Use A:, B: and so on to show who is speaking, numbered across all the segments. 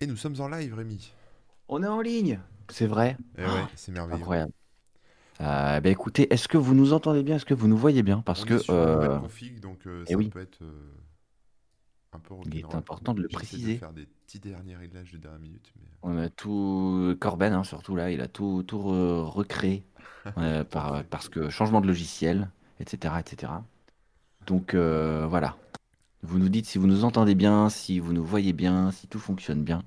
A: Et nous sommes en live, Rémi.
B: On est en ligne, c'est vrai.
A: Eh ouais, c'est merveilleux.
B: Incroyable. Euh, bah écoutez, est-ce que vous nous entendez bien? Est-ce que vous nous voyez bien? Parce
A: On
B: que
A: est sur une nouvelle
B: euh,
A: config, donc euh, ça
B: oui,
A: peut être euh, un peu
B: il est important de le
A: de
B: préciser.
A: faire des petits derniers réglages de dernière minute, mais
B: On a tout, Corben, hein, surtout là, il a tout, tout re- recréé euh, par,
A: parfait.
B: parce que changement de logiciel, etc., etc. Donc euh, voilà. Vous nous dites si vous nous entendez bien, si vous nous voyez bien, si tout fonctionne bien.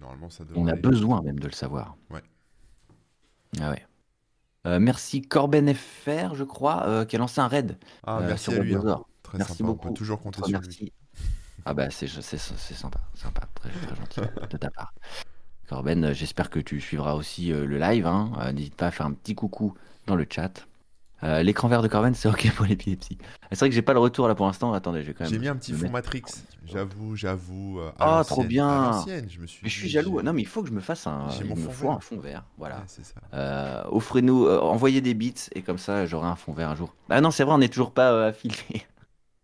A: Normalement, ça
B: On
A: devrait
B: a
A: aller.
B: besoin même de le savoir.
A: Ouais.
B: Ah ouais. Euh, merci Corben FR, je crois, euh, qui a lancé un raid
A: Ah,
B: euh,
A: merci
B: sur
A: à lui. hein. Très
B: Merci
A: sympa. On peut
B: beaucoup.
A: toujours compter sur lui.
B: Ah bah c'est c'est c'est sympa, sympa, très, très gentil de ta part. Corben, j'espère que tu suivras aussi le live. hein. N'hésite pas à faire un petit coucou dans le chat. Euh, L'écran vert de Corben, c'est ok pour l'épilepsie. C'est vrai que j'ai pas le retour là pour l'instant. Attendez, j'ai quand même.
A: J'ai mis un petit fond Matrix. J'avoue, j'avoue. euh,
B: Ah, trop bien.
A: je me suis
B: Mais je suis jaloux. Non, mais il faut que je me fasse un.
A: j'ai mon fond
B: faut un
A: vert.
B: fond vert. Voilà.
A: Ouais, c'est ça.
B: Euh, Offrez-nous, euh, envoyez des bits et comme ça j'aurai un fond vert un jour. Ah non, c'est vrai, on n'est toujours pas affilié.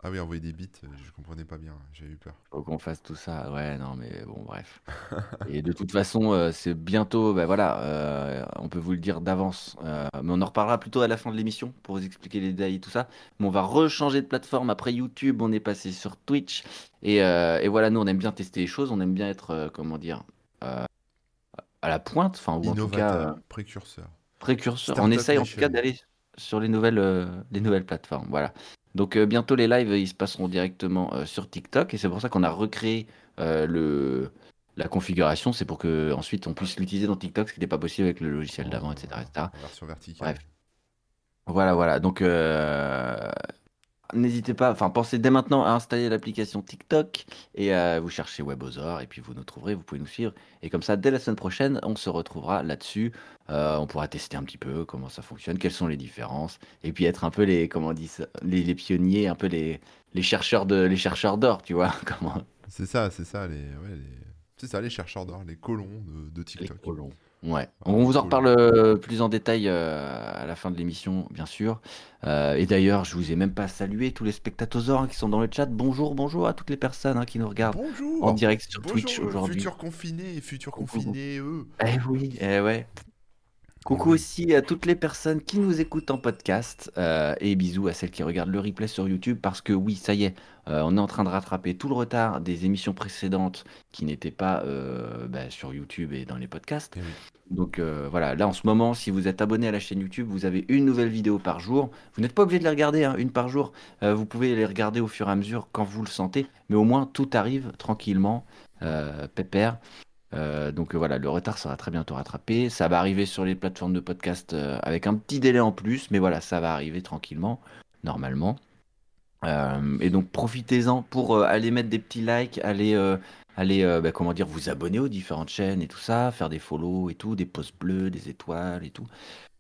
A: Ah oui, envoyer des bits, euh, je comprenais pas bien. J'ai eu peur.
B: Faut qu'on fasse tout ça. Ouais, non, mais bon, bref. Et de toute façon, euh, c'est bientôt, bah voilà, euh, on peut vous le dire d'avance, euh, mais on en reparlera plutôt à la fin de l'émission pour vous expliquer les détails et tout ça. Mais on va rechanger de plateforme après YouTube, on est passé sur Twitch. Et, euh, et voilà, nous, on aime bien tester les choses, on aime bien être, euh, comment dire, euh, à la pointe, enfin, ou en tout cas, euh,
A: Innovateur, précurseur.
B: précurseur. On
A: Startup
B: essaye en tout cas d'aller sur les nouvelles, euh, les nouvelles plateformes. Voilà. Donc euh, bientôt les lives, ils se passeront directement euh, sur TikTok et c'est pour ça qu'on a recréé euh, le, la configuration. C'est pour que ensuite on puisse l'utiliser dans TikTok, ce qui n'était pas possible avec le logiciel d'avant, etc., etc.
A: version verticale.
B: Bref. Voilà, voilà. Donc euh, n'hésitez pas, enfin pensez dès maintenant à installer l'application TikTok et euh, vous cherchez Webosor et puis vous nous trouverez, vous pouvez nous suivre. Et comme ça, dès la semaine prochaine, on se retrouvera là-dessus. Euh, on pourra tester un petit peu comment ça fonctionne, quelles sont les différences, et puis être un peu les, comment on dit ça, les, les pionniers, un peu les, les chercheurs de, les chercheurs d'or, tu vois, comment
A: C'est ça, c'est ça, les, ouais, les... c'est ça, les chercheurs d'or, les colons de, de
B: les
A: TikTok.
B: colons. Ouais.
A: Ah,
B: On vous en
A: cool.
B: reparle euh, plus en détail euh, à la fin de l'émission, bien sûr. Euh, et d'ailleurs, je vous ai même pas salué tous les spectateurs hein, qui sont dans le chat. Bonjour, bonjour à toutes les personnes hein, qui nous regardent
A: Bonjour
B: en direct sur
A: Bonjour,
B: Twitch aujourd'hui.
A: futurs confinés futurs confinés, eux
B: Eh oui, eh ouais. Coucou aussi à toutes les personnes qui nous écoutent en podcast euh, et bisous à celles qui regardent le replay sur YouTube parce que oui, ça y est, euh, on est en train de rattraper tout le retard des émissions précédentes qui n'étaient pas euh, bah, sur YouTube et dans les podcasts.
A: Eh oui.
B: Donc voilà, là en ce moment, si vous êtes abonné à la chaîne YouTube, vous avez une nouvelle vidéo par jour. Vous n'êtes pas obligé de les regarder, hein, une par jour. Vous pouvez les regarder au fur et à mesure quand vous le sentez, mais au moins tout arrive tranquillement, pépère. Euh, donc euh, voilà, le retard sera très bientôt rattrapé. Ça va arriver sur les plateformes de podcast euh, avec un petit délai en plus, mais voilà, ça va arriver tranquillement, normalement. Et donc profitez-en pour aller mettre des petits likes, aller, euh, bah, comment dire, vous abonner aux différentes chaînes et tout ça, faire des follow et tout, des posts bleus, des étoiles et tout.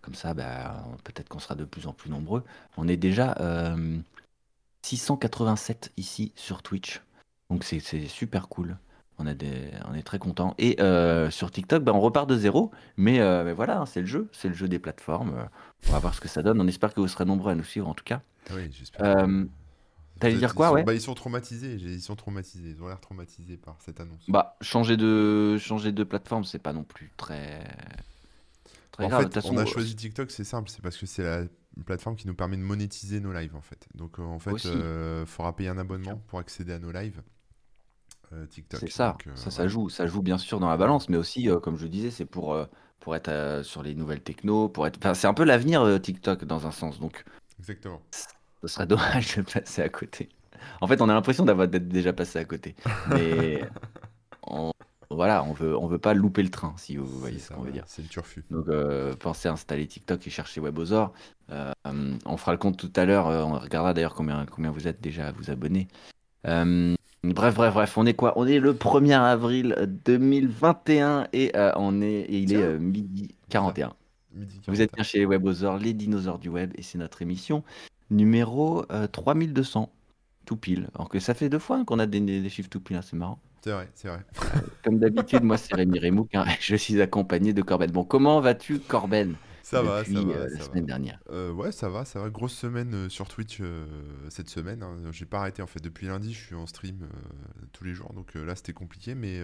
B: Comme ça, bah, peut-être qu'on sera de plus en plus nombreux. On est déjà euh, 687 ici sur Twitch, donc c'est super cool. On, a des, on est très content. Et euh, sur TikTok, bah, on repart de zéro. Mais, euh, mais voilà, hein, c'est le jeu. C'est le jeu des plateformes. Euh, On va voir ce que ça donne. On espère que vous serez nombreux à nous suivre en tout cas.
A: Oui, j'espère.
B: Euh, T'allais dire
A: ils
B: quoi,
A: sont-
B: ouais
A: bah, Ils sont traumatisés, j'ai- ils sont traumatisés, ils ont l'air traumatisés par cette annonce.
B: Bah, changer de, changer de plateforme, c'est pas non plus très, très
A: en
B: grave.
A: fait,
B: De toute façon,
A: on a
B: euh,
A: choisi TikTok, c'est simple, c'est parce que c'est la plateforme qui nous permet de monétiser nos lives en fait. Donc euh, en fait, il faudra payer un abonnement pour accéder à nos lives. Euh, TikTok.
B: C'est ça,
A: Donc, euh,
B: ça, ça joue, ça joue bien sûr dans la balance, mais aussi, euh, comme je disais, c'est pour, euh, pour être euh, sur les nouvelles techno, pour être, enfin, c'est un peu l'avenir euh, TikTok dans un sens, donc
A: Exactement.
B: ce serait dommage de passer à côté. En fait, on a l'impression d'avoir d'être déjà passé à côté, mais on, voilà, on veut, on veut pas louper le train, si vous voyez
A: C'est
B: ce
A: ça,
B: qu'on veut
A: voilà,
B: dire.
A: C'est le turfu.
B: Donc, euh, pensez à installer TikTok et chercher Webosor. Euh, on fera le compte tout à l'heure. euh, on regardera d'ailleurs combien, combien vous êtes déjà à vous abonner. Euh, bref, bref, bref. On est quoi? On est le 1er avril 2021 et, euh, on est, et il est euh, midi 41.
A: Midi
B: Vous êtes
A: 41.
B: bien chez les Webosor, les dinosaures du web, et c'est notre émission numéro euh, 3200. Tout pile. Alors que ça fait deux fois hein, qu'on a des, des chiffres tout pile, hein, c'est marrant.
A: C'est vrai, c'est vrai.
B: Comme d'habitude, moi c'est Rémi Remouk, hein, je suis accompagné de Corben. Bon, comment vas-tu, Corben
A: Ça va,
B: depuis
A: ça va,
B: euh, la
A: ça va.
B: semaine dernière.
A: Euh, ouais, ça va, ça va. Grosse semaine euh, sur Twitch euh, cette semaine. hein. J'ai pas arrêté en fait. Depuis lundi, je suis en stream tous les jours. Donc là, c'était compliqué, mais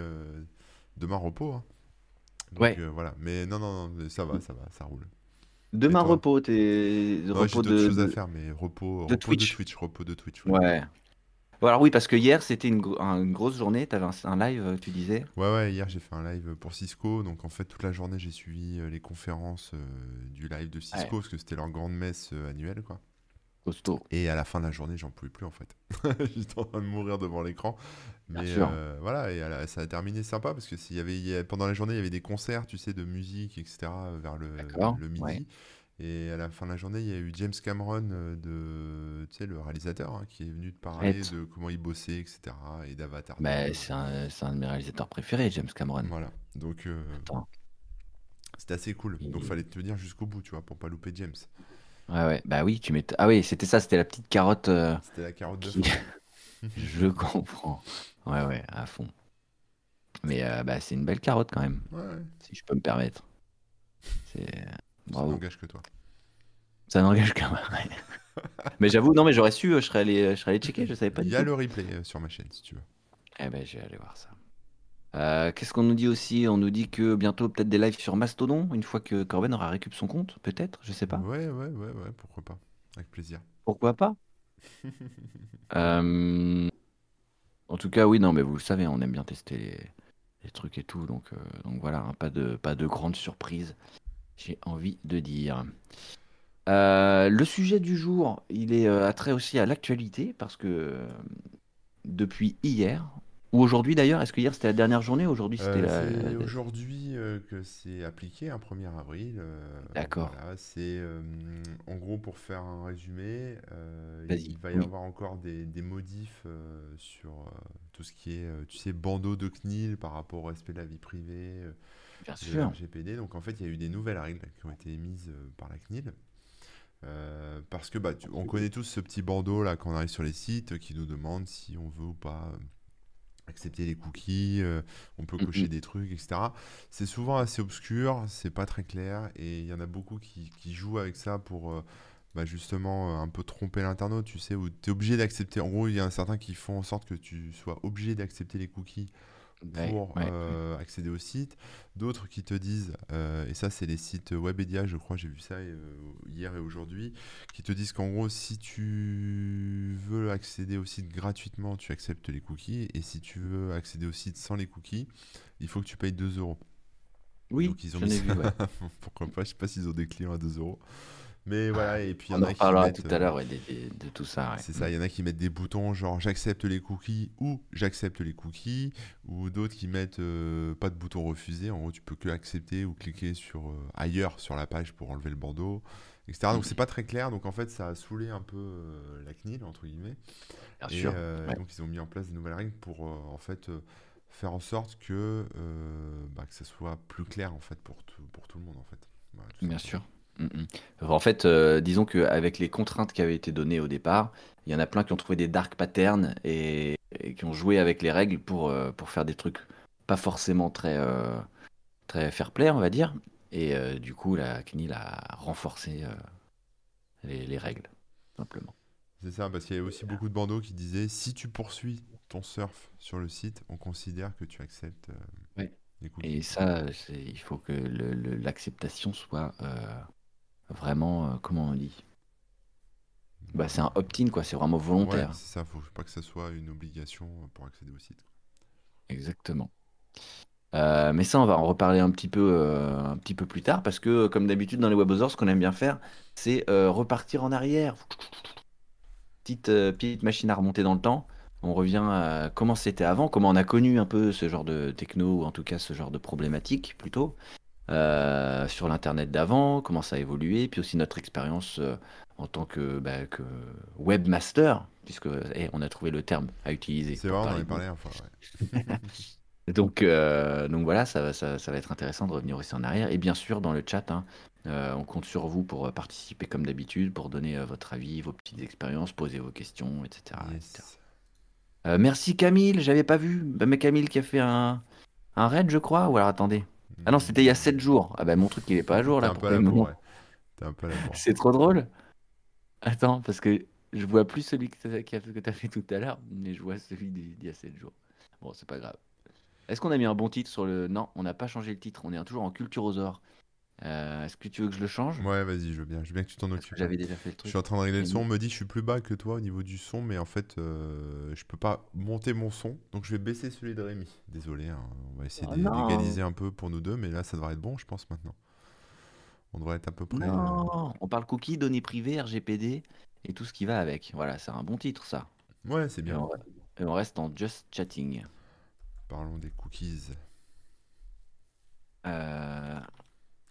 A: demain, repos. hein. Donc
B: Ouais.
A: voilà. Mais non, non, ça va, ça va, ça roule.
B: Demain, repos, t'es
A: j'ai
B: repos
A: d'autres
B: de,
A: choses à faire, mais repos,
B: de
A: repos de
B: Twitch.
A: Twitch, repos de Twitch. Ouais,
B: Ouais. Alors oui, parce que hier, c'était une, gro- un- une grosse journée. T'avais un, un live, euh, tu disais.
A: ouais, ouais, hier, j'ai fait un live pour Cisco. Donc en fait, toute la journée, j'ai suivi euh, les conférences euh, du live de Cisco
B: Ouais,
A: parce que c'était leur grande messe euh, annuelle, quoi.
B: costaud.
A: Et à la fin de la journée, j'en pouvais plus en fait. J'étais en train de mourir devant l'écran.
B: Bien
A: Mais
B: sûr.
A: euh, voilà, et la- ça a terminé sympa parce que y avait, il y a- pendant la journée, il y avait des concerts, tu sais, de musique, etc. vers le,
B: Ouais.
A: Et à la fin de la journée, il y a eu James Cameron, euh, de, tu sais, le réalisateur, hein, qui est venu te parler de comment il bossait, etc. Et d'Avatar 2.
B: Mais c'est un, de mes réalisateurs préférés, James Cameron.
A: Voilà. Donc euh, c'était assez cool. Donc
B: il-
A: fallait tenir jusqu'au bout, tu vois, pour pas louper James.
B: Ouais, ouais. Bah oui, tu m'étonnes. Ah oui, c'était ça, c'était la petite carotte euh,
A: C'était la carotte de
B: qui. Je comprends. Ouais, ouais, à fond. Mais euh, bah, c'est une belle carotte quand même,
A: Ouais, ouais.
B: si je peux me permettre. C'est
A: Ça n'engage que toi.
B: Ça n'engage qu'un. Mais j'avoue, non, mais j'aurais su, je serais allé, je serais allé checker, je savais pas
A: Il y a
B: tout.
A: le replay euh, sur ma chaîne, si tu veux.
B: Eh ben, je vais aller voir ça. Euh, qu'est-ce qu'on nous dit aussi? On nous dit que bientôt peut-être des lives sur Mastodon, une fois que Corben aura récup son compte, peut-être, je sais pas.
A: Ouais, ouais, ouais, ouais, pourquoi pas. Avec plaisir.
B: Pourquoi pas? Euh, En tout cas, oui, non, mais vous le savez, on aime bien tester les, les trucs et tout, donc, euh, donc voilà, hein, pas de, pas de grande surprise, j'ai envie de dire. Euh, le sujet du jour, il est euh, attrait aussi à l'actualité, parce que euh, depuis hier, ou aujourd'hui d'ailleurs, est-ce que hier c'était la dernière journée, aujourd'hui c'était
A: Euh,
B: la...
A: c'est aujourd'hui que c'est appliqué, un 1er avril.
B: D'accord,
A: voilà, c'est en gros pour faire un résumé, il va y
B: oui,
A: avoir encore des, des modifs sur tout ce qui est, tu sais, bandeau de CNIL par rapport au respect de la vie privée, de
B: sûr.
A: RGPD. Donc en fait, il y a eu des nouvelles règles qui ont été émises euh, par la CNIL. Euh, parce que bah, tu- on connaît tous ce petit bandeau là quand on arrive sur les sites qui nous demande si on veut ou pas euh, accepter les cookies, euh, on peut cocher
B: mm.
A: des trucs, etc. C'est souvent assez obscur, c'est pas très clair, et il y en a beaucoup qui, qui jouent avec ça pour euh, bah, justement un peu tromper l'internaute, tu sais, où tu es obligé d'accepter. En gros, il y en a certains qui font en sorte que tu sois obligé d'accepter les cookies pour
B: ouais, ouais.
A: euh, accéder au site. D'autres qui te disent, euh, et ça c'est les sites Webedia, je crois, j'ai vu ça euh, hier et aujourd'hui, qui te disent qu'en gros, si tu veux accéder au site gratuitement, tu acceptes les cookies, et si tu veux accéder au site sans les cookies, il faut que tu payes 2 euros.
B: Oui,
A: Donc ils ont
B: j'en
A: mis
B: ai vu,
A: pourquoi pas, je sais pas s'ils ont des clients à 2 euros. Mais
B: Ah,
A: voilà, et puis il y en a qui
B: reparlera tout
A: mettent...
B: à
A: euh,
B: l'heure, ouais, des- des- de, tout ça, ouais.
A: c'est ça, il y en a qui mettent des boutons genre j'accepte les cookies ou j'accepte les cookies, ou d'autres qui mettent euh, pas de bouton refusé. En gros, tu peux que accepter ou cliquer sur euh, ailleurs sur la page pour enlever le bandeau, etc. Donc c'est pas très clair. Donc en fait, ça a saoulé un peu euh, la CNIL entre guillemets.
B: Bien
A: Et
B: sûr, ouais.
A: donc ils ont mis en place des nouvelles règles pour en fait faire en sorte que bah, que ça soit plus clair en fait pour tout, pour tout le monde en fait. Voilà,
B: Bien sûr. Mm, mm. En fait, euh, disons qu'avec les contraintes qui avaient été données au départ, il y en a plein qui ont trouvé des dark patterns et, et qui ont joué avec les règles pour, euh, pour faire des trucs pas forcément très, euh, très fair-play, on va dire. Et euh, du coup, la CNIL a renforcé les, les règles, simplement.
A: C'est ça, parce qu'il y avait aussi beaucoup de bandeaux qui disaient si tu poursuis ton surf sur le site, on considère que tu acceptes
B: Ouais.
A: les cookies.
B: Et ça, c'est- il faut que le- le- l'acceptation soit vraiment, euh, comment on dit? Bah, c'est un opt-in, quoi, c'est vraiment
A: Ouais,
B: volontaire.
A: c'est ça, faut pas que ça soit une obligation euh, pour accéder au site.
B: Exactement. Euh, mais ça, on va en reparler un petit peu, euh, un petit peu plus tard, parce que, comme d'habitude, dans les webosors, ce qu'on aime bien faire, c'est euh, repartir en arrière. Petite, petite machine à remonter dans le temps. On revient à comment c'était avant, comment on a connu un peu ce genre de techno, ou en tout cas ce genre de problématique plutôt, euh, sur l'Internet d'avant, comment ça a évolué, puis aussi notre expérience euh, en tant que, bah, que webmaster, puisque eh, on a trouvé le terme à utiliser
A: C'est vrai, on en
B: parler
A: a
B: de
A: parlé enfin, ouais.
B: donc, euh, donc voilà, ça, va- ça, ça va être intéressant de revenir aussi en arrière. Et bien sûr, dans le chat, hein, on compte sur vous pour participer comme d'habitude, pour donner votre avis, vos petites expériences, poser vos questions, etc. Euh, merci Camille, j'avais pas vu. Bah, mais Camille qui a fait un, un raid, je crois. Ou alors attendez. Ah non, c'était il y a 7 jours. Ah bah mon truc il est pas à jour là.
A: un ouais. T'es un peu.
B: C'est trop drôle. Attends, parce que je vois plus celui que t'as qui a- que t'as fait tout à l'heure, mais je vois celui d'il d'il y a 7 jours. Bon, c'est pas grave. Est-ce qu'on a mis un bon titre sur le... Non, on n'a pas changé le titre, on est toujours en culturosaure. Euh, Est-ce que tu veux que je le change?
A: Ouais, vas-y, je veux bien. Je veux bien que tu t'en occupes.
B: j'avais déjà fait le
A: Je
B: truc.
A: suis en train de régler le
B: Et
A: son. On me dit que je suis plus bas que toi au niveau du son, mais en fait, euh, je peux pas monter mon son. Donc je vais baisser celui de Rémi. Désolé, hein, on va essayer
B: Oh
A: d'égaliser un peu pour nous deux, mais là, ça devrait être bon, je pense, maintenant. On devrait être à peu près. euh,
B: Non! On parle cookies, données privées, RGPD et tout ce qui va avec. Voilà, c'est un bon titre, ça.
A: Ouais, c'est
B: Et
A: bien.
B: on, et on reste en just chatting.
A: Parlons des cookies.
B: Euh,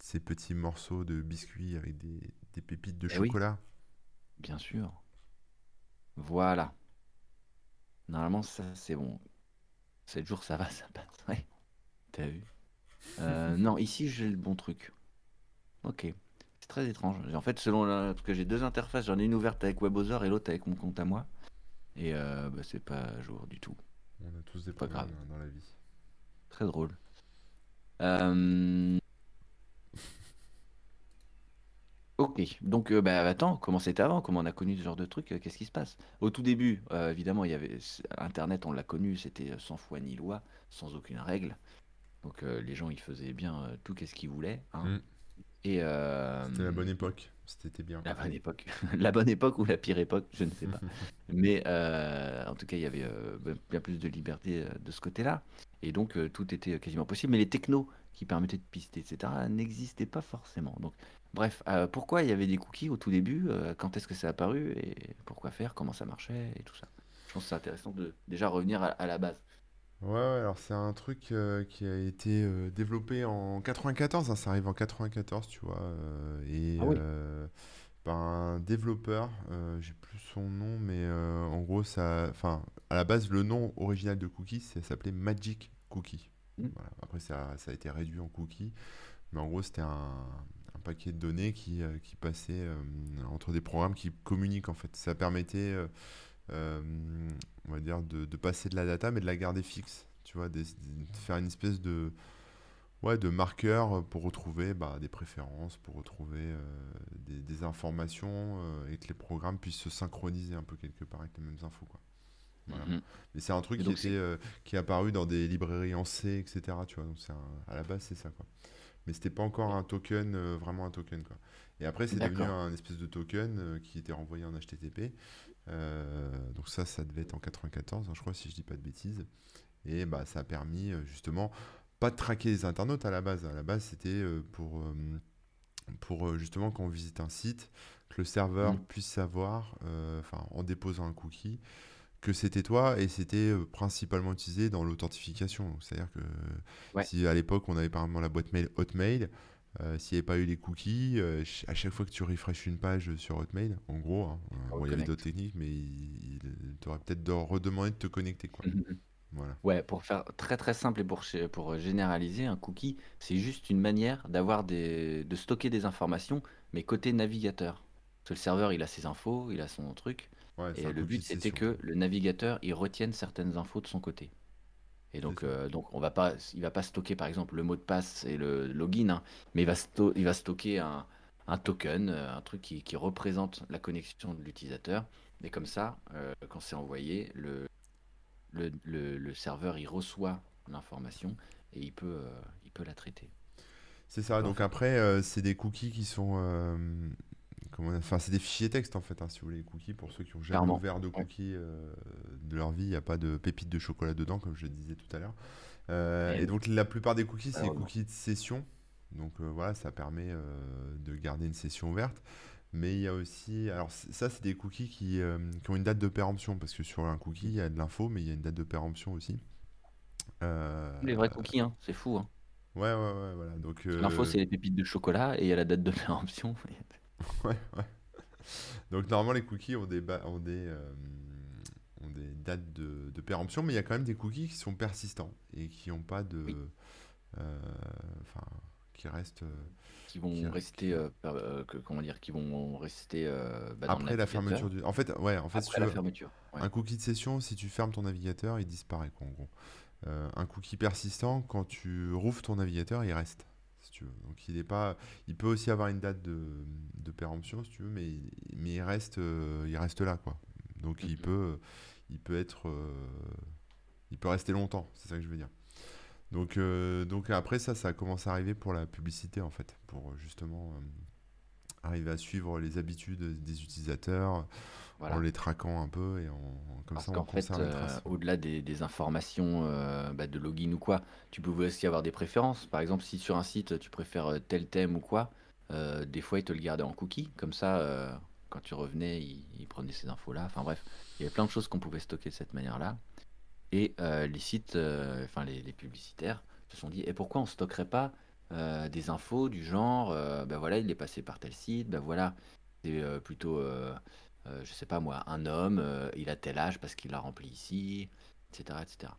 A: Ces petits morceaux de biscuits avec des, des pépites de
B: Eh oui.
A: chocolat.
B: bien sûr. Voilà. Normalement, ça, c'est bon. 7 jours, ça va, ça passe. Ouais. T'as vu? Euh, non, ici, j'ai le bon truc. Ok. C'est très étrange. En fait, selon la... Parce que j'ai deux interfaces, j'en ai une ouverte avec WebOzor et l'autre avec mon compte à moi. Et euh, bah, c'est pas jour du tout.
A: On a tous des
B: Pas
A: problèmes
B: grave.
A: dans la vie.
B: Très drôle. Euh, Ok, donc euh, bah, attends, comment c'était avant? Comment on a connu ce genre de truc? euh, Qu'est-ce qui se passe? Au tout début, euh, évidemment, il y avait c- Internet, on l'a connu, c'était euh, sans foi ni loi, sans aucune règle. Donc euh, les gens, ils faisaient bien euh, tout qu'est-ce qu'ils voulaient. hein.
A: Mm.
B: Et euh,
A: C'était la bonne époque. C'était bien.
B: la bonne époque, la bonne époque ou la pire époque, je ne sais pas. Mais euh, en tout cas, il y avait euh, ben- bien plus de liberté euh, de ce côté-là. Et donc, euh, tout était quasiment possible. Mais les technos qui permettaient de pister, etc., n'existaient pas forcément. Donc, bref, euh, pourquoi il y avait des cookies au tout début euh, Quand est-ce que ça a apparu Et pourquoi faire Comment ça marchait Et tout ça. Je pense que c'est intéressant de déjà revenir à, à la base.
A: Ouais, ouais, alors c'est un truc euh, qui a été développé en 94, hein, ça arrive en 94, tu vois, et
B: Ah oui.
A: euh, par un développeur, j'ai plus son nom, mais en gros, ça, enfin, à la base, le nom original de Cookie, ça s'appelait Magic Cookie.
B: Mm.
A: Voilà. Après, ça, ça a été réduit en Cookie, mais en gros, c'était un, un paquet de données qui, euh, qui passait euh, entre des programmes qui communiquent, en fait. Ça permettait euh, on va dire, de, de passer de la data, mais de la garder fixe. Tu vois, de faire une espèce de, ouais, de marqueur pour retrouver bah, des préférences, pour retrouver euh, des, des informations euh, et que les programmes puissent se synchroniser un peu quelque part avec les mêmes infos. Quoi. Voilà.
B: Mhm.
A: Mais c'est un truc qui, était, euh, qui est apparu dans des librairies en C, etc. Tu vois, donc un- à la base, c'est ça. Quoi. Mais c'était pas encore un token, euh, vraiment un token. Quoi. Et après, c'est devenu un espèce de token euh, qui était renvoyé en HTTP. Euh, donc ça, ça devait être en 94, hein, je crois, si je dis pas de bêtises. Et bah, ça a permis justement pas de traquer les internautes à la base. À la base, c'était pour, pour justement quand on visite un site, que le serveur
B: Mm.
A: puisse savoir, enfin en déposant un cookie, que c'était toi et c'était euh, principalement utilisé dans l'authentification. C'est-à-dire que
B: Ouais.
A: si à l'époque on avait par exemple la boîte mail Hotmail, euh, s'il n'y avait pas eu les cookies, euh, à chaque fois que tu refreshes une page sur Hotmail, en gros, hein, bon, il y avait d'autres techniques, mais il, tu aurais peut-être de redemander de te connecter. Quoi.
B: Mhm.
A: Voilà.
B: Ouais, pour faire très très simple et pour, pour généraliser, un cookie, c'est juste une manière d'avoir des, de stocker des informations, mais côté navigateur. Parce que le serveur, il a ses infos, il a son truc,
A: Ouais,
B: et le but c'était que le navigateur, il retienne certaines infos de son côté. Et donc, euh, donc on va pas, il va pas stocker par exemple le mot de passe et le login, hein, mais il va, sto- il va stocker un, un token, euh, un truc qui, qui représente la connexion de l'utilisateur. Et comme ça, euh, quand c'est envoyé, le, le, le- le serveur il reçoit l'information et il peut, euh, il peut la traiter.
A: C'est ça. Donc après, euh, c'est des cookies qui sont. euh, comment Enfin, c'est des fichiers texte en fait, hein, si vous voulez, les cookies. Pour ceux qui ont jamais
B: clairement.
A: ouvert de cookies euh, de leur vie, il n'y a pas de pépites de chocolat dedans, comme je le disais tout à l'heure. Euh,
B: Et
A: et donc la plupart des cookies, c'est des cookies de session. Donc euh, voilà, ça permet de garder une session ouverte. Mais il y a aussi, alors ça, c'est des cookies qui, qui ont une date de péremption, parce que sur un cookie, il y a de l'info, mais il y a une date de péremption aussi.
B: Les vrais cookies, hein, c'est fou. Hein.
A: ouais, ouais, ouais, voilà. Donc,
B: L'info, c'est les pépites de chocolat et il y a la date de péremption.
A: ouais, ouais. Donc normalement les cookies ont des, ont des, euh, ont des dates de, de péremption, mais il y a quand même des cookies qui sont persistants et qui n'ont pas de...
B: Oui.
A: euh, Enfin, qui restent euh,
B: qui vont
A: qui-
B: rester, euh, que- comment dire, qui vont rester bah, dans
A: après la fermeture du... En fait, ouais, en fait, si
B: après
A: tu
B: la
A: veux,
B: fermeture. Ouais.
A: un cookie de session, si tu fermes ton navigateur, il disparaît quoi en gros. Un cookie persistant, quand tu rouvres ton navigateur, il reste. Si tu veux. Donc il est pas, il peut aussi avoir une date de, de péremption, si tu veux, mais, mais il reste, euh, il reste là, quoi. Donc il peut, il peut être, euh, il peut rester longtemps, c'est ça que je veux dire. Donc, euh, donc après ça, ça commence à arriver pour la publicité en fait, pour justement euh, arriver à suivre les habitudes des utilisateurs en les traquant un peu et en, comme
B: Parce
A: ça on
B: fait, euh, au-delà des, des informations euh, bah, de login ou quoi, tu pouvais aussi avoir des préférences. Par exemple, si sur un site tu préfères euh, tel thème ou quoi, euh, des fois ils te le gardaient en cookie. Comme ça, quand tu revenais, ils, ils prenaient ces infos-là. Enfin bref, il y avait plein de choses qu'on pouvait stocker de cette manière-là. Et les sites, enfin les, les publicitaires, se sont dit, et pourquoi on stockerait pas des infos du genre, ben voilà, il est passé par tel site, ben voilà, c'est plutôt, euh, je sais pas moi, un homme, euh, il a tel âge parce qu'il l'a rempli ici, etc., etc.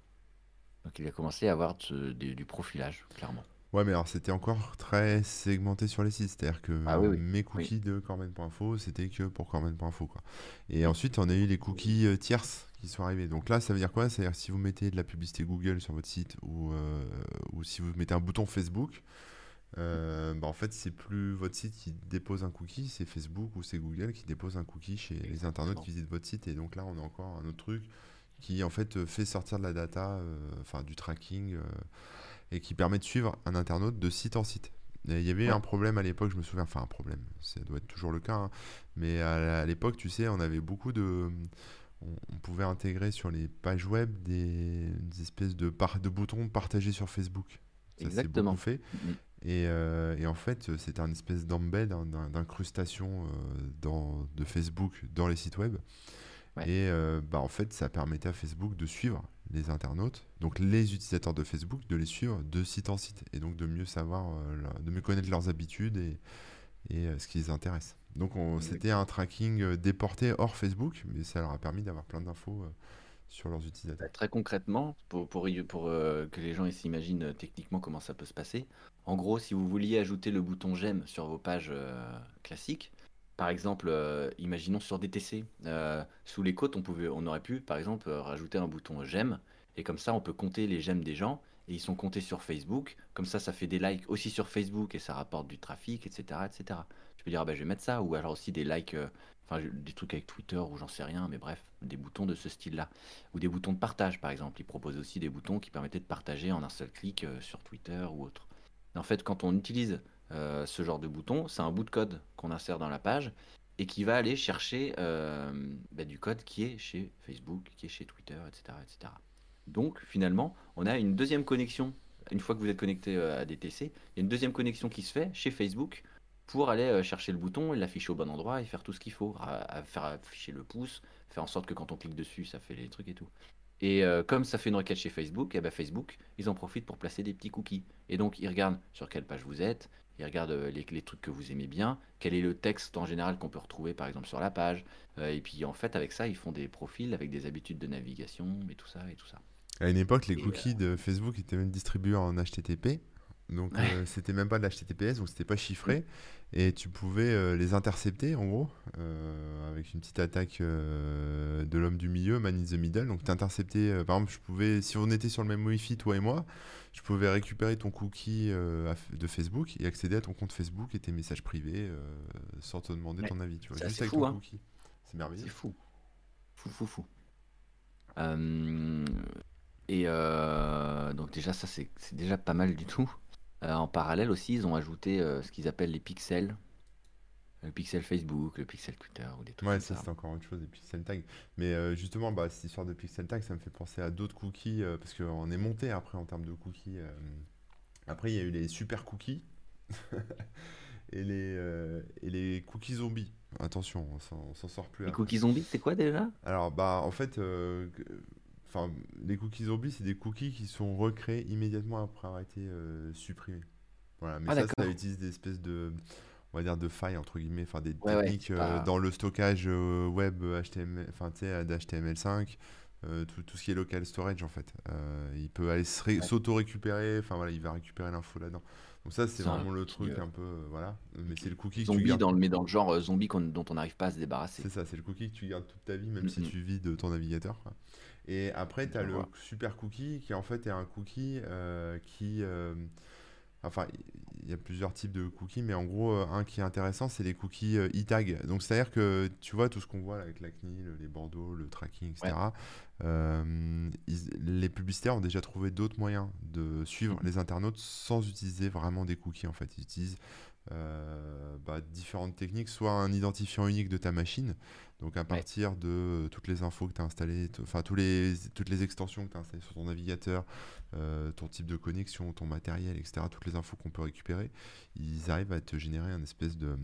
B: Donc il a commencé à avoir de- du, du profilage, clairement.
A: Ouais, mais alors c'était encore très segmenté sur les sites, c'est-à-dire que
B: Ah oui, oui,
A: mes
B: oui.
A: cookies de Corben.info, c'était que pour Corben.info, quoi. Et ensuite, on a eu les cookies euh, tierces qui sont arrivés. Donc là, ça veut dire quoi? C'est-à-dire que si vous mettez de la publicité Google sur votre site ou, euh, ou si vous mettez un bouton Facebook, euh, bah, en fait, c'est plus votre site qui dépose un cookie, c'est Facebook ou c'est Google qui dépose un cookie chez les internautes qui visitent votre site. Et donc là, on a encore un autre truc qui, en fait, euh, fait sortir de la data, euh, enfin du tracking. euh, et qui permet de suivre un internaute de site en site. Il y avait
B: Ouais.
A: un problème à l'époque, je me souviens, enfin un problème, ça doit être toujours le cas, hein, mais à, l'époque, tu sais, on avait beaucoup de... On, pouvait intégrer sur les pages web des, des espèces de, par, de boutons partagés sur Facebook. Ça
B: Exactement.
A: fait. Et, euh, et en fait, c'était un espèce d'embed, d'in- d'incrustation euh, dans, de Facebook dans les sites web.
B: Ouais.
A: Et euh, bah, en fait, ça permettait à Facebook de suivre les internautes, donc les utilisateurs de Facebook, de les suivre de site en site, et donc de mieux savoir, euh, de mieux connaître leurs habitudes et, et euh, ce qui les intéresse. Donc c'était un tracking euh, déporté hors Facebook, mais ça leur a permis d'avoir plein d'infos euh, sur leurs
B: Bah,
A: utilisateurs.
B: Très concrètement, pour, euh, que les gens s'imaginent euh, techniquement comment ça peut se passer, en gros, si vous vouliez ajouter le bouton j'aime sur vos pages euh, classiques, par exemple, imaginons sur DTC, sous les côtes, on aurait pu, par exemple, rajouter un bouton j'aime, et comme ça, on peut compter les j'aime des gens, et ils sont comptés sur Facebook, comme ça, ça fait des likes aussi sur Facebook, et ça rapporte du trafic, etc., etc. Tu peux dire, ah bah, je vais mettre ça, ou alors aussi des likes, enfin, des trucs avec Twitter, ou j'en sais rien, mais bref, des boutons de ce style-là ou des boutons de partage par exemple. Ils proposent aussi des boutons qui permettaient de partager en un seul clic euh, sur Twitter ou autre. En fait, quand on utilise euh, ce genre de bouton, c'est un bout de code qu'on insère dans la page et qui va aller chercher euh, bah, du code qui est chez Facebook, qui est chez Twitter, etc., etc. Donc finalement, on a une deuxième connexion. Une fois que vous êtes connecté à DTC, il y a une deuxième connexion qui se fait chez Facebook pour aller euh, chercher le bouton et l'afficher au bon endroit et faire tout ce qu'il faut, à- à faire afficher le pouce, faire en sorte que quand on clique dessus, ça fait les trucs et tout. Et euh, comme ça fait une requête chez Facebook, et ben Facebook, ils en profitent pour placer des petits cookies. Et donc, ils regardent sur quelle page vous êtes, ils regardent euh, les, les trucs que vous aimez bien, quel est le texte en général qu'on peut retrouver par exemple sur la page. Euh, et puis en fait, avec ça, ils font des profils avec des habitudes de navigation et tout ça et tout ça.
A: À une époque, les
B: Et, euh,
A: cookies de Facebook étaient même distribués en HTTP. Donc,
B: Ouais.
A: euh, c'était même pas de l'HTTPS, donc c'était pas
B: Mm.
A: chiffré. Et tu pouvais euh, les intercepter, en gros, euh, avec une petite attaque euh, de l'homme du milieu, man in the middle. Donc, t'interceptais, euh, par exemple, je pouvais, si on était sur le même Wi-Fi, toi et moi, je pouvais récupérer ton cookie de Facebook et accéder à ton compte Facebook et tes messages privés sans te demander
B: Ouais.
A: ton avis, tu vois, juste avec
B: fou,
A: ton
B: hein.
A: cookie. C'est merveilleux.
B: C'est fou. Fou, fou, fou. Et euh, donc déjà, ça, c'est déjà pas mal du tout. Euh, en parallèle aussi, ils ont ajouté euh, ce qu'ils appellent les pixels. Le pixel Facebook, le pixel Twitter ou des trucs
A: Ouais,
B: comme
A: ça
B: ça.
A: c'est encore autre chose, des pixel tags. Mais euh, justement, bah, cette histoire de pixel tag, ça me fait penser à d'autres cookies, parce qu'on est monté après en termes de cookies. Après, il y a eu les super cookies et les, et les cookies zombies. Attention, on s'en on s'en sort plus
B: Les
A: après.
B: cookies zombies, c'est quoi déjà?
A: Alors, bah, en fait, enfin, les cookies zombies, c'est des cookies qui sont recréés immédiatement après avoir été euh, supprimés. Voilà, mais
B: Ah
A: ça, ça utilise des espèces de, on va dire, de failles, entre guillemets, enfin, des
B: Ouais, ouais,
A: techniques euh, dans le stockage euh, web HTML, enfin, tu sais, d'HTML5, euh, tout, tout ce qui est local storage, en fait. Il peut aller s'auto-récupérer, enfin, voilà, il va récupérer l'info là-dedans. Donc ça, c'est vraiment le truc un peu, voilà, mais c'est le cookie que tu
B: zombie,
A: gardes.
B: dans le, mais dans le genre zombie dont on n'arrive pas à se débarrasser.
A: C'est ça, c'est le cookie que tu gardes toute ta vie, même
B: Mm,
A: si
B: mm.
A: tu vis de ton navigateur. quoi. Et après, tu as le super cookie qui en fait est un cookie euh, qui, euh, enfin, il y a plusieurs types de cookies, mais en gros, euh, un qui est intéressant, c'est les cookies e-tag. Donc, c'est-à-dire que tu vois tout ce qu'on voit là, avec la CNIL, les bandeaux, le tracking, etc. euh, ils- les publicitaires ont déjà trouvé d'autres moyens de suivre
B: Mhm.
A: les internautes sans utiliser vraiment des cookies. En fait, ils utilisent euh, bah, différentes techniques, soit un identifiant unique de ta machine, donc à partir de euh, toutes les infos que tu as installées, enfin tous les, toutes les extensions que tu as installées sur ton navigateur, euh, ton type de connexion, ton matériel, etc., toutes les infos qu'on peut récupérer, ils arrivent à te générer un espèce de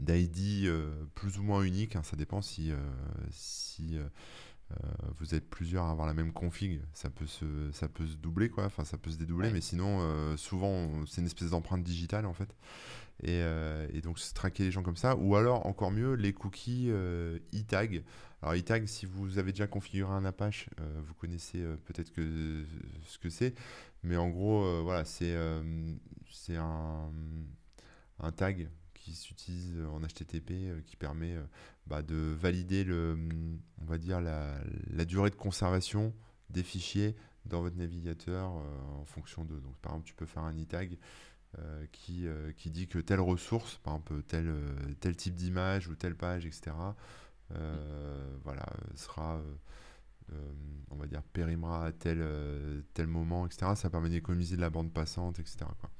A: d'ID euh, plus ou moins unique, hein, ça dépend si, euh, si vous êtes plusieurs à avoir la même config, ça peut se, ça peut se doubler, quoi. Enfin, ça peut se dédoubler,
B: Ouais.
A: mais sinon, euh, souvent, c'est une espèce d'empreinte digitale, en fait. Et, euh, et donc, se traquer les gens comme ça. Ou alors, encore mieux, les cookies euh, e-tag. Alors, e-tag, si vous avez déjà configuré un Apache, euh, vous connaissez euh, peut-être que, ce que c'est. Mais en gros, euh, voilà, c'est euh, c'est un, un tag qui s'utilise en HTTP euh, qui permet euh, bah, de valider le, on va dire la, la durée de conservation des fichiers dans votre navigateur euh, en fonction de. Donc, par exemple, tu peux faire un e-tag qui, qui dit que telle ressource, par exemple tel, tel type d'image ou telle page, etc., euh, voilà, sera, euh, on va dire, périmera à tel, tel moment, etc. Ça permet d'économiser de la bande passante, etc. quoi.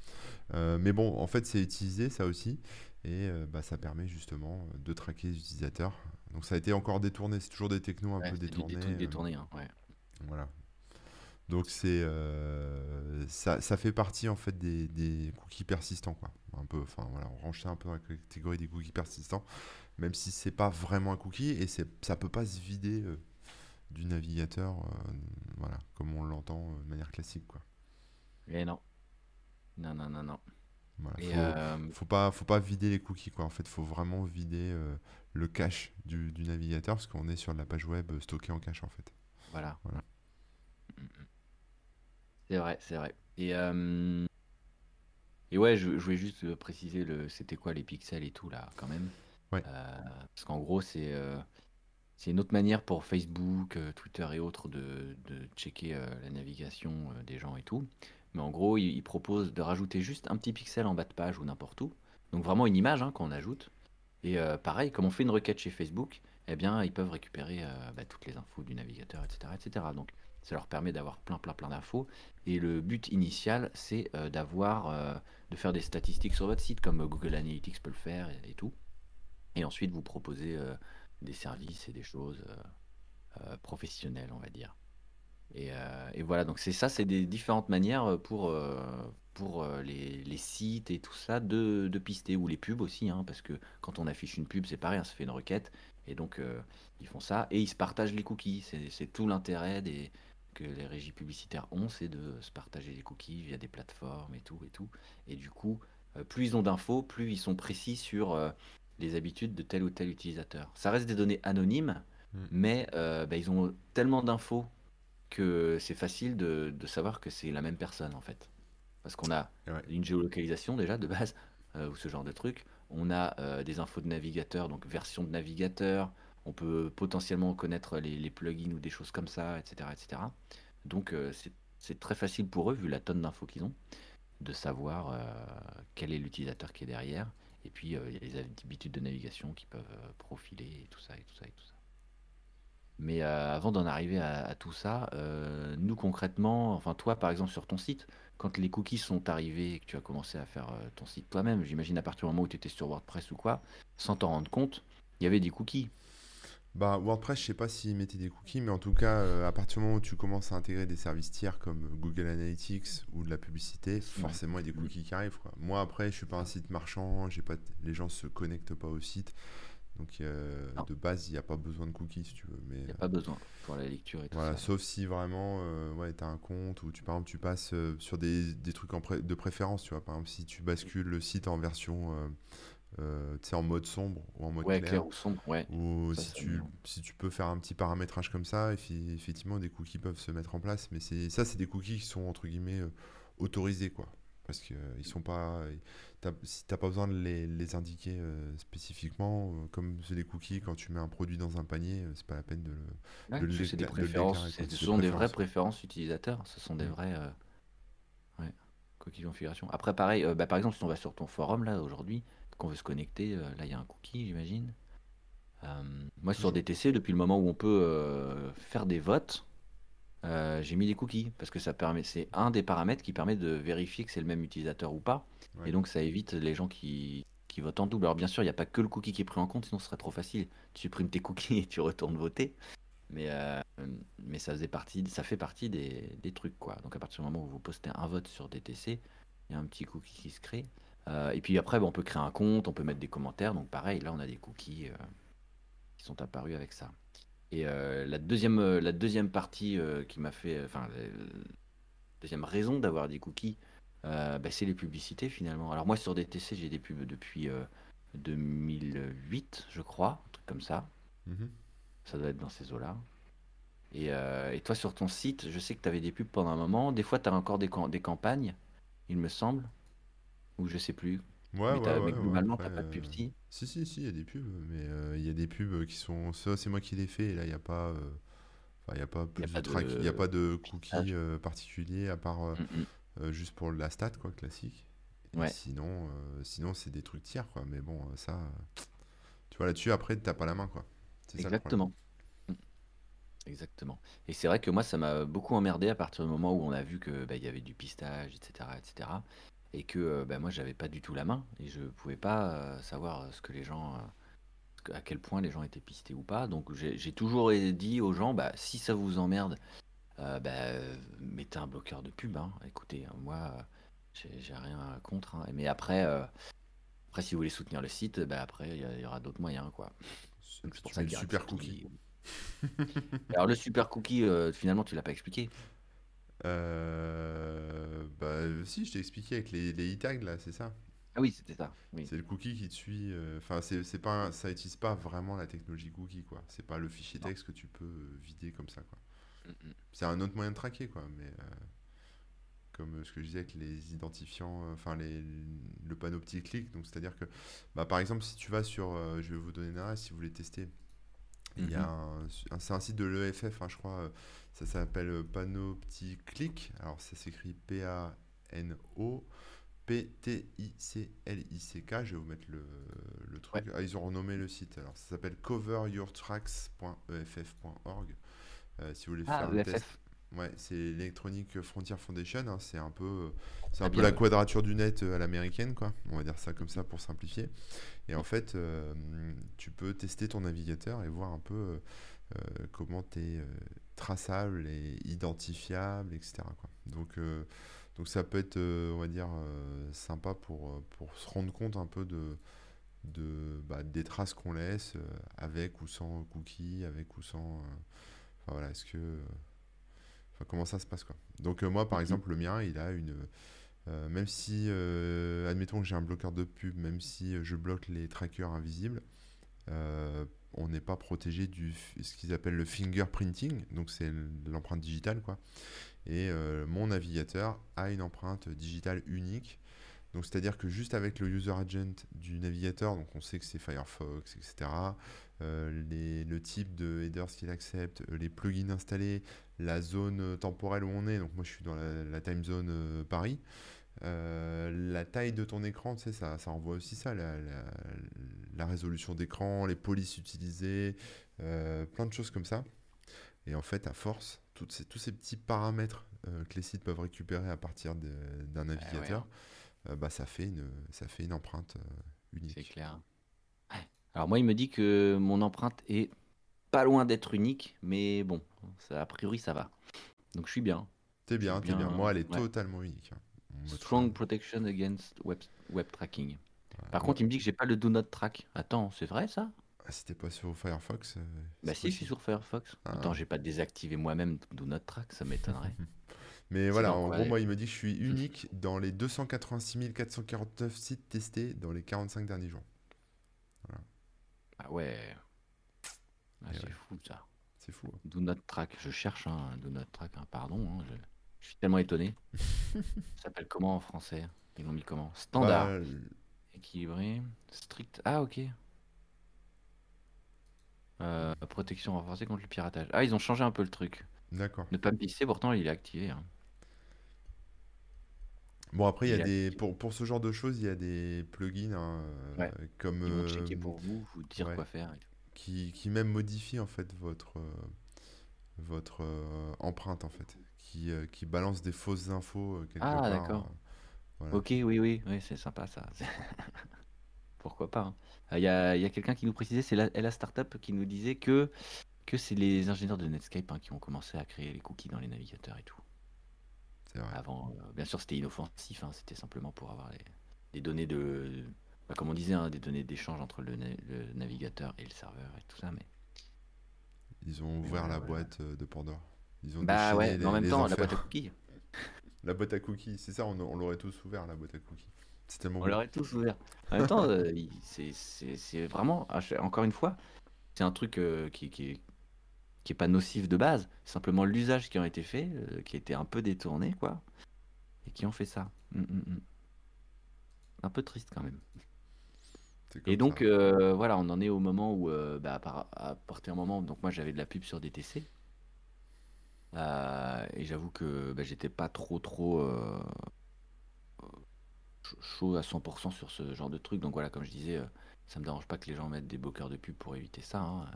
A: Euh, mais bon, en fait, c'est utilisé ça aussi, et euh, bah, ça permet justement de traquer les utilisateurs. Donc ça a été encore détourné, c'est toujours des technos un
B: Ouais,
A: peu
B: c'est des
A: détournés.
B: trucs
A: euh,
B: détournés, hein, ouais.
A: voilà. Donc c'est euh, ça, ça fait partie en fait des, des cookies persistants quoi. Un peu, enfin voilà, on range ça un peu dans la catégorie des cookies persistants, même si c'est pas vraiment un cookie et c'est ça peut pas se vider euh, du navigateur, euh, voilà, comme on l'entend euh, de manière classique quoi.
B: Et non. Non, non, non, non.
A: Voilà, faut,
B: euh,
A: faut pas, faut pas vider les cookies quoi. En fait, faut vraiment vider euh, le cache du, du navigateur parce qu'on est sur la page web euh, stockée en cache en fait.
B: voilà.
A: Voilà.
B: Mm, mm. C'est vrai, c'est vrai. Et, euh, et ouais, je, je voulais juste préciser le, c'était quoi les pixels et tout là, quand même.
A: Ouais.
B: Parce qu'en gros, c'est c'est une autre manière pour Facebook, Twitter et autres de, de checker la navigation des gens et tout. Mais en gros, ils, ils proposent de rajouter juste un petit pixel en bas de page ou n'importe où. Donc vraiment une image hein, qu'on ajoute. Et euh, pareil, comme on fait une requête chez Facebook, eh bien, ils peuvent récupérer euh, bah, toutes les infos du navigateur, etc., etc. Donc, ça leur permet d'avoir plein, plein, plein d'infos. Et le but initial, c'est euh, d'avoir, de faire des statistiques sur votre site, comme Google Analytics peut le faire et, et tout. Et ensuite, vous proposer des services et des choses professionnelles, on va dire. Et, euh, et voilà, donc c'est ça, c'est des différentes manières pour, euh, pour euh, les, les sites et tout ça de, de pister, ou les pubs aussi, hein, parce que quand on affiche une pub, c'est pareil, hein, ça fait une requête, et donc ils font ça, et ils se partagent les cookies. C'est tout l'intérêt des, que les régies publicitaires ont, c'est de se partager les cookies via des plateformes et tout, et tout. Et du coup, plus ils ont d'infos, plus ils sont précis sur les habitudes de tel ou tel utilisateur. Ça reste des données anonymes,
A: Mm.
B: mais euh, bah, ils ont tellement d'infos que c'est facile de, de savoir que c'est la même personne en fait. Parce qu'on a
A: ouais.
B: une géolocalisation déjà de base, euh, ou ce genre de truc. On a euh, des infos de navigateur, donc version de navigateur. On peut potentiellement connaître les, les plugins ou des choses comme ça, etc. etc. Donc euh, c'est très facile pour eux, vu la tonne d'infos qu'ils ont, de savoir quel est l'utilisateur qui est derrière. Et puis il y a les habitudes de navigation qui peuvent profiler et tout ça et tout ça et tout ça. Mais euh, avant d'en arriver à, à tout ça, euh, nous concrètement, enfin toi par exemple sur ton site, quand les cookies sont arrivés et que tu as commencé à faire euh, ton site toi-même, j'imagine à partir du moment où tu étais sur WordPress ou quoi, sans t'en rendre compte, il y avait des cookies.
A: Bah, WordPress, je sais pas s'ils mettaient des cookies, mais en tout cas, à partir du moment où tu commences à intégrer des services tiers comme Google Analytics ou de la publicité, forcément, il y a des cookies qui arrivent, quoi. Moi, après, je suis pas un site marchand, j'ai pas, les gens se connectent pas au site, donc euh, de base, il n'y a pas besoin de cookies, si tu veux. Mais
B: Il n'y a pas besoin pour la lecture et tout
A: voilà,
B: ça.
A: sauf si vraiment, euh, ouais, tu as un compte ou tu, par exemple, tu passes euh, sur des, des trucs en pré- de préférence, tu vois. Par exemple, si tu bascules le site en version, euh, en mode sombre ou en mode
B: Ouais,
A: clair,
B: clair ou sombre, ouais.
A: ou
B: Ça,
A: si tu,
B: bien.
A: si tu peux faire un petit paramétrage comme ça, effectivement, des cookies peuvent se mettre en place. Mais c'est ça, c'est des cookies qui sont, entre guillemets, autorisés, quoi. Parce qu'ils ils sont pas... t'as- si t'as pas besoin de les, les indiquer euh, spécifiquement, euh, comme c'est des cookies, quand tu mets un produit dans un panier, euh, c'est pas la peine de le...
B: Ouais,
A: de
B: que des
A: de
B: ce sont des vraies préférences utilisateurs, ce sont des
A: Mm.
B: vrais. euh, ouais. cookie configuration. Après, pareil, euh, bah, par exemple, si on va sur ton forum là aujourd'hui, qu'on veut se connecter, euh, là il y a un cookie, j'imagine. Euh, moi, sur. DTC, depuis le moment où on peut euh, faire des votes, euh, j'ai mis des cookies parce que ça permet, c'est un des paramètres qui permet de vérifier que c'est le même utilisateur ou pas.
A: Ouais.
B: Et donc, ça évite les gens qui, qui votent en double. Alors, bien sûr, il n'y a pas que le cookie qui est pris en compte, sinon ce serait trop facile. Tu supprimes tes cookies et tu retournes voter. Mais, euh, mais ça faisait partie, ça fait partie des, des trucs, quoi. Donc, à partir du moment où vous postez un vote sur DTC, il y a un petit cookie qui se crée. Euh, et puis après, bah, on peut créer un compte, on peut mettre des commentaires. Donc, pareil, là, on a des cookies qui sont apparus avec ça. Et euh, la deuxième, euh, la deuxième partie euh, qui m'a fait, enfin, la deuxième raison d'avoir des cookies, bah, c'est les publicités finalement. Alors moi sur DTC j'ai des pubs depuis euh, 2008 je crois, un truc comme ça.
A: Mhm.
B: Ça doit être dans ces eaux-là. Et, et toi sur ton site, je sais que tu avais des pubs pendant un moment. Des fois tu as encore des, des campagnes, il me semble. Ou je sais plus.
A: Ouais,
B: mais,
A: ouais, ouais,
B: mais
A: ouais,
B: globalement t'as pas de pub
A: euh,
B: si.
A: Si, si, si, il y a des pubs, mais euh, il y a des pubs qui sont. Ça, c'est moi qui les fais, et là, il n'y a pas. euh, il n'y a pas plus
B: a
A: de track, il n'y a
B: de
A: pas de cookies euh, particuliers à part euh,
B: Mm, mm.
A: euh, juste pour la stat, quoi, classique.
B: Ouais.
A: sinon, euh, sinon c'est des trucs tiers, quoi. Mais bon, euh, ça. euh, Tu vois, là-dessus, après, t'as pas la main, quoi. C'est ça le.
B: Exactement. Mm. Exactement. Et c'est vrai que moi, ça m'a beaucoup emmerdé à partir du moment où on a vu que bah, il y avait du pistage, etc., etc. Et que euh, bah, moi, j'avais pas du tout la main et je pouvais pas euh, savoir euh, ce que les gens, à quel point les gens étaient pistés ou pas. Donc j'ai toujours dit aux gens, bah, si ça vous emmerde, euh, bah, mettez un bloqueur de pub. hein. Écoutez, hein, moi, j'ai rien contre. hein. Mais après, euh, après, si vous voulez soutenir le site, bah, après, il y, aura d'autres moyens, quoi. C'est pour ça qu'il y a
A: super cookie.
B: alors le super cookie, euh, finalement, tu l'as pas expliqué.
A: Euh, bah, si, je t'ai expliqué avec les, les e-tags, là, c'est ça?
B: Ah oui, c'était ça. Oui.
A: C'est le cookie qui te suit. euh, Enfin, c'est c'est pas, un- ça utilise pas vraiment la technologie cookie, quoi. C'est pas le fichier
B: Non.
A: texte que tu peux euh, vider comme ça, quoi.
B: Mm, mm.
A: C'est un autre moyen de traquer, quoi. Mais euh, comme ce que je disais avec les identifiants, enfin les, le panneau petit clic. Donc, c'est-à-dire que, bah, par exemple, si tu vas sur, je vais vous donner adresse si vous voulez tester. Il y a un, un- c'est un site de l'EFF, hein, je crois. euh, Ça s'appelle euh, Clic. Alors, ça s'écrit P-A-N-O. P-T-I-C-L-I-C-K. Je vais vous mettre le, le truc. Ah, ils ont renommé le site. Alors, ça s'appelle coveryourtracks.eff.org. Euh, si vous voulez
B: Ah,
A: faire le test. Ouais, c'est l'Electronic Frontier Foundation. hein, c'est un peu, c'est
B: Ah
A: un peu la quadrature du net euh, à l'américaine, quoi. On va dire ça comme ça pour simplifier. Et en fait, euh, tu peux tester ton navigateur et voir un peu euh, comment tu es traçable et identifiable, etc. quoi. Donc, donc ça peut être, on va dire, sympa pour, pour se rendre compte un peu de, de, bah, des traces qu'on laisse, avec ou sans cookies, avec ou sans. enfin voilà, est-ce que. Enfin, comment ça se passe quoi. Donc euh, moi par
B: Mhm.
A: exemple le mien il a une euh, même si euh, admettons que j'ai un bloqueur de pub, même si je bloque les trackers invisibles, euh, on n'est pas protégé du ce qu'ils appellent le fingerprinting, donc c'est l'empreinte digitale quoi. Et mon navigateur a une empreinte digitale unique. Donc c'est-à-dire que juste avec le user agent du navigateur, donc on sait que c'est Firefox, etc. les- le type de headers qu'il accepte, les plugins installés, la zone euh, temporelle où on est. Donc moi je suis dans la, la time zone euh, Paris. Euh, la taille de ton écran, tu sais, ça, ça envoie aussi ça, la, la- la résolution d'écran, les polices utilisées, euh, plein de choses comme ça. Et en fait, à force, toutes ces- tous ces petits paramètres que les sites peuvent récupérer à partir d'un
B: ouais,
A: navigateur, euh, bah, ça fait une, ça fait une empreinte euh,
B: C'est
A: unique.
B: clair. Alors moi, il me dit que mon empreinte est pas loin d'être unique, mais bon, ça, a priori, ça va. Donc je suis bien.
A: T'es bien, t'es bien.
B: bien.
A: Moi, elle est
B: Ouais.
A: totalement unique. hein.
B: Strong protection against web, web tracking.
A: Ouais,
B: Par contre, il me dit que j'ai pas le do not track. Attends, c'est vrai ça?
A: Ah, t'es pas sur Firefox, euh,
B: Bah si, je suis sur Firefox.
A: Ah.
B: Attends, j'ai pas désactivé moi-même do not track, ça m'étonnerait.
A: Mais voilà, en gros, moi, il me dit que je suis unique dans les 286 449 sites testés dans les 45 derniers jours.
B: Ah ouais. Ah, c'est
A: ouais.
B: fou ça.
A: C'est fou. hein.
B: Do not track, je cherche un do not track, hein, pardon. hein, je... je suis tellement étonné. ça s'appelle comment en français? Ils l'ont mis comment? Standard.
A: Bah,
B: Équilibré, strict. Ah, ok. Euh, protection renforcée contre le piratage. Ah, ils ont changé un peu le truc.
A: D'accord.
B: Ne pas me pisser, pourtant il est activé. hein.
A: Bon, après, il y a des, pour, pour ce genre de choses, il y a des plugins hein, euh,
B: Ouais.
A: comme
B: Ils vont
A: euh,
B: checker pour vous, vous dire
A: ouais.
B: quoi faire. et tout.
A: Qui, qui même modifient en fait votre, euh, votre euh, empreinte en fait, qui, euh, qui balance des fausses infos quelque
B: Ah,
A: part.
B: d'accord.
A: voilà.
B: Ok, oui, oui, oui, c'est sympa ça. Pourquoi pas. hein. Il y a, y a quelqu'un qui nous précisait, c'est la, la Startup qui nous disait que, que c'est les ingénieurs de Netscape hein, qui ont commencé à créer les cookies dans les navigateurs et tout. Avant, euh, bien sûr, c'était inoffensif, hein, c'était simplement pour avoir les, des données de. Bah, comme on disait, hein, des données d'échange entre le, na- le navigateur et le serveur et tout ça. Mais
A: Ils ont ouvert
B: voilà,
A: la
B: voilà.
A: boîte euh, de Pandore. Ils ont
B: bah ouais,
A: les,
B: mais en même temps, la boîte à cookies,
A: La boîte à cookies, c'est ça, on, on l'aurait tous ouvert la boîte à cookies. C'est tellement
B: on l'aurait tous ouvert. En même temps, euh, c'est- vraiment, chaque- encore une fois, c'est un truc euh, qui, qui est, qui est pas nocif de base, c'est simplement l'usage qui en a été fait, euh, qui a été un peu détourné, quoi, et qui ont fait ça. Mm, mm, mm. Un peu triste quand même. Et donc, euh, voilà, on en est au moment où, euh, bah, à partir un moment, donc moi j'avais de la pub sur DTC. Euh, et j'avoue que bah, j'étais pas trop, trop ch- chaud à 100% sur ce genre de truc. Donc voilà, comme je disais, ça me dérange pas que les gens mettent des bloqueurs de pub pour éviter ça. hein.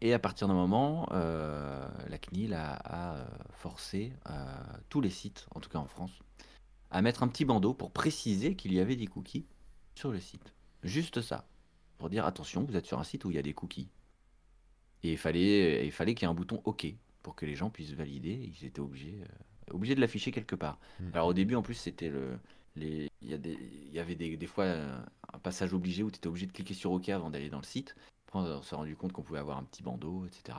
B: Et à partir d'un moment, la CNIL a, a, forcé tous les sites, en tout cas en France, à mettre un petit bandeau pour préciser qu'il y avait des cookies sur le site. Juste ça. Pour dire attention, vous êtes sur un site où il y a des cookies. Et il fallait, il fallait qu'il y ait un bouton OK pour que les gens puissent valider. Ils étaient obligés, euh, obligés de l'afficher quelque part.
A: Mm.
B: Alors au début, en plus, c'était le. Les, il, y a des, il y avait des, des fois euh, un passage obligé où tu étais obligé de cliquer sur OK avant d'aller dans le site. Après, on s'est rendu compte qu'on pouvait avoir un petit bandeau, etc.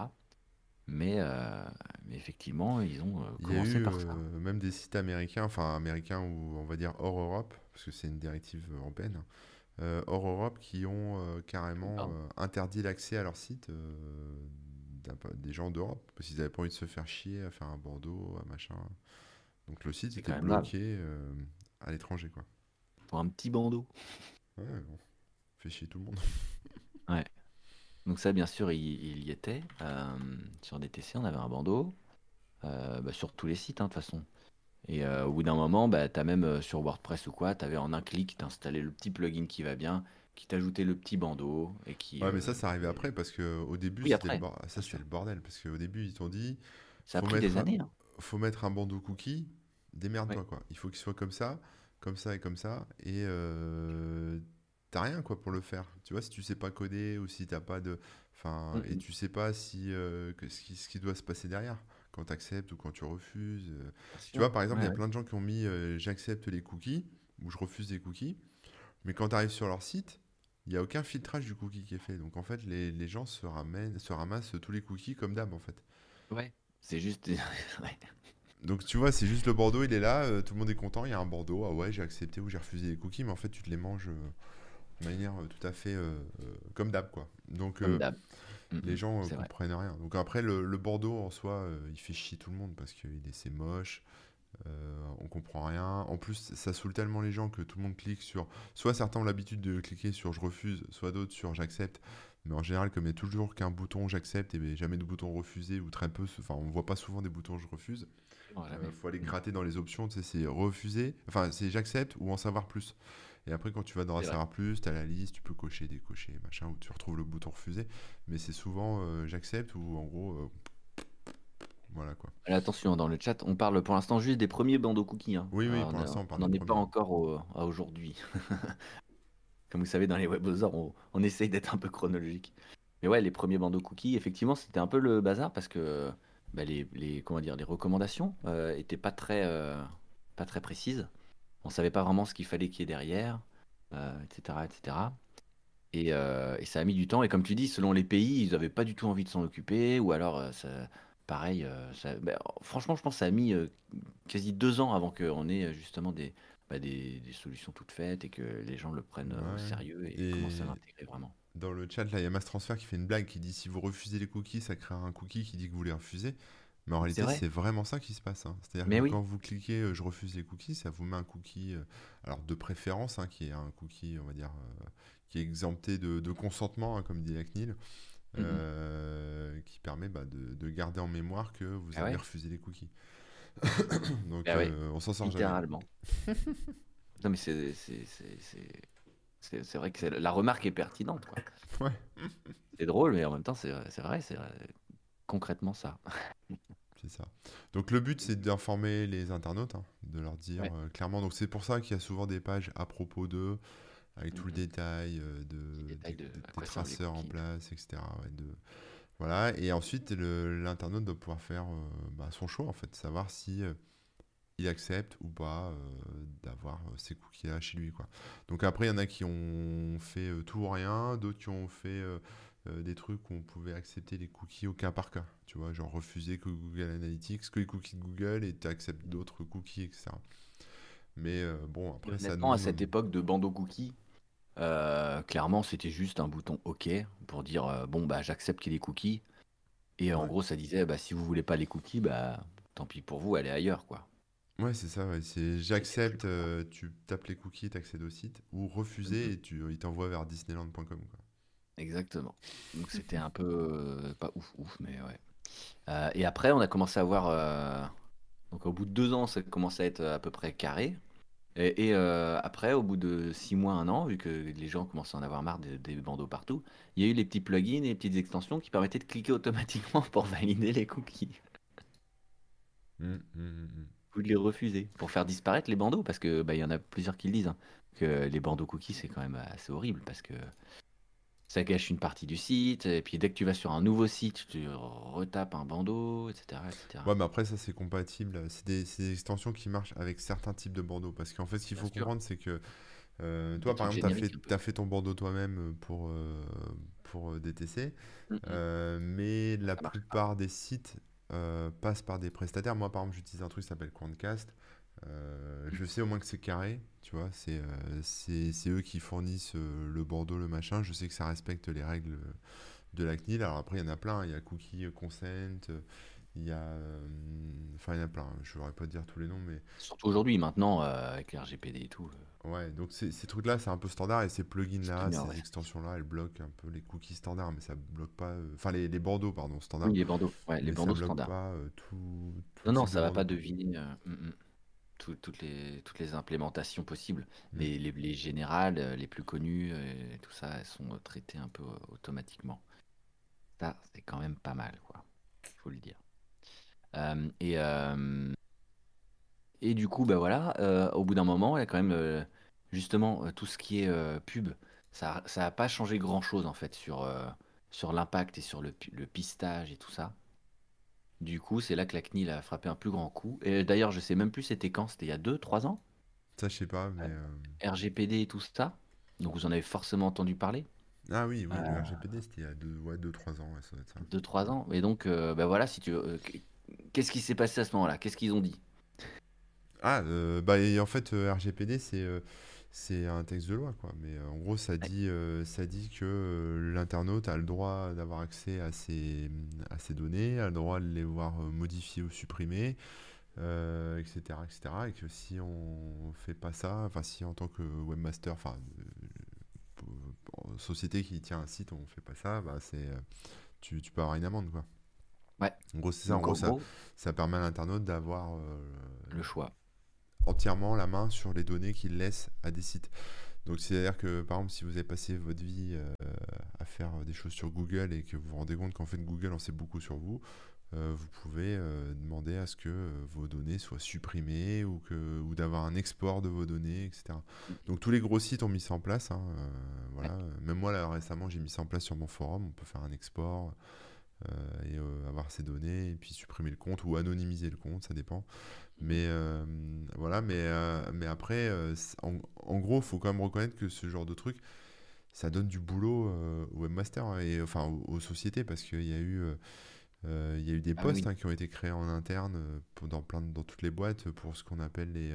B: Mais, euh, mais effectivement, ils ont euh,
A: Il y a
B: commencé
A: eu
B: par ça.
A: euh, même des sites américains, enfin américains ou on va dire hors Europe, parce que c'est une directive européenne, euh, hors Europe qui ont euh, carrément
B: Pardon.
A: euh, interdit l'accès à leur site euh, d'un peu- des gens d'Europe, parce qu'ils n'avaient pas envie de se faire chier à faire un bandeau, un machin. Donc le site
B: C'est
A: était
B: quand même grave.
A: bloqué euh, à l'étranger, quoi.
B: Pour un petit bandeau.
A: Ouais, bon. Fait chier tout le monde.
B: Donc ça, bien sûr, il, il y était. Euh, sur DTC, on avait un bandeau. euh, bah, sur tous les sites, hein, de toute façon. Et euh, au bout d'un moment, bah, tu as même sur WordPress ou quoi, tu avais en un clic, t'installais le petit plugin qui va bien, qui t'ajoutait le petit bandeau. Et qui,
A: Ouais, mais ça, ça arrivait après, parce que au début,
B: Oui,
A: c'était
B: après,
A: le, bor- ça, c'était le bordel, parce qu'au début, ils t'ont dit,
B: ça a pris des
A: mettre un-
B: années. hein.
A: faut mettre un bandeau cookie, démerde-toi
B: Ouais.
A: quoi. Il faut qu'il soit comme ça, comme ça et comme ça. Et euh, t'as rien quoi pour le faire. Tu vois, si tu sais pas coder ou si t'as pas de. Enfin, et tu sais pas si euh, que- ce, qui, ce qui doit se passer derrière. Quand tu acceptes ou quand tu refuses. euh. Tu vois, par exemple, il y a
B: Ouais,
A: plein de gens qui ont mis euh, j'accepte les cookies ou je refuse les cookies. Mais quand tu arrives sur leur site, il n'y a aucun filtrage du cookie qui est fait. Donc en fait, les, les gens se, ramènent, se ramassent tous les cookies comme d'hab en fait.
B: ouais. Ouais, c'est juste. ouais.
A: Donc tu vois, c'est juste le Bordeaux, il est là, tout le monde est content, il y a un Bordeaux, ah ouais, j'ai accepté ou j'ai refusé les cookies, mais en fait tu te les manges de manière euh, tout à fait euh, euh, comme d'hab quoi. Donc
B: Comme d'hab. Mm,
A: les
B: mm,
A: gens
B: vrai.
A: comprennent rien. Donc après le, le Bordeaux en soi, il fait chier tout le monde parce qu'il est c'est moche, euh, on comprend rien. En plus ça saoule tellement les gens que tout le monde clique sur, soit certains ont l'habitude de cliquer sur je refuse, soit d'autres sur j'accepte. Mais en général, comme il n'y a toujours qu'un bouton j'accepte et jamais de bouton refusé ou très peu, enfin on voit pas souvent des boutons je refuse. Il faut aller gratter dans les options, tu sais, c'est refuser, enfin c'est j'accepte ou en savoir plus. Et après quand tu vas dans savoir plus, tu as la liste, tu peux cocher, décocher, machin, où tu retrouves le bouton refuser. Mais c'est souvent euh, j'accepte ou en gros, euh, voilà quoi.
B: Alors, attention, dans le chat, on parle pour l'instant juste des premiers bandeaux cookies. hein.
A: Oui, oui,
B: Alors,
A: pour
B: on
A: l'instant, on parle
B: n'en
A: des
B: est pas encore au- à aujourd'hui. Comme vous savez, dans les webosors, on, on essaye d'être un peu chronologique. Mais ouais, les premiers bandeaux cookies, effectivement, c'était un peu le bazar parce que bah, les, les- comment dire, les recommandations euh, étaient pas très, euh, pas très précises. On savait pas vraiment ce qu'il fallait qu'il y ait derrière, euh, etc., etc. Et, euh, et ça a mis du temps. Et comme tu dis, selon les pays, ils n'avaient pas du tout envie de s'en occuper. Ou alors, euh, ça, pareil, euh, ça- bah, franchement, je pense que ça a mis euh, quasi deux ans avant qu'on ait euh, justement des, bah, des, des solutions toutes faites et que les gens le prennent euh, au sérieux et,
A: Et-
B: commencent à l'intégrer vraiment.
A: Dans le chat, là, il y a Mass Transfer qui fait une blague qui dit si vous refusez les cookies, ça créera un cookie qui dit que vous les refusez. Mais en réalité,
B: vrai.
A: c'est vraiment ça qui se passe. hein. C'est-à-dire que
B: oui.
A: quand vous cliquez euh, je refuse les cookies, ça vous met un cookie, euh, alors de préférence, hein, qui est un cookie, on va dire, euh, qui est exempté de, de consentement, hein, comme dit la CNIL,
B: Mhm.
A: euh, qui permet bah, de, de garder en mémoire que vous
B: Ah
A: avez
B: ouais.
A: refusé les cookies. Donc
B: Ah ouais,
A: on s'en sort jamais.
B: littéralement. Non, mais c'est c'est- c'est- c'est- c'est- c'est vrai que la remarque est pertinente, quoi.
A: Ouais,
B: C'est drôle, mais en même temps, c'est c'est vrai, c'est concrètement ça.
A: c'est ça. Donc le but c'est d'informer les internautes, hein, de leur dire
B: Ouais.
A: euh, clairement. Donc c'est pour ça qu'il y a souvent des pages à propos d'eux, avec tout le
B: Mhm.
A: détail euh, de, des-
B: de
A: traceurs en
B: cookies.
A: place, etc. ouais, de... Voilà. Et ensuite l'internaute doit pouvoir faire euh, bah, son choix en fait, savoir si il accepte ou pas euh, d'avoir ces cookies-là chez lui, quoi. Donc après, il y en a qui ont fait euh, tout ou rien, d'autres qui ont fait euh, des trucs où on pouvait accepter les cookies au cas par cas, tu vois, genre refuser que Google Analytics, que les cookies de Google et tu acceptes d'autres cookies, etc. Mais euh, bon, après, ça
B: à cette époque de bandeau cookies, euh, clairement, c'était juste un bouton OK pour dire euh, bon, bah, j'accepte qu'il y ait des cookies. Et en gros, ça disait bah, si vous voulez pas les cookies, bah, tant pis pour vous, allez ailleurs, quoi.
A: ouais, c'est ça, ouais, c'est j'accepte, euh, tu tapes les cookies, tu accèdes au site, ou refuser
B: Mhm.
A: et tu, il t'envoie vers disneyland.com, quoi.
B: Exactement. Donc c'était un peu euh, pas ouf ouf, mais ouais. Euh, et après, on a commencé à voir. euh, donc au bout de deux ans, ça commençait à être à peu près carré. Et, et, euh, après, au bout de six mois, un an, vu que les gens commençaient à en avoir marre des, des bandeaux partout, il y a eu les petits plugins et les petites extensions qui permettaient de cliquer automatiquement pour valider les cookies
A: Mm, mm, mm, mm.
B: ou de les refuser pour faire disparaître les bandeaux parce que bah, il y en a plusieurs qui le disent hein, que les bandeaux cookies c'est quand même assez horrible parce que ça gâche une partie du site et puis dès que tu vas sur un nouveau site tu retapes un bandeau etc etc
A: Ouais, mais après, ça, c'est compatible. C'est des, extensions qui marchent avec certains types de bandeaux. Parce qu'en fait, ce qu'il faut
B: sûr
A: comprendre, c'est que euh, toi, par exemple, tu as
B: génériques
A: fait, ton bandeau toi-même euh, pour, euh, pour DTC.
B: Mm, mm.
A: euh, mais la plupart des sites euh, passent par des prestataires. Moi, par exemple, j'utilise un truc qui s'appelle Quantcast. Euh, je sais au moins que c'est carré, tu vois. C'est euh, eux qui fournissent euh, le bandeau, le machin. Je sais que ça respecte les règles de la CNIL. Alors après, il y en a plein. Il y a Cookie Consent, euh, il y a. Enfin, il y en a plein. Je ne pas dire tous les noms, mais.
B: surtout aujourd'hui maintenant avec les RGPD et tout
A: Ouais, donc ces, trucs-là, c'est un peu standard. Et ces plugins-là, ces
B: ouais
A: extensions-là, elles bloquent un peu les cookies standards, mais ça bloque pas. Enfin, les, les bandeaux, pardon, standards.
B: oui les bandeaux ouais les
A: bloque
B: standards
A: pas tout, tout
B: non non ça va
A: bandeau,
B: pas deviner mm, mm, tout- toutes les toutes les implémentations possibles
A: Mm.
B: les, les, les générales euh, les plus connues euh, et tout ça elles sont euh, traitées un peu automatiquement Ça, c'est quand même pas mal, quoi. Faut le dire. Euh, et, euh, et du coup, bah voilà, euh, au bout d'un moment, il y a quand même justement tout ce qui est pub. Ça, ça a pas changé grand-chose en fait sur, sur l'impact et sur le, le pistage et tout ça. Du coup, c'est là que la CNIL a frappé un plus grand coup. Et d'ailleurs, je sais même plus c'était quand, c'était il y a 2-3 ans,
A: Ça, je sais pas, mais. euh,
B: RGPD et tout ça. Donc vous en avez forcément entendu parler.
A: Ah oui, oui, le
B: Euh,
A: RGPD, c'était il y a 2 ouais, ans, ouais, ça doit être ça.
B: 2-3 ans. Et donc, euh, bah voilà, si tu veux, euh, qu'est-ce qui s'est passé à ce moment-là? Qu'est-ce qu'ils ont dit?
A: Ah, euh, bah, et en fait, euh, RGPD, c'est euh, c'est un texte de loi, quoi. Mais euh, en gros, ça dit, euh, ça dit que euh, l'internaute a le droit d'avoir accès à ces, à ces données, a le droit de les voir modifiées ou supprimées, euh, etc., etc. Et que si on fait pas ça, enfin, si en tant que webmaster, enfin, société qui tient un site, on fait pas ça, bah, c'est, tu, tu peux avoir une amende, quoi.
B: Ouais.
A: En gros, c'est ça. En gros, ça, ça permet à l'internaute d'avoir euh,
B: le choix.
A: Entièrement la main sur les données qu'il laisse à des sites. Donc c'est-à-dire que par exemple si vous avez passé votre vie euh, à faire des choses sur Google et que vous vous rendez compte qu'en fait Google en sait beaucoup sur vous, euh, vous pouvez euh, demander à ce que vos données soient supprimées ou, que, ou d'avoir un export de vos données, etc. Donc tous les gros sites ont mis ça en place. hein, voilà. Même moi là récemment j'ai mis ça en place sur mon forum. On peut faire un export et avoir ces données et puis supprimer le compte ou anonymiser le compte, ça dépend. Mais euh, voilà, mais, euh, mais après, euh, en, en gros, il faut quand même reconnaître que ce genre de truc, ça donne du boulot euh, aux webmasters hein, et enfin aux, aux sociétés parce qu'il y a eu, il y a eu des
B: Ah
A: postes
B: oui.
A: hein, qui ont été créés en interne pour- dans plein dans toutes les boîtes pour ce qu'on appelle les,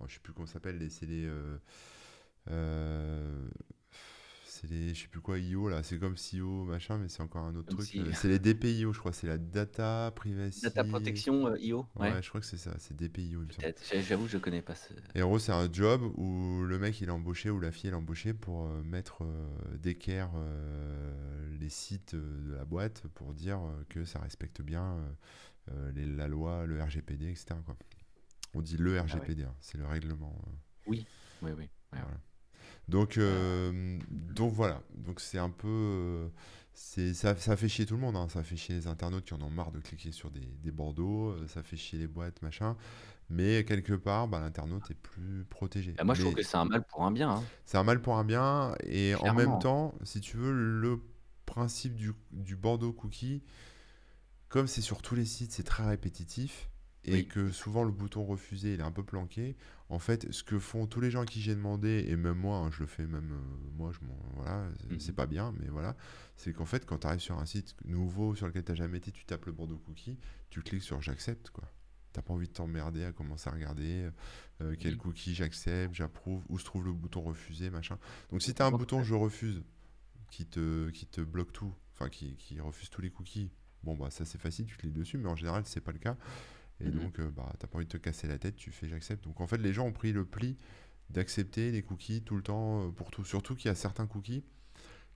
A: oh, je sais plus comment ça s'appelle, les, c'est les, euh, c'est les, je sais plus quoi, IO là, c'est comme CEO machin, mais c'est encore un autre
B: Comme
A: truc.
B: si
A: C'est les DPIO, je crois, c'est la Data Privacy.
B: data protection euh, IO,
A: Ouais,
B: ouais,
A: je crois que c'est ça, c'est DPIO,
B: peut-être. J'a- J'avoue, je connais pas ce.
A: Et en gros, c'est un job où le mec il est embauché ou la fille elle est embauchée pour euh, mettre euh, d'équerre euh, les sites de la boîte pour dire que ça respecte bien les- la loi, le RGPD, etc. Quoi. On dit le
B: Ah ouais.
A: RGPD, hein, c'est le règlement.
B: Oui, oui, oui. ouais.
A: voilà. Donc, euh, donc voilà, donc c'est un peu, euh, c'est ça, ça fait chier tout le monde, hein. Ça fait chier les internautes qui en ont marre de cliquer sur des, des bandeaux, euh, ça fait chier les boîtes, machin. Mais quelque part, bah, l'internaute est plus protégé.
B: Bah, moi, je trouve que c'est un mal pour un bien. hein.
A: c'est un mal pour un bien, et en même temps, si tu veux, le principe du, du bandeau cookie, comme c'est sur tous les sites, c'est très répétitif, et
B: Oui.
A: que souvent le bouton refuser, il est un peu planqué. En fait, ce que font tous les gens qui j'ai demandé, et même moi, hein, je le fais même euh, moi, je voilà, c'est- c'est
B: Mhm.
A: pas bien, mais voilà, c'est qu'en fait, quand tu arrives sur un site nouveau sur lequel tu jamais été, tu tapes le bandeau cookie, tu cliques sur j'accepte, quoi. T'as pas envie de t'emmerder à commencer à regarder euh, quel
B: Oui.
A: cookie j'accepte, j'approuve, où se trouve le bouton refuser, machin. Donc si tu as un bouton je refuse qui te, qui te bloque tout, enfin qui, qui refuse tous les cookies, bon bah ça c'est facile, tu cliques dessus, mais en général c'est pas le cas. Et
B: Mhm.
A: donc euh, bah t'as pas envie de te casser la tête, tu fais j'accepte. Donc en fait les gens ont pris le pli d'accepter les cookies tout le temps euh, pour tout. Surtout qu'il y a certains cookies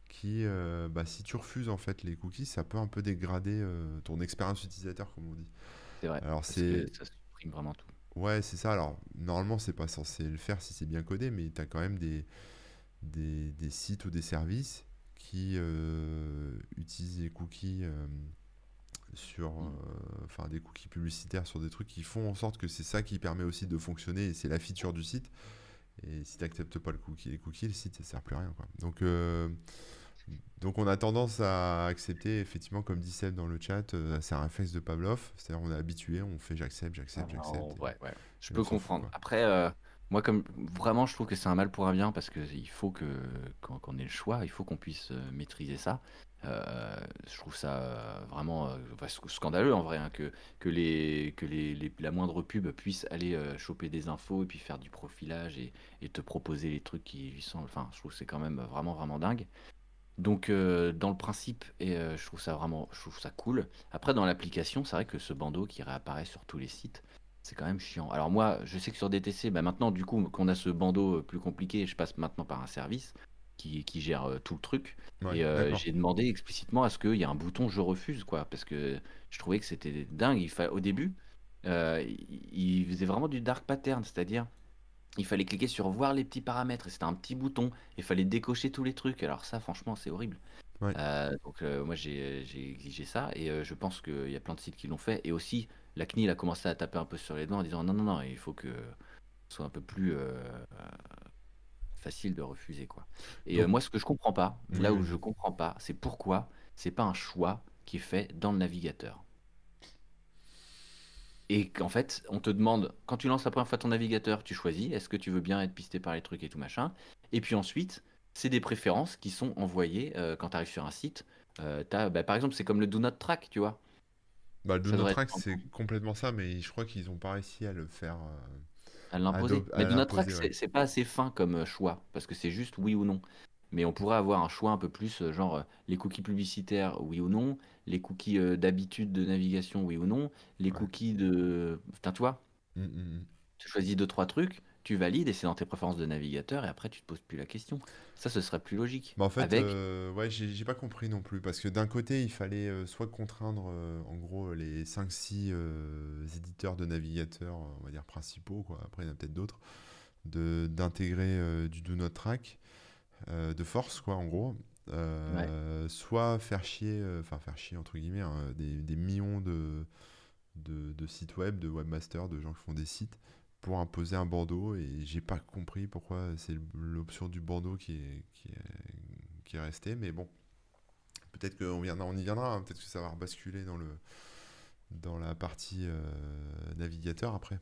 A: qui, euh, bah, si tu refuses en fait les cookies, ça peut un peu dégrader euh, ton expérience utilisateur comme on dit.
B: C'est vrai.
A: Alors c'est
B: ça supprime vraiment tout.
A: Ouais, c'est ça. Alors, normalement, c'est pas censé le faire si c'est bien codé, mais tu as quand même des, des, des sites ou des services qui euh, utilisent les cookies sur,
B: Mm.
A: euh, enfin, des cookies publicitaires sur des trucs qui font en sorte que c'est ça qui permet aussi de fonctionner et c'est la feature du site. Et si tu n'acceptes pas le cookie, les cookies, le site ne sert plus à rien. Quoi. Donc, euh, donc, on a tendance à accepter, effectivement, comme dit Seb dans le chat, euh, c'est un réflexe de Pavlov. C'est-à-dire, on est habitué, on fait j'accepte, j'accepte, j'accepte.
B: Ouais, ouais. Je peux comprendre. Après, euh, moi, comme vraiment, je trouve que c'est un mal pour un bien parce que il faut qu'on qu'on ait le choix, il faut qu'on puisse maîtriser ça. Euh, je trouve ça euh, vraiment euh, scandaleux en vrai hein, que, la moindre pub puisse aller choper des infos et puis faire du profilage et, te proposer les trucs qui lui semblent. Enfin, je trouve c'est quand même vraiment, vraiment dingue. Donc, dans le principe, et je trouve ça vraiment, je ça cool. Après, dans l'application, c'est vrai que ce bandeau qui réapparaît sur tous les sites, c'est quand même chiant. Alors moi, je sais que sur DTC, bah maintenant, du coup, qu'on a ce bandeau plus compliqué, je passe maintenant par un service qui, qui gère euh, tout le truc.
A: Ouais,
B: et euh, j'ai demandé explicitement à ce qu'il y ait un bouton je refuse, quoi, parce que je trouvais que c'était dingue. Il fa... Au début, euh, il faisait vraiment du dark pattern, c'est-à-dire il fallait cliquer sur voir les petits paramètres et c'était un petit bouton. Il fallait décocher tous les trucs. Alors ça, franchement, c'est horrible.
A: Ouais.
B: Euh, donc euh, moi, j'ai exigé ça et euh, je pense qu'il y a plein de sites qui l'ont fait. Et aussi, la CNIL a commencé à taper un peu sur les doigts en disant non, non, non, il faut que ce soit un peu plus facile de refuser, quoi. Et euh, moi, ce que je comprends pas, là où
A: oui.
B: je comprends pas, c'est pourquoi c'est pas un choix qui est fait dans le navigateur. Et qu'en fait, on te demande, quand tu lances la première fois ton navigateur, tu choisis, est-ce que tu veux bien être pisté par les trucs et tout machin. Et puis ensuite, c'est des préférences qui sont envoyées euh, quand tu arrives sur un site. Euh, t'as- bah, par exemple, c'est comme le Do Not Track, tu vois.
A: Bah, le Do Not Track,
B: être
A: c'est complètement ça, mais je crois qu'ils n'ont pas réussi à le faire. euh,
B: À l'imposer. Mais Do Not Track,
A: l'imposer,
B: c'est
A: ouais.
B: c'est pas assez fin comme euh, choix, parce que c'est juste oui ou non. Mais on pourrait avoir un choix un peu plus, euh, genre euh, les cookies publicitaires, oui ou non, les cookies euh, d'habitude de navigation, oui ou non, les
A: Ouais.
B: cookies de... Putain, tu vois,
A: mm, mm, mm.
B: tu choisis deux, trois trucs, tu valides et c'est dans tes préférences de navigateur et après tu te poses plus la question. Ça, ce serait plus logique.
A: Bah, en fait,
B: Avec,
A: euh, ouais, j'ai pas compris non plus, parce que d'un côté, il fallait euh, soit contraindre, euh, en gros, les 5-6 euh, éditeurs de navigateurs, on va dire principaux, quoi. Après, il y en a peut-être d'autres, d'intégrer du Do Not Track de force, quoi, en gros. Soit faire chier, enfin faire chier entre guillemets, hein, des, des millions de, de, de sites web, de webmasters, de gens qui font des sites pour imposer un bandeau et j'ai pas compris pourquoi c'est l'option du bandeau qui est, qui est, qui est restée, mais bon, peut-être qu'on on y viendra, hein, peut-être que ça va rebasculer dans le dans la partie euh, navigateur après,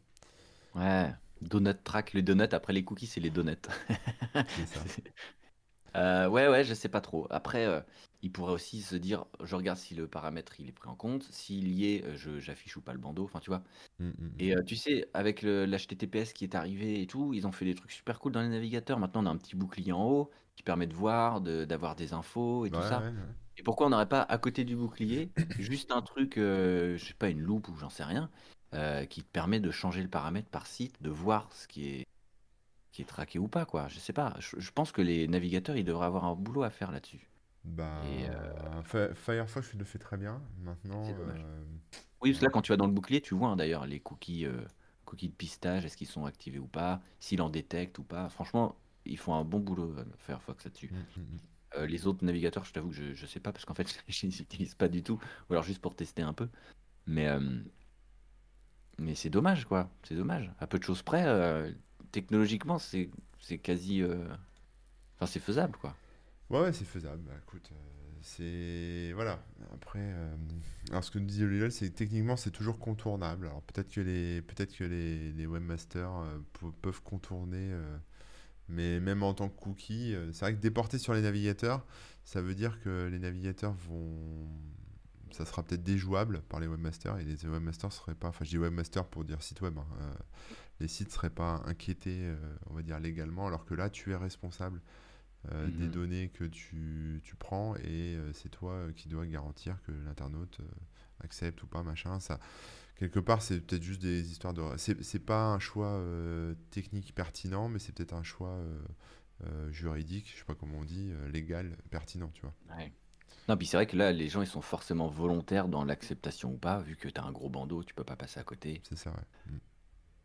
B: ouais, donut track, le donut, après les cookies, c'est les donuts.
A: c'est ça.
B: Euh, ouais, ouais, je sais pas trop. Après, euh, il pourrait aussi se dire, je regarde si le paramètre il est pris en compte, s'il y est, euh, je j'affiche ou pas le bandeau, enfin tu vois.
A: Mm, mm, mm.
B: Et euh, tu sais, avec le- l'HTTPS qui est arrivé et tout, ils ont fait des trucs super cool dans les navigateurs. Maintenant, on a un petit bouclier en haut qui permet de voir, de- d'avoir des infos et tout ça.
A: ouais, ouais.
B: Et pourquoi on n'aurait pas à côté du bouclier juste un truc, je sais pas, une loupe ou j'en sais rien, qui te permet de changer le paramètre par site, de voir ce qui est qui est traqué ou pas, quoi. Je sais pas. Je, je pense que les navigateurs, ils devraient avoir un boulot à faire là-dessus.
A: Bah,
B: euh,
A: Fi- Firefox il le fait très bien. Maintenant, euh,
B: Oui, parce que là, quand tu vas dans le bouclier, tu vois hein, d'ailleurs les cookies, euh, cookies de pistage, est-ce qu'ils sont activés ou pas, s'il en détecte ou pas. Franchement, ils font un bon boulot, euh, Firefox là-dessus.
A: Mm, mm, mm.
B: Euh, les autres navigateurs, je t'avoue que je, je sais pas, parce qu'en fait, je les utilise pas du tout, ou alors juste pour tester un peu. Mais, mais c'est dommage, quoi. C'est dommage. À peu de choses près, technologiquement, c'est quasi. euh, Enfin, c'est faisable, quoi.
A: Ouais, ouais, c'est faisable. Bah, euh, c'est. Voilà. Après, euh, alors ce que nous dit Lionel, c'est que techniquement, c'est toujours contournable. Alors peut-être que les, peut-être que les, webmasters pe- peuvent contourner, mais même en tant que cookie, c'est vrai que déporter sur les navigateurs, ça veut dire que les navigateurs vont. Ça sera peut-être déjouable par les webmasters et les webmasters seraient pas. Enfin, je dis webmaster pour dire site web. hein, les sites seraient pas inquiétés, euh, on va dire légalement, alors que là, tu es responsable euh, des
B: Mhm.
A: données que tu, tu prends et euh, c'est toi qui dois garantir que l'internaute accepte ou pas, machin. Ça, quelque part, c'est peut-être juste des histoires de. C'est pas un choix euh, technique pertinent, mais c'est peut-être un choix euh, euh, juridique, je sais pas comment on dit, légal pertinent, tu vois.
B: Ouais. Non, puis c'est vrai que là, les gens, ils sont forcément volontaires dans l'acceptation ou pas, vu que tu as un gros bandeau, tu peux pas passer à côté.
A: C'est ça, ouais.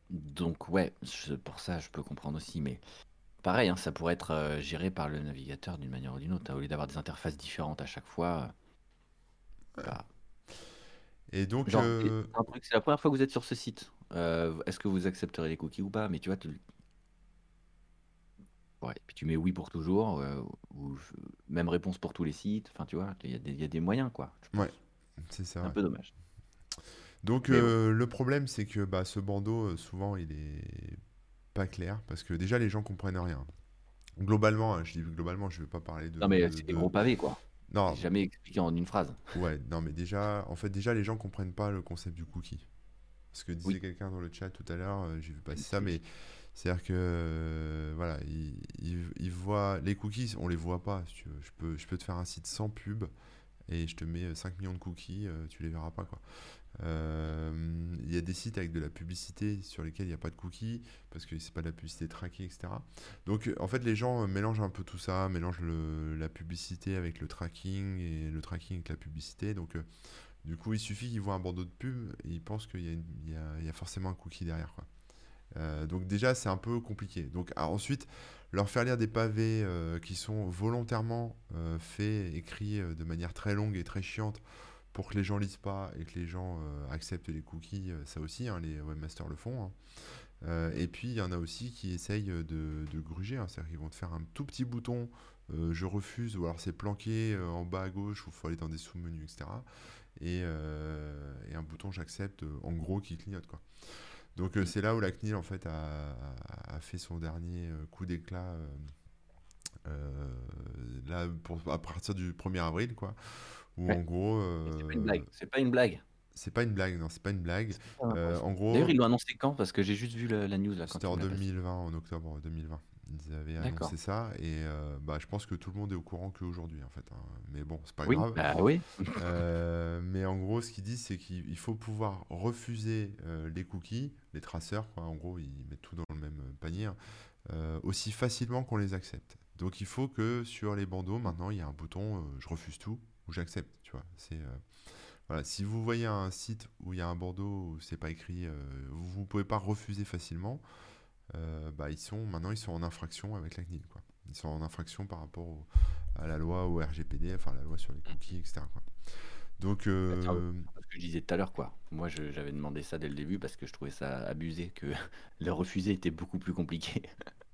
B: Donc, ouais, je- pour ça, je peux comprendre aussi, mais pareil, hein, ça pourrait être euh, géré par le navigateur d'une manière ou d'une autre. hein, Au lieu d'avoir des interfaces différentes à chaque fois, euh, bah,
A: Et donc,
B: genre,
A: euh,
B: c'est la première fois que vous êtes sur ce site. Est-ce que vous accepterez les cookies ou pas? Mais tu vois, tu... ouais, puis tu mets oui pour toujours, ou même réponse pour tous les sites. Enfin, tu vois, il y a des, il y a des moyens, quoi, je
A: ouais, c'est ça.
B: C'est un
A: ouais.
B: peu dommage.
A: Donc, euh, le problème, c'est que bah, ce bandeau, euh, souvent, il est pas clair parce que déjà, les gens comprennent rien. Globalement, hein, je dis globalement, je vais pas parler de,
B: Non, mais
A: de,
B: c'est des
A: de-
B: gros pavés, quoi.
A: Non,
B: C'est jamais expliqué en une phrase.
A: ouais, non, mais déjà, en fait, déjà, les gens comprennent pas le concept du cookie. Ce que disait
B: Oui.
A: quelqu'un dans le chat tout à l'heure, euh, j'ai vu passer ça, mais c'est-à-dire que, euh, voilà, ils, ils- ils voient les cookies, on les voit pas, si tu veux. Je peux, je peux te faire un site sans pub et je te mets euh, 5 millions de cookies, euh, tu les verras pas, quoi. Euh, Il y a des sites avec de la publicité sur lesquels il n'y a pas de cookies parce que c'est pas de la publicité traquée, etc. Donc euh, en fait les gens euh, mélangent un peu tout ça, mélangent la publicité avec le tracking et le tracking avec la publicité. Donc du coup il suffit qu'ils voient un bandeau de pub et ils pensent qu'il y, a forcément un cookie derrière. Donc déjà c'est un peu compliqué. Donc ah, ensuite leur faire lire des pavés qui sont volontairement faits, écrits de manière très longue et très chiante pour que les gens lisent pas et que les gens euh, acceptent les cookies, euh, ça aussi, hein, les webmasters le font. hein. Euh, et puis il y en a aussi qui essayent de, gruger, hein, c'est-à-dire qu'ils vont te faire un tout petit bouton je refuse, ou alors c'est planqué en bas à gauche où il faut aller dans des sous-menus, etc. Et, un bouton j'accepte en gros qui clignote quoi. Donc c'est là où la CNIL en fait a, fait son dernier coup d'éclat là à partir du 1er avril quoi. Où
B: Ouais.
A: en gros
B: C'est pas une
A: euh,
B: blague. C'est pas une blague.
A: c'est pas une blague, non, c'est pas une blague.
B: Pas
A: Euh, en gros,
B: D'ailleurs, ils l'ont annoncé quand? Parce que j'ai juste vu la news là
A: c'était en
B: me l'as passé.
A: 2020, en octobre 2020. Ils avaient annoncé ça et euh, bah, je pense que tout le monde est au courant qu'aujourd'hui en fait. hein. Mais bon, c'est pas
B: Oui,
A: grave.
B: bah oui.
A: Euh, mais en gros, ce qu'ils disent, c'est qu'il il faut pouvoir refuser les cookies, les traceurs, quoi. En gros, ils mettent tout dans le même panier, hein, aussi facilement qu'on les accepte. Donc il faut que sur les bandeaux, maintenant, il y a un bouton je refuse tout ou j'accepte, tu vois. C'est euh, voilà, si vous voyez un site où il y a un bandeau où c'est pas écrit, euh, vous ne pouvez pas refuser facilement, euh, bah, ils sont, maintenant ils sont en infraction avec la CNIL. Quoi. Ils sont en infraction par rapport à la loi, au RGPD, enfin la loi sur les cookies, etc. Donc,
B: Bah,
A: euh,
B: ce que je disais tout à l'heure, quoi. Moi, j'avais demandé ça dès le début parce que je trouvais ça abusé, que le refuser était beaucoup plus compliqué.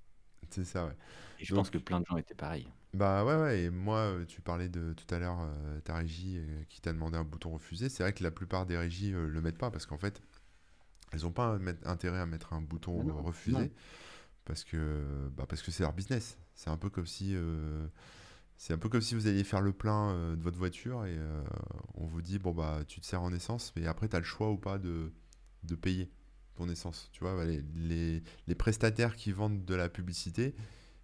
A: c'est ça, ouais.
B: Et je pense que plein de gens étaient pareils.
A: bah ouais, ouais, et moi, euh, tu parlais de tout à l'heure, euh, ta régie euh, qui t'a demandé un bouton refuser. C'est vrai que la plupart des régies euh, le mettent pas parce qu'en fait, elles n'ont pas intérêt à mettre un bouton
B: non, non.
A: refuser parce que bah, parce que c'est leur business. C'est un peu comme si c'est un peu comme si vous alliez faire le plein de votre voiture et on vous dit bon bah tu te sers en essence, mais après tu as le choix ou pas de, de payer ton essence. Tu vois, bah, les, les, les prestataires qui vendent de la publicité,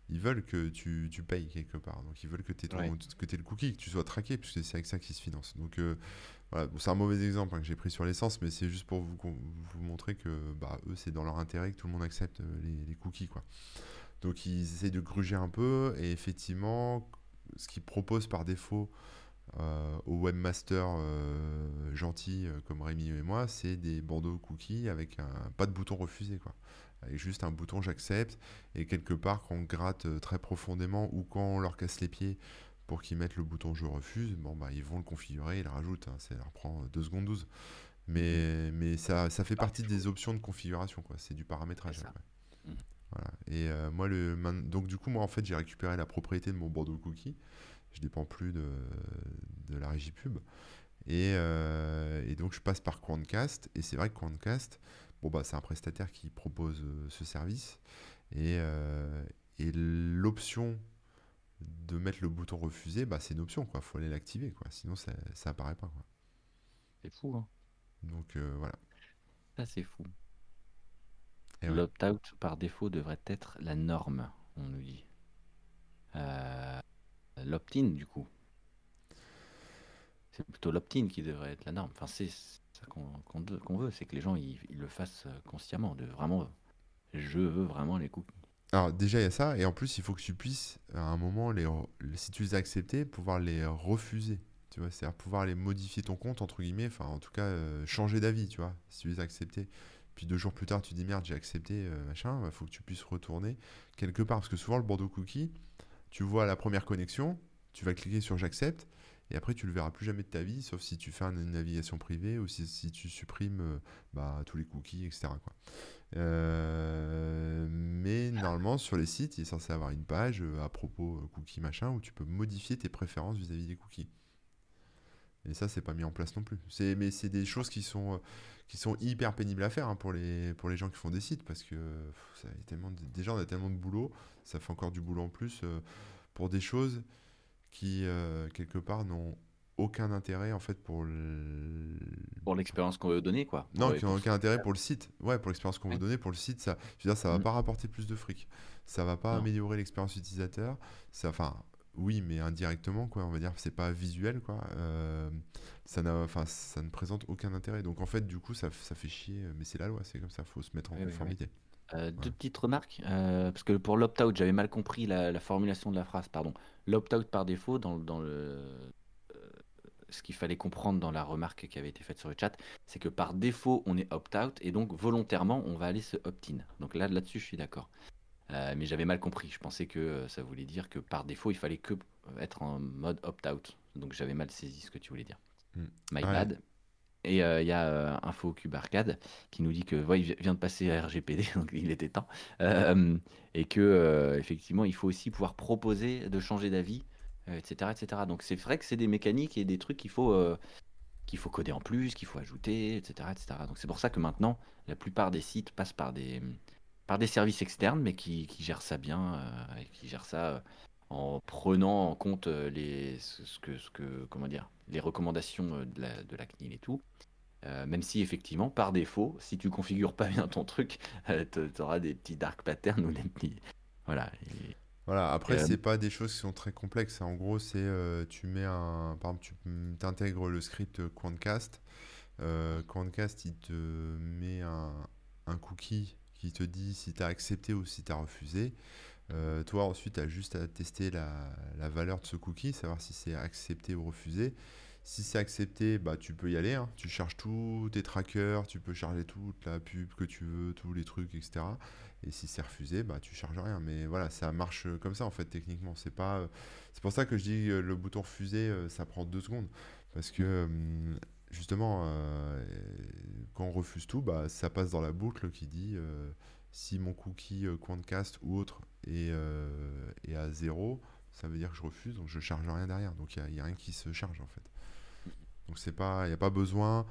A: ils veulent que tu, tu payes quelque part. Donc ils veulent que tu aies,
B: Ouais.
A: que t'aies le cookie, que tu sois traqué, puisque c'est avec ça qu'ils se financent. Donc euh, voilà, bon, c'est un mauvais exemple hein, que j'ai pris sur l'essence, mais c'est juste pour vous, vous montrer que bah, eux, c'est dans leur intérêt que tout le monde accepte euh, les, les cookies. Quoi. Donc ils essayent de gruger un peu, et effectivement, ce qu'ils proposent par défaut, euh, au webmaster euh, gentil euh, comme Rémi et moi, c'est des bandeaux cookies avec un, pas de bouton refusé, quoi. Avec juste un bouton j'accepte. Et quelque part, quand on gratte très profondément ou quand on leur casse les pieds pour qu'ils mettent le bouton je refuse, bon, bah, ils vont le configurer, ils le rajoutent. Hein, ça leur prend 2 secondes 12. Mais, mais ça, ça fait partie des options de configuration, quoi. C'est du paramétrage. Mmh. Voilà. Et moi, le, donc du coup, moi, en fait, j'ai récupéré la propriété de mon bandeau cookie je dépends plus de, de la régie pub. Et, euh, et, donc je passe par Quantcast, et c'est vrai que Quantcast, bon bah c'est un prestataire qui propose euh, ce service, et, euh, et l'option de mettre le bouton refuser, bah c'est une option quoi, faut aller l'activer quoi, sinon ça, ça apparaît pas quoi.
B: C'est fou hein.
A: Donc voilà.
B: Ça c'est fou. L'opt-out par défaut devrait être la norme, on nous dit. Euh, l'opt-in du coup. C'est plutôt l'opt-in qui devrait être la norme. Enfin, c'est ça qu'on veut, c'est que les gens ils, le fassent euh, consciemment, de vraiment, je veux vraiment les cookies.
A: Alors déjà il y a ça, et en plus il faut que tu puisses à un moment, les, si tu les as acceptés, pouvoir les refuser. Tu vois, c'est-à-dire pouvoir les modifier ton compte, entre guillemets, enfin en tout cas euh, changer d'avis, tu vois, si tu les as acceptés. Puis deux jours plus tard, tu dis merde, j'ai accepté, euh, machin, il bah, faut que tu puisses retourner quelque part. Parce que souvent le bandeau cookie, tu vois la première connexion, tu vas cliquer sur j'accepte, et après tu le verras plus jamais de ta vie, sauf si tu fais une navigation privée ou si, tu supprimes euh, bah, tous les cookies, etc. Euh, mais normalement sur les sites, il est censé avoir une page euh, à propos cookies machin où tu peux modifier tes préférences vis-à-vis des cookies. Et ça, c'est pas mis en place non plus. Mais c'est des choses qui sont, qui sont hyper pénibles à faire hein, pour, les, pour les gens qui font des sites parce que ça tellement déjà, on a tellement de boulot, ça fait encore du boulot en plus pour des choses qui, euh, quelque part, n'ont aucun intérêt en fait pour le...
B: pour l'expérience qu'on veut donner quoi.
A: Non qui n'ont aucun intérêt pour le site. Ouais pour l'expérience qu'on veut donner pour le site ça je veux dire ça va mm. pas rapporter plus de fric. Ça va pas améliorer l'expérience utilisateur ça enfin oui mais indirectement quoi on va dire. C'est pas visuel quoi. Euh, ça n'a enfin ça ne présente aucun intérêt. Donc en fait du coup ça, ça fait chier mais c'est la loi c'est comme ça. Faut se mettre en conformité.
B: euh, deux petites remarques, euh, parce que pour l'opt-out, j'avais mal compris la, formulation de la phrase, pardon. L'opt-out par défaut, dans, dans le, euh, ce qu'il fallait comprendre dans la remarque qui avait été faite sur le chat, c'est que par défaut, on est opt-out, et donc volontairement, on va aller se opt-in. Donc là, là-dessus, je suis d'accord. Mais j'avais mal compris. Je pensais que ça voulait dire que par défaut, il fallait que être en mode opt-out. Donc j'avais mal saisi ce que tu voulais dire. My bad. Et euh, il y a euh, InfoCube Arcade qui nous dit que il vient de passer à RGPD, donc il était temps, euh, et que effectivement il faut aussi pouvoir proposer de changer d'avis, etc., etc. Donc c'est vrai que c'est des mécaniques et des trucs qu'il faut qu'il faut coder en plus, qu'il faut ajouter, etc., etc. Donc c'est pour ça que maintenant la plupart des sites passent par des par des services externes, mais qui, qui gèrent ça bien et qui gèrent ça en prenant en compte les, ce que, ce que, comment dire, les recommandations de la, de la CNIL et tout. même si effectivement, par défaut, si tu configures pas bien ton truc, tu auras des petits dark patterns ou des petits. Voilà.
A: Voilà, après, c'est pas des choses qui sont très complexes. En gros, c'est tu mets un. Par exemple, tu intègres le script Quantcast. Quantcast, il te met un, un cookie qui te dit si tu as accepté ou si tu as refusé. Euh, toi, ensuite, tu as juste à tester la, valeur de ce cookie, savoir si c'est accepté ou refusé. Si c'est accepté, bah, tu peux y aller. Hein. Tu charges tous tes trackers, tu peux charger toute la pub que tu veux, tous les trucs, etc. Et si c'est refusé, bah, tu charges rien. Mais voilà, ça marche comme ça, en fait, techniquement. C'est pas... c'est pour ça que je dis le bouton refuser, euh, ça prend deux secondes. Parce que, justement, euh, quand on refuse tout, bah, ça passe dans la boucle qui dit si mon cookie Quantcast ou autre euh, et, à zéro, ça veut dire que je refuse, donc je charge rien derrière. Donc il n'y a, rien qui se charge en fait. Donc c'est pas, il n'y a pas besoin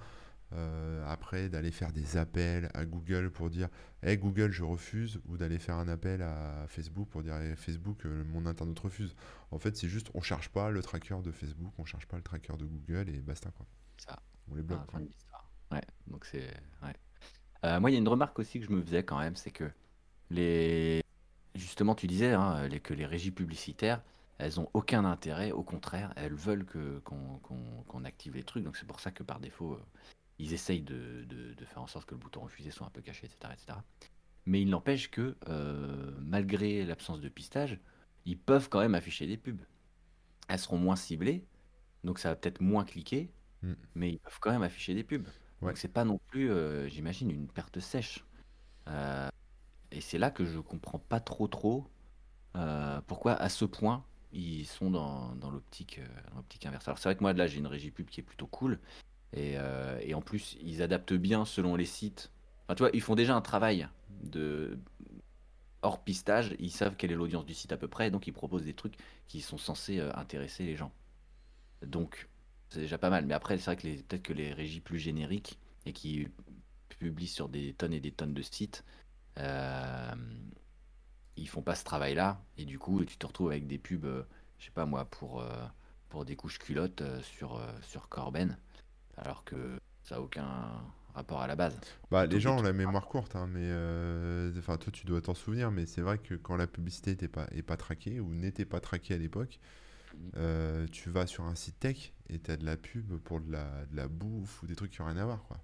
A: euh, après d'aller faire des appels à Google pour dire Hey Google, je refuse, ou d'aller faire un appel à Facebook pour dire Facebook, euh, mon internaute refuse. En fait, c'est juste on charge pas le tracker de Facebook, on charge pas le tracker de Google et basta quoi.
B: Ça.
A: On les bloque.
B: ouais, donc c'est. Ouais. moi, il y a une remarque aussi que je me faisais quand même, c'est que les Justement, tu disais hein, que les régies publicitaires, elles ont aucun intérêt, au contraire, elles veulent que, qu'on, active les trucs. Donc c'est pour ça que par défaut, euh, ils essayent de, faire en sorte que le bouton refuser soit un peu caché, etc. etc. Mais il n'empêche que, euh, malgré l'absence de pistage, ils peuvent quand même afficher des pubs. Elles seront moins ciblées, Donc ça va peut-être moins cliquer,
A: Mm.
B: mais ils peuvent quand même afficher des pubs.
A: Ouais.
B: Donc c'est pas non plus, euh, j'imagine, une perte sèche. Euh, et c'est là que je comprends pas trop trop euh, pourquoi à ce point ils sont dans, dans l'optique inverse. Alors c'est vrai que moi là j'ai une régie pub qui est plutôt cool et, et en plus ils adaptent bien selon les sites. Enfin tu vois, ils font déjà un travail de hors pistage, ils savent quelle est l'audience du site à peu près, donc ils proposent des trucs qui sont censés intéresser les gens. Donc c'est déjà pas mal. Mais après c'est vrai que les- peut-être que les régies plus génériques et qui publient sur des tonnes et des tonnes de sites, euh, ils font pas ce travail-là et du coup tu te retrouves avec des pubs, euh, je sais pas moi, pour, euh, pour des couches culottes euh, sur, sur Corben, alors que ça a aucun rapport à la base.
A: Bah, les gens ont la mémoire courte, hein, mais enfin, toi, tu dois t'en souvenir, mais c'est vrai que quand la publicité n'était pas, est pas traquée ou n'était pas traquée à l'époque. Euh, tu vas sur un site tech et tu as de la pub pour de la, de la bouffe ou des trucs qui n'ont rien à voir, quoi.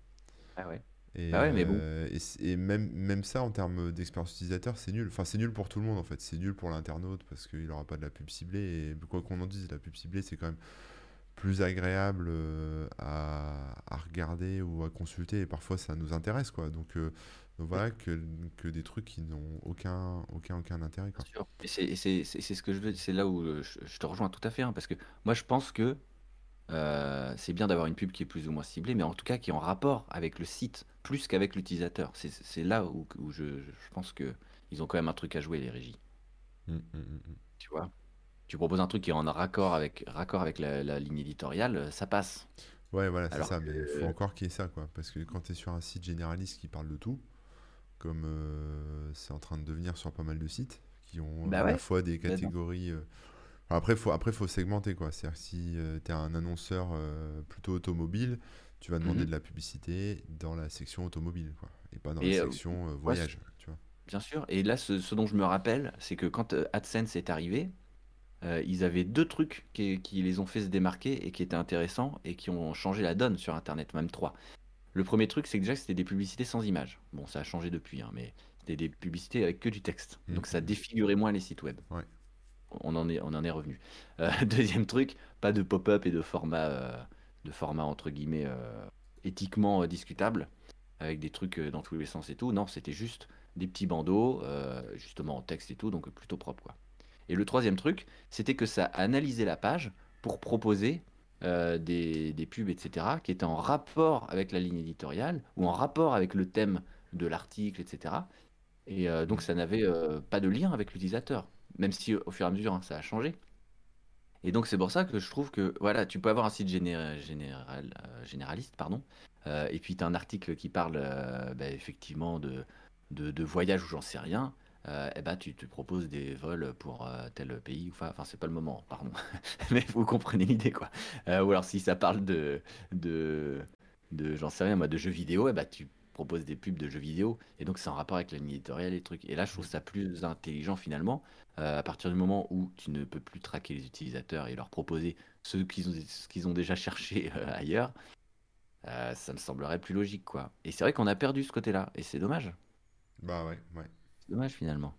B: Ah ouais.
A: Et,
B: Bah ouais, mais bon.
A: euh, et, même, même ça, en termes d'expérience utilisateur, c'est nul. Enfin, c'est nul pour tout le monde, en fait. C'est nul pour l'internaute parce qu'il n'aura pas de la pub ciblée. Et quoi qu'on en dise, la pub ciblée, c'est quand même plus agréable euh, à, à regarder ou à consulter. Et parfois, ça nous intéresse, quoi. Donc, euh, donc voilà, que, que des trucs qui n'ont aucun, aucun, aucun intérêt, quoi.
B: Bien sûr. Et c'est et c'est- c'est- c'est ce que je veux, c'est là où euh, je, je te rejoins tout à fait, hein, parce que moi je pense que euh, c'est bien d'avoir une pub qui est plus ou moins ciblée, mais en tout cas qui est en rapport avec le site plus qu'avec l'utilisateur. C'est c'est là où, où je, je pense que ils ont quand même un truc à jouer, les régies.
A: Mm, mm, mm, mm.
B: Tu vois? Tu proposes un truc qui est en raccord avec, raccord avec la, la ligne éditoriale, euh, ça passe.
A: Ouais, voilà, c'est
B: Alors
A: ça. Mais il
B: que-
A: faut encore qu'il y ait ça, quoi. Parce que quand tu es sur un site généraliste qui parle de tout, comme euh, c'est en train de devenir sur pas mal de sites, qui ont euh,
B: Bah
A: à la fois des catégories. euh, enfin, après, faut, après, faut segmenter, quoi. C'est-à-dire si tu es un annonceur euh, plutôt automobile, tu vas demander
B: Mhm.
A: de la publicité dans la section automobile, quoi. Et pas dans
B: Et,
A: la
B: euh,
A: section euh,
B: ouais,
A: voyage, tu vois.
B: Bien sûr. Et là, ce, ce dont je me rappelle, c'est que quand euh, AdSense est arrivé, euh, ils avaient deux trucs qui, qui les ont fait se démarquer et qui étaient intéressants et qui ont changé la donne sur Internet, même trois. Le premier truc, c'est que déjà, c'était des publicités sans images. Bon, ça a changé depuis, hein, mais c'était des publicités avec que du texte. Donc ça défigurait moins les sites web.
A: Ouais.
B: On en est, on en est revenu. Euh, deuxième truc, pas de pop-up et de format, euh, de format entre guillemets euh, éthiquement discutable, avec des trucs dans tous les sens et tout. Non, c'était juste des petits bandeaux, justement en texte et tout, donc plutôt propre quoi. Et le troisième truc, c'était que ça analysait la page pour proposer euh, des, pubs, etc., qui étaient en rapport avec la ligne éditoriale ou en rapport avec le thème de l'article, etc. Et euh, donc ça n'avait euh, pas de lien avec l'utilisateur, même si au fur et à mesure hein, ça a changé. Et donc c'est pour ça que je trouve que voilà, tu peux avoir un site géné- général, généraliste, pardon, et puis tu as un article qui parle bah, effectivement de, de, de voyage ou j'en sais rien, euh, et ben tu te proposes des vols pour euh, tel pays, enfin, enfin c'est pas le moment, pardon, mais vous comprenez l'idée quoi. Euh, ou alors si ça parle de, de, de j'en sais rien, moi, de jeux vidéo, et ben tu proposes des pubs de jeux vidéo, et donc c'est en rapport avec la éditoriale et les trucs. Et là je trouve ça plus intelligent finalement, euh, à partir du moment où tu ne peux plus traquer les utilisateurs et leur proposer ce qu'ils ont, ce qu'ils ont déjà cherché ailleurs, ça me semblerait plus logique, quoi. Et c'est vrai qu'on a perdu ce côté-là, et c'est dommage.
A: Bah ouais, ouais.
B: C'est dommage finalement.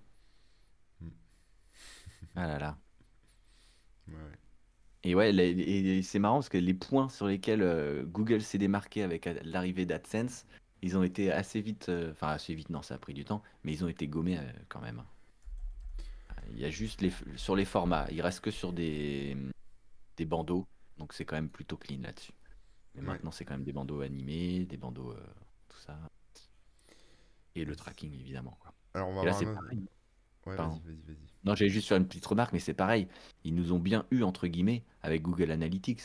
A: Mm.
B: Ah là là.
A: ouais, ouais.
B: Et ouais, les- et c'est marrant parce que les points sur lesquels euh, Google s'est démarqué avec l'arrivée d'AdSense, ils ont été assez vite, euh, enfin assez vite, non, ça a pris du temps, mais ils ont été gommés euh, quand même. Il y a juste les, sur les formats, il reste que sur des, des bandeaux, donc c'est quand même plutôt clean là-dessus. Mais
A: Ouais.
B: maintenant, c'est quand même des bandeaux animés, des bandeaux, tout ça. Et le tracking, évidemment. Quoi.
A: Alors on va
B: Et là, c'est
A: un
B: pareil.
A: Ouais,
B: Pardon.
A: vas-y, vas-y, vas-y.
B: Non, j'allais juste faire une petite remarque, mais c'est pareil. Ils nous ont bien eu, entre guillemets, avec Google Analytics.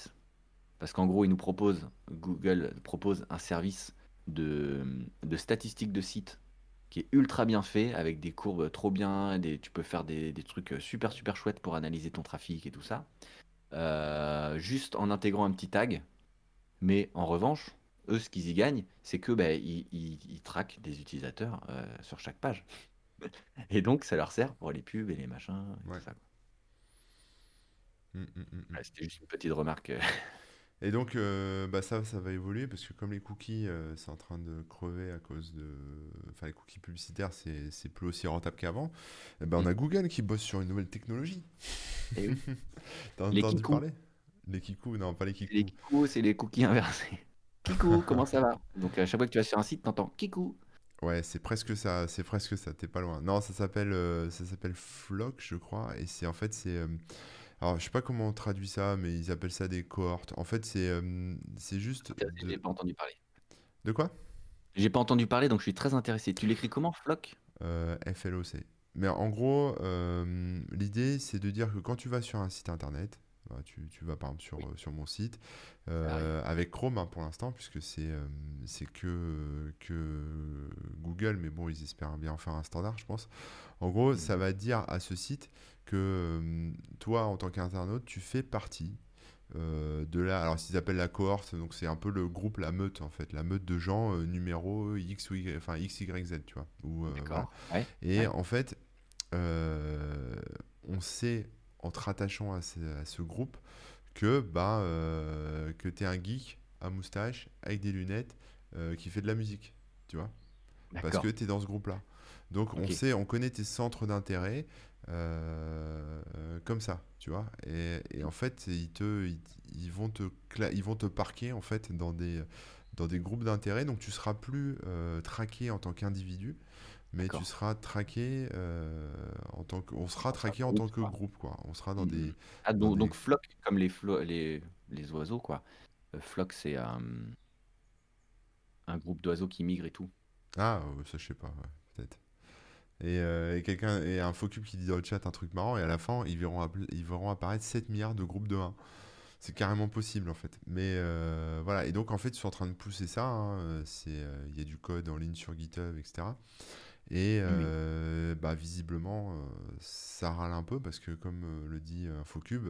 B: Parce qu'en gros, ils nous proposent, Google propose un service de, de statistiques de sites qui est ultra bien fait, avec des courbes trop bien, des, tu peux faire des, des trucs super super chouettes pour analyser ton trafic et tout ça. Euh, juste en intégrant un petit tag. Mais en revanche, eux, ce qu'ils y gagnent, c'est que bah, ils, ils- ils traquent des utilisateurs euh, sur chaque page. Et donc, ça leur sert pour les pubs et les machins. Et,
A: Ouais.
B: tout ça, quoi.
A: Mm, mm, mm, mm.
B: Ouais, C'était juste une petite remarque.
A: Et donc, euh, bah ça, ça va évoluer parce que comme les cookies, euh, c'est en train de crever à cause de... Enfin, les cookies publicitaires, c'est plus aussi rentable qu'avant. Eh ben, on a Google qui bosse sur une nouvelle technologie.
B: Et oui.
A: T'as
B: Les
A: entendu parler? Les kikou, non, pas les kikou.
B: Les kikou, c'est les cookies inversés. Kikou, comment ça va? Donc à chaque fois que tu vas sur un site, t'entends Kikou.
A: Ouais, c'est presque ça, c'est presque ça, t'es pas loin. Non, ça s'appelle euh, ça s'appelle Flock, je crois, et c'est en fait c'est euh, alors je sais pas comment on traduit ça, mais ils appellent ça des cohortes. En fait, c'est euh, c'est juste
B: J'ai
A: de...
B: pas entendu parler.
A: de quoi?
B: J'ai pas entendu parler, donc je suis très intéressé. Tu l'écris comment, Flock?
A: Euh, FLOC. Mais en gros, l'idée c'est de dire que quand tu vas sur un site internet, bah, tu, tu vas par exemple sur,
B: Oui,
A: euh, sur mon site,
B: ça
A: euh, avec Chrome hein, pour l'instant, puisque c'est euh, c'est que, que Google, mais bon, ils espèrent bien en faire un standard, je pense. En gros, ça
B: Mhm.
A: va dire à ce site que toi, en tant qu'internaute, tu fais partie euh, de la, alors s'ils appellent la cohorte, donc c'est un peu le groupe, la meute en fait, la meute de gens euh, numéro X ou Y, enfin X, Y, Z, tu vois. Ou, euh, voilà.
B: D'accord. Ouais.
A: Et
B: Ouais.
A: en fait, on sait en te rattachant à ce, à ce groupe que, bah, euh, que tu es un geek à moustache avec des lunettes euh, qui fait de la musique, tu vois, parce que tu es dans ce groupe-là. Donc on sait, on connaît tes centres d'intérêt euh, comme ça, tu vois. Et, et en fait, ils te, ils, ils vont te, ils vont te parquer en fait dans des, dans des groupes d'intérêt. Donc tu seras plus traqué en tant qu'individu, mais tu seras traqué euh, en tant que, on sera traqué en
B: groupe,
A: tant que groupe, quoi. On sera dans
B: Mhm.
A: des,
B: Ah,
A: dans
B: donc,
A: des,
B: donc flock, comme les, flo- les, les oiseaux, quoi. Euh, flock, c'est euh, un groupe d'oiseaux qui migrent et tout.
A: ah, ça je sais pas, ouais, peut-être. Et, euh, et quelqu'un, et un focus qui dit dans le chat un truc marrant, et à la fin, ils verront, ils verront apparaître 7 milliards de groupes de 1. C'est carrément possible en fait. Mais euh, voilà, et donc en fait, ils sont en train de pousser ça. hein, euh, il y a du code en ligne sur GitHub, etc. Et
B: Oui.
A: euh, bah, visiblement, euh, ça râle un peu parce que, comme euh, le dit Infocube,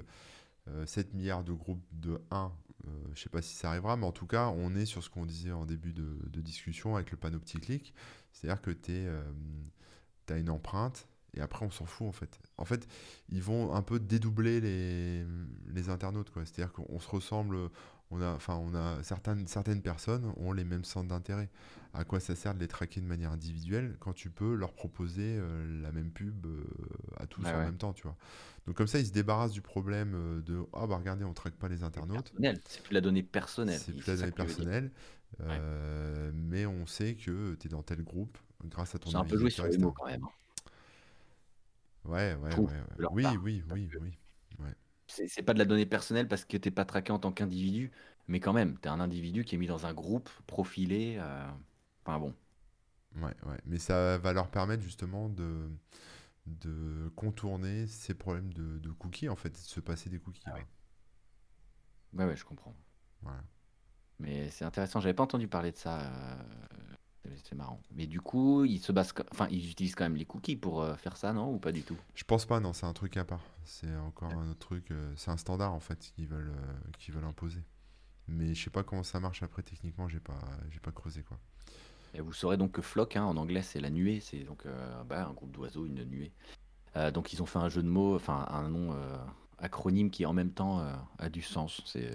A: euh, 7 milliards de groupes de 1, euh, je sais pas si ça arrivera, mais en tout cas, on est sur ce qu'on disait en début de, de discussion avec le panneau petit clic. C'est-à-dire que tu as une empreinte et après, on s'en fout en fait. En fait, ils vont un peu dédoubler les, les internautes, quoi. C'est-à-dire qu'on se ressemble. On a, enfin, on a certaines, certaines personnes ont les mêmes centres d'intérêt. À quoi ça sert de les traquer de manière individuelle quand tu peux leur proposer euh, la même pub euh, à tous
B: Ouais,
A: en
B: ouais.
A: même temps, tu vois. Donc comme ça, ils se débarrassent du problème euh, de ah bah regardez, on traque pas les internautes.
B: C'est plus la donnée personnelle.
A: C'est plus la donnée
B: tu
A: personnelle,
B: Ouais.
A: mais on sait que tu es dans tel groupe grâce à ton
B: C'est un peu joué sur les mots quand même. hein.
A: Ouais, ouais, ouais, Oui,
B: part.
A: oui, oui, oui.
B: C'est pas de la donnée personnelle parce que t'es pas traqué en tant qu'individu, mais quand même, t'es un individu qui est mis dans un groupe profilé. Enfin bon.
A: Ouais, ouais. Mais ça va leur permettre justement de, de contourner ces problèmes de, de cookies, en fait, de se passer des cookies.
B: Ah ouais. Ouais, ouais, je comprends.
A: Voilà.
B: Mais c'est intéressant, j'avais pas entendu parler de ça. euh, c'est marrant. Mais du coup, ils se basent, enfin, ils utilisent quand même les cookies pour euh, faire ça, non? Ou pas du tout?
A: Je pense pas, non, c'est un truc à part. C'est encore un autre truc, euh, c'est un standard en fait qu'ils veulent, qu'ils veulent imposer. Mais je sais pas comment ça marche après techniquement, j'ai pas, j'ai pas creusé quoi.
B: Et vous saurez donc que flock, hein, en anglais, c'est la nuée, c'est donc euh, bah, un groupe d'oiseaux, une nuée. Euh, donc ils ont fait un jeu de mots, enfin un nom euh, acronyme qui en même temps a du sens. C'est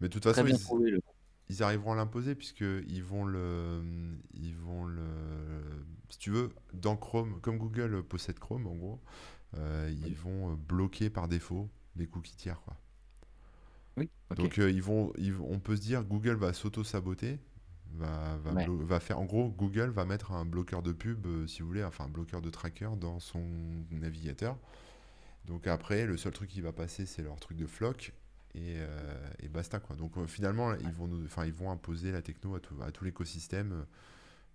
A: Mais de toute façon, ils,
B: trouvé le.
A: ils arriveront à l'imposer puisque ils vont le, ils vont le, si tu veux, dans Chrome, comme Google possède Chrome en gros, ils vont bloquer par défaut les cookies tiers quoi.
B: Oui.
A: Donc ils vont, ils vont- on peut se dire Google va s'auto-saboter, va, va,
B: Ouais.
A: blo- va faire, en gros, Google va mettre un bloqueur de pub, euh, si vous voulez, enfin un bloqueur de tracker dans son navigateur. Donc après, le seul truc qui va passer, c'est leur truc de flock et, euh, et basta quoi. Donc euh, finalement, ils vont, nous- enfin ils vont imposer la techno à tout, à tout l'écosystème,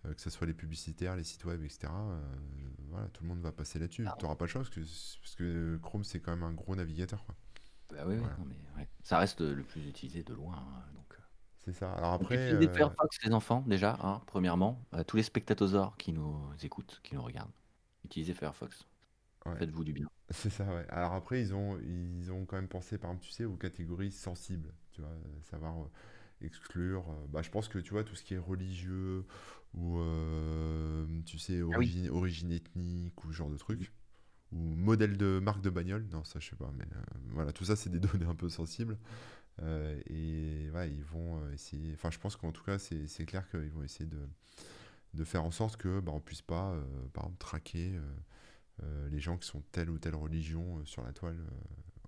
A: que ce soit les publicitaires, les sites web, etc. voilà, tout le monde va passer là-dessus.
B: Ah,
A: Tu n'auras pas le choix parce que, parce que Chrome c'est quand même un gros navigateur quoi.
B: bah oui, oui,
A: Voilà.
B: non, mais ouais. Ça reste le plus utilisé de loin. hein.
A: C'est ça. Alors après, euh,
B: Firefox, les enfants, déjà, hein, premièrement. Euh, tous les spectatosaures qui nous écoutent, qui nous regardent, utilisez Firefox.
A: ouais.
B: Faites-vous du bien.
A: C'est ça, ouais. Alors après, ils ont, ils ont quand même pensé, par exemple, tu sais, aux catégories sensibles, tu vois, euh, savoir euh, exclure. bah, je pense que, tu vois, tout ce qui est religieux ou, euh, tu sais,
B: Ah oui.
A: origine, origine ethnique ou ce genre de truc, ou modèle de marque de bagnole, non, ça, je sais pas, mais euh, voilà, tout ça, c'est des données un peu sensibles. Euh, et ouais, ils vont euh, essayer, enfin, je pense qu'en tout cas, c'est clair qu'ils vont essayer de, de faire en sorte que, bah, on puisse pas, euh, par exemple, traquer. euh, les gens qui sont telle ou telle religion sur la toile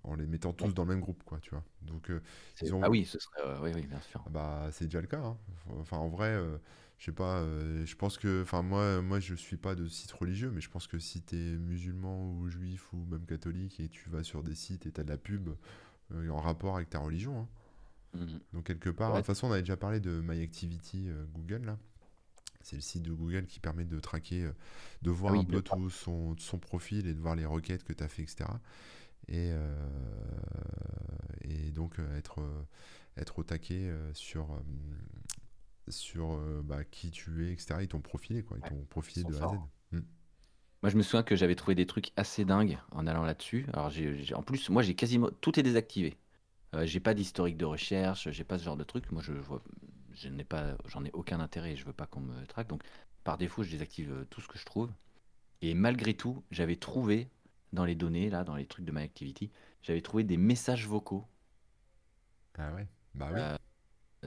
A: en les mettant tous dans le même groupe, quoi, tu vois. Donc,
B: C'est-
A: ils ont,
B: Ah oui, ce serait. oui, oui, bien sûr.
A: ah bah, c'est déjà le cas. hein. Enfin, en vrai, je sais pas. je pense que, enfin, moi, moi, je suis pas de site religieux, mais je pense que si tu es musulman ou juif ou même catholique et tu vas sur des sites et tu as de la pub en rapport avec ta religion, hein.
B: Mhm.
A: Donc quelque part, de toute façon, on avait déjà parlé de MyActivity euh, Google là. C'est le site de Google qui permet de traquer, euh, de voir
B: Ah oui,
A: un peu tout son, son profil et de voir les requêtes que tu as fait, etc. Et, euh, et donc euh, être, euh, être au taquet euh, sur, euh, sur euh, bah, qui tu es, etc. Ils t'ont profilé, quoi. Ils t'ont profilé de A à Z.
B: Moi, je me souviens que j'avais trouvé des trucs assez dingues en allant là-dessus. Alors, j'ai, j'ai- en plus, moi, j'ai quasiment tout est désactivé. Euh, j'ai pas d'historique de recherche, j'ai pas ce genre de truc. Moi, je vois, je n'ai pas, j'en ai aucun intérêt. Je veux pas qu'on me traque. Donc, par défaut, je désactive euh, tout ce que je trouve. Et malgré tout, j'avais trouvé dans les données, là, dans les trucs de MyActivity, j'avais trouvé des messages vocaux.
A: Ah ouais. Bah oui.
B: Euh,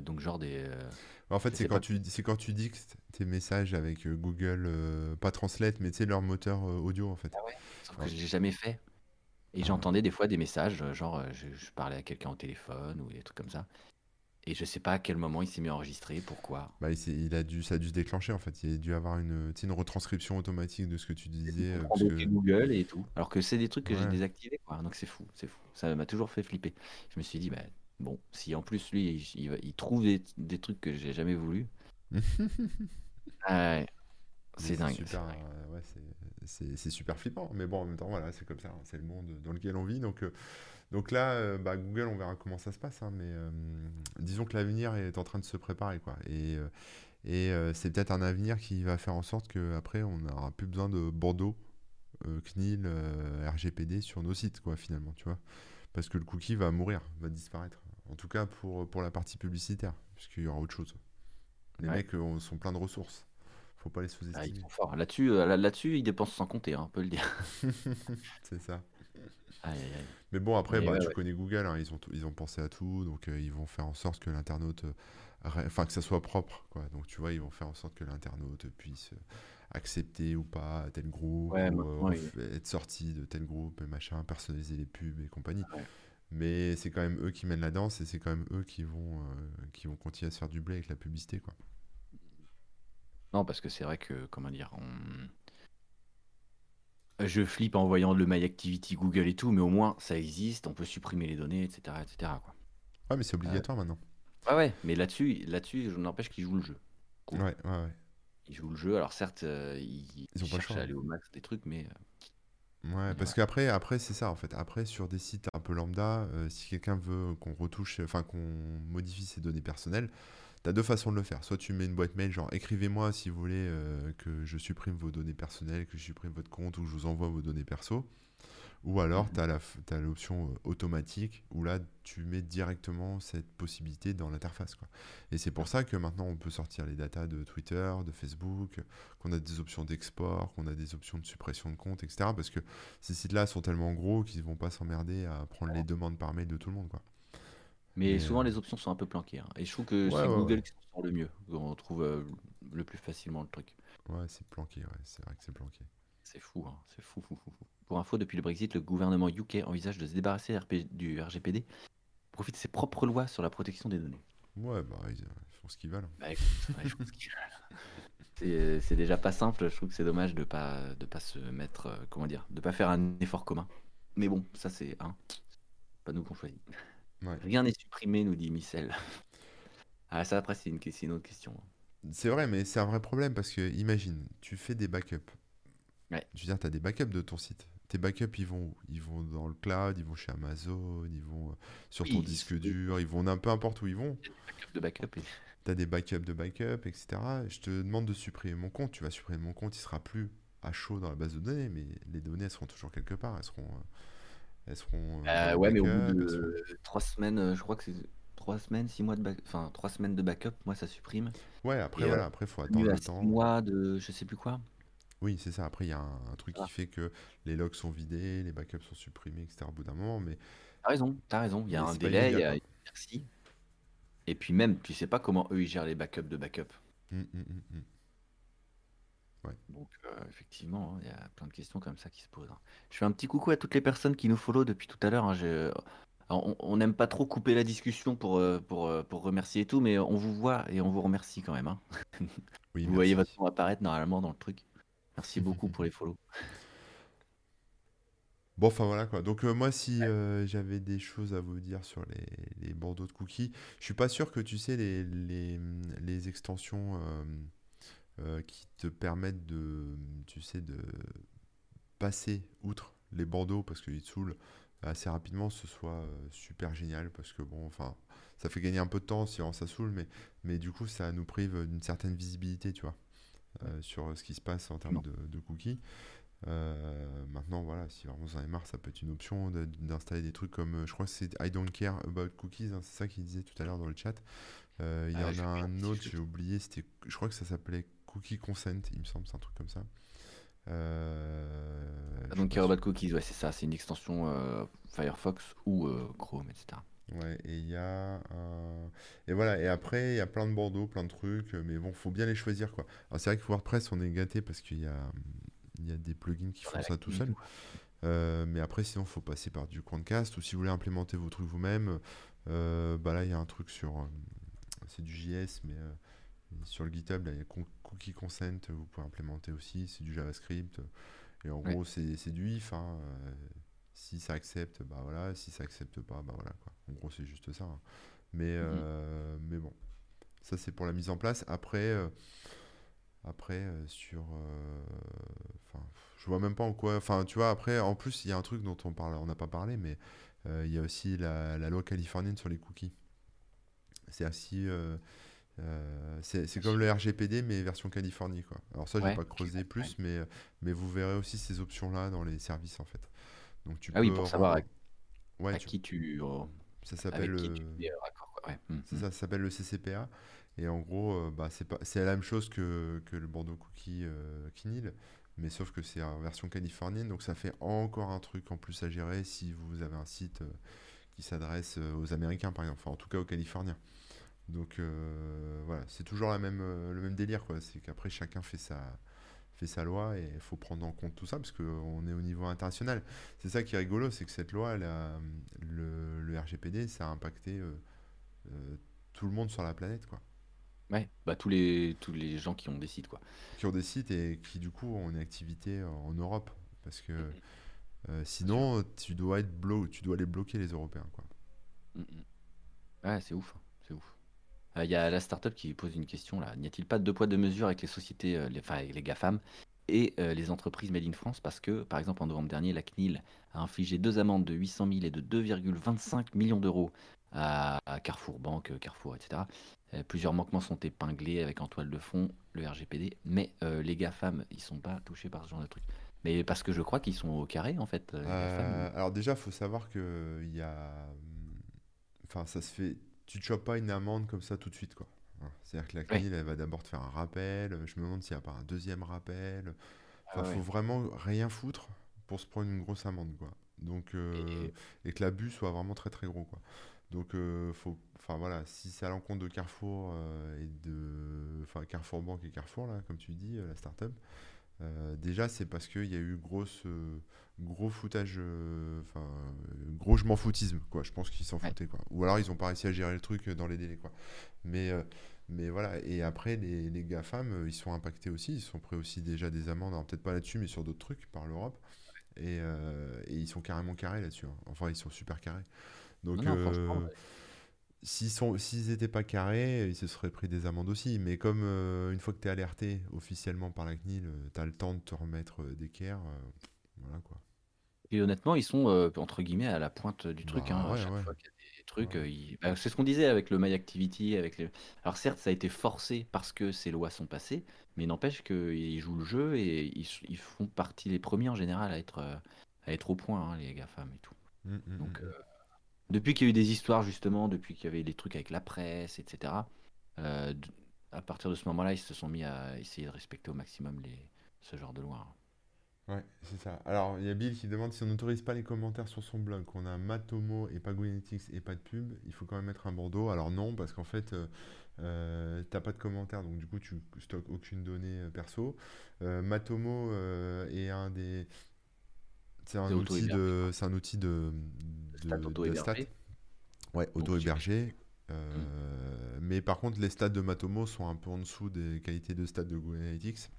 B: donc, genre des. euh,
A: En fait, c'est quand
B: pas.
A: tu, c'est quand tu dictes tes messages avec euh, Google, euh, pas Translate, mais tu sais, leur moteur euh, audio, en fait.
B: Ah ouais, sauf
A: Ouais.
B: que j'ai jamais fait. Et
A: Ah.
B: j'entendais des fois des messages, genre je, je parlais à quelqu'un au téléphone ou des trucs comme ça. Et je sais pas à quel moment il s'est mis à enregistrer, pourquoi.
A: Bah, il, il a dû, ça a dû se déclencher en fait. Il a dû avoir une, une retranscription automatique de ce que tu disais. parce
B: Prendre
A: que...
B: Google et tout. Alors que c'est des trucs que j'ai désactivés, quoi. Donc c'est fou, c'est fou. Ça m'a toujours fait flipper. Je me suis dit, bah, bon, si en plus lui, il, il va- il trouve des, des trucs que j'ai jamais voulu. Ouais, c'est dingue. c'est
A: super,
B: dingue.
A: euh, ouais, c'est- super flippant. Mais bon, en même temps, voilà, c'est comme ça. hein, c'est le monde dans lequel on vit. Donc, euh, donc là, euh, bah, Google, on verra comment ça se passe. hein, mais euh, disons que l'avenir est en train de se préparer, quoi. Et, euh, et euh, c'est peut-être un avenir qui va faire en sorte qu'après, on n'aura plus besoin de Bordeaux, euh, CNIL, euh, RGPD sur nos sites, quoi, finalement, tu vois. Parce que le cookie va mourir, va disparaître. En tout cas, pour, pour la partie publicitaire, puisqu'il y aura autre chose. Les
B: Ouais.
A: mecs euh, sont pleins de ressources. Faut pas les
B: Ah, ils
A: sous-estimer.
B: sont forts. Là-dessus, euh, là- là-dessus, ils dépensent sans compter, hein, on peut le dire.
A: C'est ça.
B: Aïe, aïe, aïe.
A: Mais bon, après, bah,
B: ouais,
A: tu
B: ouais.
A: connais Google, hein, ils ont, ils ont pensé à tout, donc euh, ils vont faire en sorte que l'internaute, euh, enfin que ça soit propre, quoi. Donc tu vois, ils vont faire en sorte que l'internaute puisse accepter ou pas tel groupe,
B: Ouais,
A: ou euh, être sorti de tel groupe et machin, personnaliser les pubs et compagnie. Mais c'est quand même eux qui mènent la danse et c'est quand même eux qui vont, euh, qui vont continuer à se faire du blé avec la publicité, quoi.
B: Non, parce que c'est vrai que, comment dire, on... je flippe en voyant le My Activity Google et tout, mais au moins ça existe, on peut supprimer les données, etc., etc. Quoi.
A: Ouais, mais c'est obligatoire maintenant.
B: Ah ouais, mais là-dessus, là-dessus, je n'empêche qu'ils jouent le jeu. Cool.
A: Ouais, ouais, ouais.
B: Ils jouent le jeu. Alors certes, euh, ils,
A: Ils ont
B: ils cherchent à aller au max des trucs, mais
A: Ouais, parce
B: Ouais.
A: qu'après, après, c'est ça en fait. Après, sur des sites un peu lambda, euh, si quelqu'un veut qu'on retouche, enfin qu'on modifie ses données personnelles, t'as deux façons de le faire. Soit tu mets une boîte mail, genre écrivez-moi si vous voulez euh, que je supprime vos données personnelles, que je supprime votre compte ou que je vous envoie vos données perso. Ou alors, f- t'as l'option euh, automatique où là, tu mets directement cette possibilité dans l'interface, quoi. Et c'est pour ça que maintenant, on peut sortir les datas de Twitter, de Facebook, qu'on a des options d'export, qu'on a des options de suppression de compte, etc. Parce que ces sites-là sont tellement gros qu'ils vont pas s'emmerder à prendre les demandes par mail de tout le monde, quoi.
B: mais
A: Mais,
B: souvent
A: euh,
B: les options sont un peu planquées. hein. Et je trouve que
A: Ouais,
B: c'est
A: ouais,
B: Google qui s'en sort le mieux. On trouve euh, le plus facilement le truc.
A: Ouais, c'est planqué, ouais, c'est vrai que c'est planqué.
B: C'est fou, hein, c'est fou, fou, fou, fou. Pour info, depuis le Brexit, le gouvernement UK envisage de se débarrasser du RGPD profite de ses propres lois sur la protection des données.
A: Ouais, bah, ils, font ce qu'ils veulent.
B: Bah, ouais, pense qu'il- c'est déjà pas simple. Je trouve que c'est dommage de pas de pas se mettre, euh, comment dire, de pas faire un effort commun. Mais bon, ça c'est un. Pas nous qu'on choisit.
A: Ouais.
B: Rien n'est supprimé, nous dit Michel. Ah ça après c'est une, autre question.
A: C'est vrai, mais c'est un vrai problème parce que, imagine, tu fais des backups.
B: Ouais.
A: Je veux dire, tu as des backups de ton site. Tes backups, ils vont Ils vont dans le cloud, ils vont chez Amazon, ils vont euh, sur ton
B: Oui,
A: disque dur, ils vont peu importe où ils vont.
B: De backup. Et...
A: Tu as des backups de backup, etc. Je te demande de supprimer mon compte. Tu vas supprimer mon compte, il sera plus à chaud dans la base de données, mais les données, elles seront toujours quelque part. Elles seront. euh, elles seront euh,
B: ouais, mais au bout
A: backup,
B: de
A: elles seront-
B: trois semaines, je crois que c'est trois semaines, six mois de back... enfin trois semaines de backup, moi ça supprime.
A: Ouais, après,
B: Et,
A: voilà, après, il faut attendre le
B: six
A: temps.
B: mois de je sais plus quoi.
A: Oui, c'est ça. Après, il y a un, un truc
B: Ah.
A: qui fait que les logs sont vidés, les backups sont supprimés, etc. au bout d'un moment. Mais
B: T'as raison, t'as raison. Il y a
A: Mais
B: un
A: c'est pas
B: délai, il y
A: immédiat,
B: a une inertie. Et puis même, tu sais pas comment eux ils gèrent les backups de backup.
A: Hum, hum, hum, hum. Ouais.
B: Donc, euh, effectivement, hein, il y a plein de questions comme ça qui se posent. hein. Je fais un petit coucou à toutes les personnes qui nous follow depuis tout à l'heure. hein. Je- Alors, on on n'aime pas trop couper la discussion pour, euh, pour, euh, pour remercier et tout, mais on vous voit et on vous remercie quand même. hein.
A: Oui,
B: Vous voyez
A: merci.
B: votre nom apparaître normalement dans le truc. Merci beaucoup pour les follow.
A: Bon, enfin voilà quoi. Donc euh, moi, si euh, j'avais des choses à vous dire sur les, les bandeaux de cookies, je suis pas sûr que tu sais les, les, les extensions euh, euh, qui te permettent de, tu sais, de passer outre les bandeaux parce qu'ils te saoulent assez rapidement, ce soit euh, super génial parce que bon, enfin, ça fait gagner un peu de temps si vraiment ça saoule, mais, mais du coup, ça nous prive d'une certaine visibilité, tu vois, sur ce qui se passe en termes de, de cookies. Euh, maintenant, voilà, si vraiment vous en avez marre, ça peut être une option de- d'installer des trucs comme, euh, je crois que c'est I don't care about cookies, hein, c'est ça qu'il disait tout à l'heure dans le chat. Euh, il y
B: Ah,
A: en a un autre, j'ai oublié, c'était, je crois que ça s'appelait Cookie Consent, il me semble, c'est un truc comme ça. Euh,
B: Ah, donc, Care. Cookies, ouais, c'est ça. C'est une extension euh, Firefox ou euh, Chrome, etc.
A: Ouais, et il y a un... Et voilà, et après, il y a plein de bandeaux, plein de trucs, mais bon, faut bien les choisir, quoi. Alors c'est vrai que WordPress, on est gâté parce qu'il y a, il y a des plugins qui
B: On
A: font
B: a la
A: ça tout seul. Euh, mais après, sinon, faut passer par du Quantcast, ou si vous voulez implémenter vos trucs vous-même, euh, bah là, il y a un truc sur... euh, c'est du JS, mais euh, sur le GitHub, là, il y a Con- Cookie Consent, vous pouvez implémenter aussi, c'est du JavaScript. Et en
B: Ouais.
A: gros, c'est c'est du if, hein, euh, si ça accepte, bah voilà, si ça accepte pas, bah voilà, quoi. En gros, c'est juste ça. hein. Mais,
B: Mhm.
A: euh, mais bon, ça c'est pour la mise en place. Après, euh, après euh, sur... Enfin, je vois même pas en quoi... Enfin, tu vois, après, en plus, il y a un truc dont on parle, on n'a pas parlé, mais il y a aussi la, la loi californienne sur les cookies. C'est euh, c'est comme le RGPD mais version Californie quoi. Alors ça j'ai
B: Ouais,
A: pas creusé plus mais, mais vous verrez aussi ces options là dans les services en fait. Donc tu
B: Ah oui, pour savoir
A: rendre...
B: à,
A: Ouais,
B: à
A: tu-
B: qui tu,
A: ça s'appelle.
B: Ouais. Mm.
A: ça, ça s'appelle le CCPA et en gros euh, bah, c'est pas c'est la même chose que, que le bandeau cookie euh, Kinil mais sauf que c'est en version californienne donc ça fait encore un truc en plus à gérer si vous avez un site euh, qui s'adresse euh, aux Américains par exemple, enfin en tout cas aux Californiens. Donc euh, voilà, c'est toujours la même, le même délire quoi. C'est qu'après chacun fait sa, fait sa loi et il faut prendre en compte tout ça parce qu'on est au niveau international. C'est ça qui est rigolo, c'est que cette loi, elle a- le, le RGPD, ça a impacté euh, euh, tout le monde sur la planète quoi.
B: Ouais, bah tous les, tous les gens qui ont des sites, quoi.
A: Qui ont des sites et qui du coup ont une activité en Europe parce que euh, sinon tu dois être blo tu dois les bloquer les Européens quoi.
B: Mm. Ouais, c'est ouf, hein, c'est ouf. Euh, Il y a la startup qui pose une question là. N'y a-t-il pas de deux poids deux mesures avec les sociétés, euh, enfin les GAFAM et euh, les entreprises made in France? Parce que, par exemple, en novembre dernier, la CNIL a infligé deux amendes de 800 000 et de 2,25 millions d'euros à, Carrefour Banque, euh, Carrefour, etc. Euh, plusieurs manquements sont épinglés avec en toile de fond le RGPD, mais euh, les GAFAM, ils sont pas touchés par ce genre de truc. Mais parce que je crois qu'ils sont au carré, en fait, euh.
A: Euh, alors déjà, faut savoir que il y a, enfin, ça se fait. Tu te chopes pas une amende comme ça tout de suite, quoi. Hein, C'est-à-dire que la. CNIL, elle va d'abord te faire un rappel. Je me demande s'il n'y a pas un deuxième rappel. Enfin,
B: Ah ouais.
A: faut vraiment rien foutre pour se prendre une grosse amende, quoi. Donc, euh,
B: Et-
A: et que l'abus soit vraiment très très gros, quoi. Donc, euh, faut, enfin voilà, si c'est à l'encontre de Carrefour euh, et de, enfin Carrefour Banque et Carrefour là, comme tu dis, euh, la start-up. Euh, déjà, c'est parce qu'il y a eu grosse, euh, gros foutage, euh, enfin, euh, gros je m'en foutisme, quoi. Je pense qu'ils s'en foutaient, quoi. Ou alors ils ont pas réussi à gérer le truc dans les délais, quoi. Mais, mais voilà. Et après, les, les GAFAM, ils sont impactés aussi. Ils sont pris aussi déjà des amendes, alors peut-être pas là-dessus, mais sur d'autres trucs par l'Europe. Et, et ils sont carrément carrés là-dessus. hein. Enfin, ils sont super carrés. Donc,
B: Non.
A: S'ils n'étaient pas carrés, ils se seraient pris des amendes aussi. Mais comme euh, une fois que tu es alerté officiellement par la CNIL, tu as le temps de te remettre euh, d'équerre, euh, voilà quoi.
B: Et honnêtement, ils sont euh, entre guillemets à la pointe du truc.
A: Bah
B: hein,
A: ouais,
B: chaque
A: ouais.
B: fois qu'il y a des trucs,
A: Ouais.
B: euh, ils- bah, c'est ce qu'on disait avec le My Activity, avec les. Alors certes, ça a été forcé parce que ces lois sont passées, mais n'empêche qu'ils jouent le jeu et ils, ils font partie les premiers en général à être euh, à être au point, hein, les GAFAM et tout.
A: Mm, mm,
B: Donc
A: mm.
B: euh, depuis qu'il y a eu des histoires justement, depuis qu'il y avait les trucs avec la presse, etc. euh, à partir de ce moment-là, ils se sont mis à essayer de respecter au maximum les ce genre de lois. hein.
A: Ouais, c'est ça. Alors, il y a Bill qui demande si on n'autorise pas les commentaires sur son blog, qu'on a Matomo et pas Gwenetix et pas de pub, il faut quand même mettre un bandeau. Alors non, parce qu'en fait, euh, euh, t'as pas de commentaires, donc du coup, tu stockes aucune donnée euh, perso. Euh, Matomo est un des... C'est un outil de, c'est un outil de, de, de stats. Ouais, auto-hébergé.
B: Hmm.
A: Euh, mais par contre, les stats de Matomo sont un peu en dessous des qualités de stats de Google Analytics.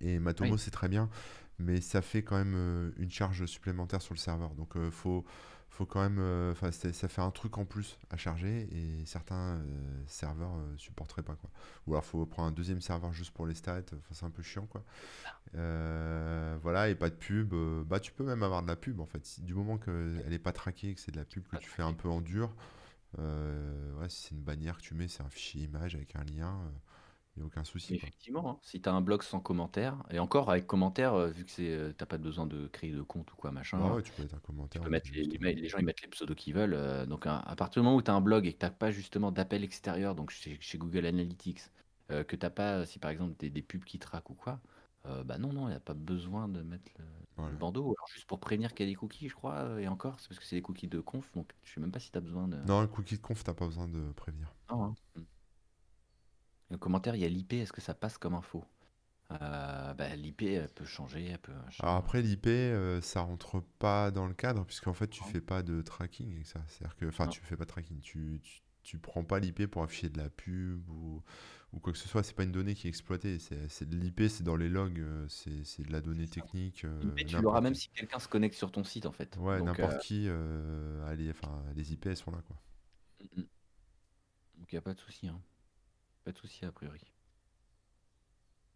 A: Et Matomo,
B: Oui,
A: c'est très bien, mais ça fait quand même euh, une charge supplémentaire sur le serveur. Donc, euh, faut, faut quand même. euh, Enfin, ça fait un truc en plus à charger et certains euh, serveurs euh, supporteraient pas, quoi. Ou alors, faut prendre un deuxième serveur juste pour les stats. Enfin, c'est un peu chiant, quoi. Euh, voilà, et pas de pub. bah, tu peux même avoir de la pub, en fait. Du moment qu'elle est pas traquée et que c'est de la pub que tu fais un peu en dur, euh, ouais, si c'est une bannière que tu mets, c'est un fichier image avec un lien, il n'y a aucun souci, quoi.
B: Effectivement, hein, si tu as un blog sans commentaire, et encore avec commentaire, euh, vu que c'est, euh, t'as pas besoin de créer de compte ou quoi, machin, euh,
A: ouais, tu peux mettre un
B: tu
A: commentaire
B: peux mettre les, les
A: juste.
B: mails, les gens ils mettent les pseudos qu'ils veulent. euh, donc à, à partir du moment où tu as un blog et que tu pas justement d'appel extérieur, donc chez, chez Google Analytics, euh, que t'as pas, si par exemple des, des pubs qui traquent ou quoi, euh, bah non, non, il n'y a pas besoin de mettre le, le
A: Voilà.
B: bandeau. Alors juste pour prévenir qu'il y a des cookies, je crois, euh, et encore, c'est parce que c'est des cookies de conf, donc je sais même pas si tu as besoin de.
A: Non, un cookie de conf, t'as pas besoin de prévenir.
B: Non, hein. Le commentaire, il y a l'IP, est-ce que ça passe comme info? Euh, bah, l'IP, elle peut changer, elle peut.
A: Alors après, l'IP, euh, ça rentre pas dans le cadre, puisqu'en fait, tu fais pas de tracking avec ça. C'est-à-dire que, enfin, tu fais pas de tracking, tu, tu, tu prends pas l'IP pour afficher de la pub ou, ou quoi que ce soit. C'est pas une donnée qui est exploitée. C'est, de l'IP, c'est dans les logs, euh, c'est, c'est de la donnée technique. euh,
B: tu l'auras même si quelqu'un se connecte sur ton site, en fait.
A: Ouais, n'importe
B: euh,
A: qui, euh, allez, enfin, les IP, elles sont là, quoi.
B: mm, mm. donc il n'y a pas de souci, hein. Pas de souci a priori.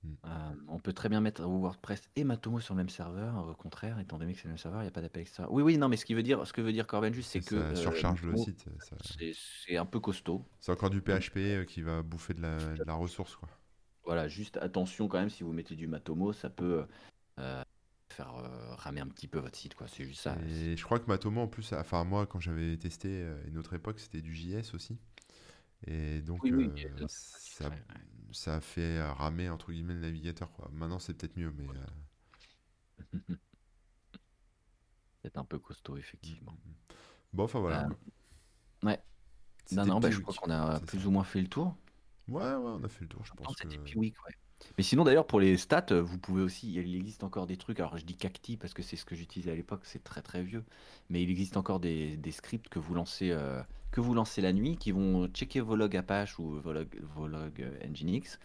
A: Hmm.
B: Euh, on peut très bien mettre WordPress et Matomo sur le même serveur. Au contraire, étant donné que c'est le même serveur, il n'y a pas d'appel extérieur. Oui, oui, non, mais ce qui veut dire, ce que veut dire Corben juste, c'est que
A: Ça
B: euh,
A: surcharge le site. ça-
B: c'est un peu costaud.
A: C'est encore du PHP euh, qui va bouffer de la, de la ressource, quoi.
B: voilà, juste attention quand même, si vous mettez du Matomo, ça peut euh, faire ramer un petit peu votre site, quoi. C'est juste ça.
A: Et je crois que Matomo, en plus, enfin, moi, quand j'avais testé une autre époque, c'était du JS aussi. Et donc,
B: Oui, oui,
A: euh, ça,
B: ouais, ouais.
A: ça a fait euh, ramer, entre guillemets, le navigateur, quoi. Maintenant, c'est peut-être mieux, mais... euh,
B: C'est un peu costaud, effectivement.
A: mm, mm. Bon, enfin, voilà.
B: Euh, ouais. Non, non, bah, je crois qu'on a plus
A: ça.
B: ou moins fait le tour.
A: Ouais, ouais, on a fait le tour, je pense que...
B: ouais. Mais sinon, d'ailleurs, pour les stats, euh, vous pouvez aussi, il existe encore des trucs, alors je dis Cacti parce que c'est ce que j'utilisais à l'époque, c'est très très vieux, mais il existe encore des, des scripts que vous lancez, euh, que vous lancez la nuit, qui vont checker vos logs Apache ou vos logs, vos logs euh, Nginx,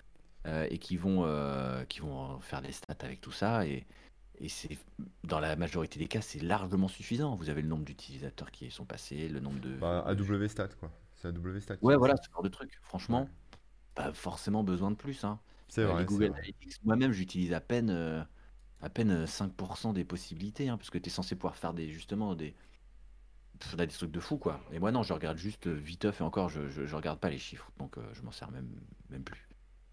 B: euh, et qui vont, euh, qui vont faire des stats avec tout ça, et, et c'est, dans la majorité des cas, c'est largement suffisant. Vous avez le nombre d'utilisateurs qui y sont passés, le nombre de...
A: Bah, AW Stat, quoi. C'est AW Stat qui
B: Ouais, voilà, ce genre de truc.
A: Ouais.
B: Franchement, pas forcément besoin de plus, hein.
A: C'est
B: Euh, les
A: vrai,
B: Google. Analytics, moi-même, j'utilise à peine, euh, à peine euh, 5% des possibilités, hein, parce que tu es censé pouvoir faire des, justement des, là, des trucs de fou, quoi. Et moi, non, je regarde juste euh, viteuf, et encore, je, je, je regarde pas les chiffres, donc euh, je m'en sers même, même plus.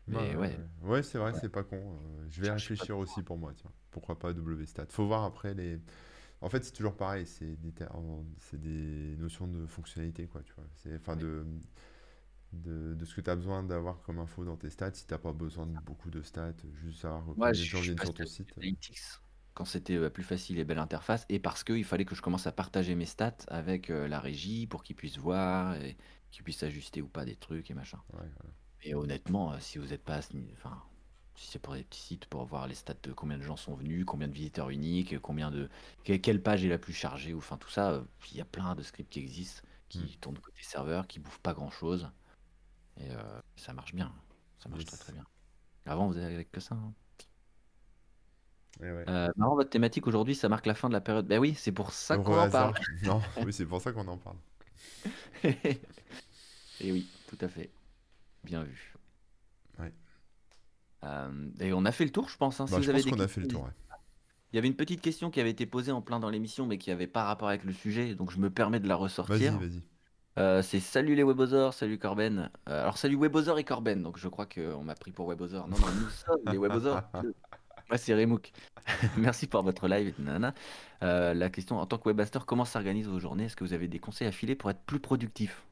B: Mais
A: ouais,
B: ouais,
A: c'est vrai,
B: ouais,
A: c'est pas con. euh, je vais réfléchir aussi pour moi, tiens. Pourquoi pas AW Stat? Faut voir après les... En fait, c'est toujours pareil, c'est des, des notions de fonctionnalité, quoi, tu vois. C'est, enfin,
B: Oui,
A: de, de, de ce que tu as besoin d'avoir comme info dans tes stats. Si t'as pas besoin de beaucoup de stats, juste savoir de
B: je,
A: gens viennent sur ton site.
B: Quand c'était euh, plus facile et belle interface, et parce qu'il fallait que je commence à partager mes stats avec euh, la régie pour qu'ils puissent voir et qu'ils puissent ajuster ou pas des trucs et machin.
A: Ouais.
B: Et honnêtement, euh, si vous n'êtes pas enfin, si c'est pour des petits sites pour voir les stats de combien de gens sont venus, combien de visiteurs uniques, combien de que- quelle page est la plus chargée, ou enfin tout ça, il y a plein de scripts qui existent, qui tournent côté serveur, qui bouffent pas grand chose, et euh, ça marche bien, ça marche très
A: Yes.
B: très bien. Avant, vous avez que ça. hein.
A: Ouais.
B: Euh, marrant, votre thématique aujourd'hui, ça marque la fin de la période. Ben oui, c'est pour ça qu'on en parle.
A: Non, oui, c'est pour ça qu'on en parle.
B: Et oui, tout à fait. Bien vu.
A: Ouais.
B: Euh, et on a fait le tour, je pense. hein. Si
A: Bah,
B: vous
A: je
B: avez
A: pense qu'on a fait le tour.
B: Il y avait une petite question qui avait été posée en plein dans l'émission, mais qui avait pas rapport avec le sujet, donc je me permets de la
A: Vas-y,
B: ressortir.
A: vas-y.
B: Euh, c'est salut les webosaures, salut Corben. Euh, alors salut webosaures et Corben, donc je crois qu'on m'a pris pour webosaures. Non, non, nous sommes les webosaures. Moi c'est Remouk. Merci pour votre live. nanana. Euh, la question en tant que webmaster, comment s'organisent vos journées? Est-ce que vous avez des conseils à filer pour être plus productif?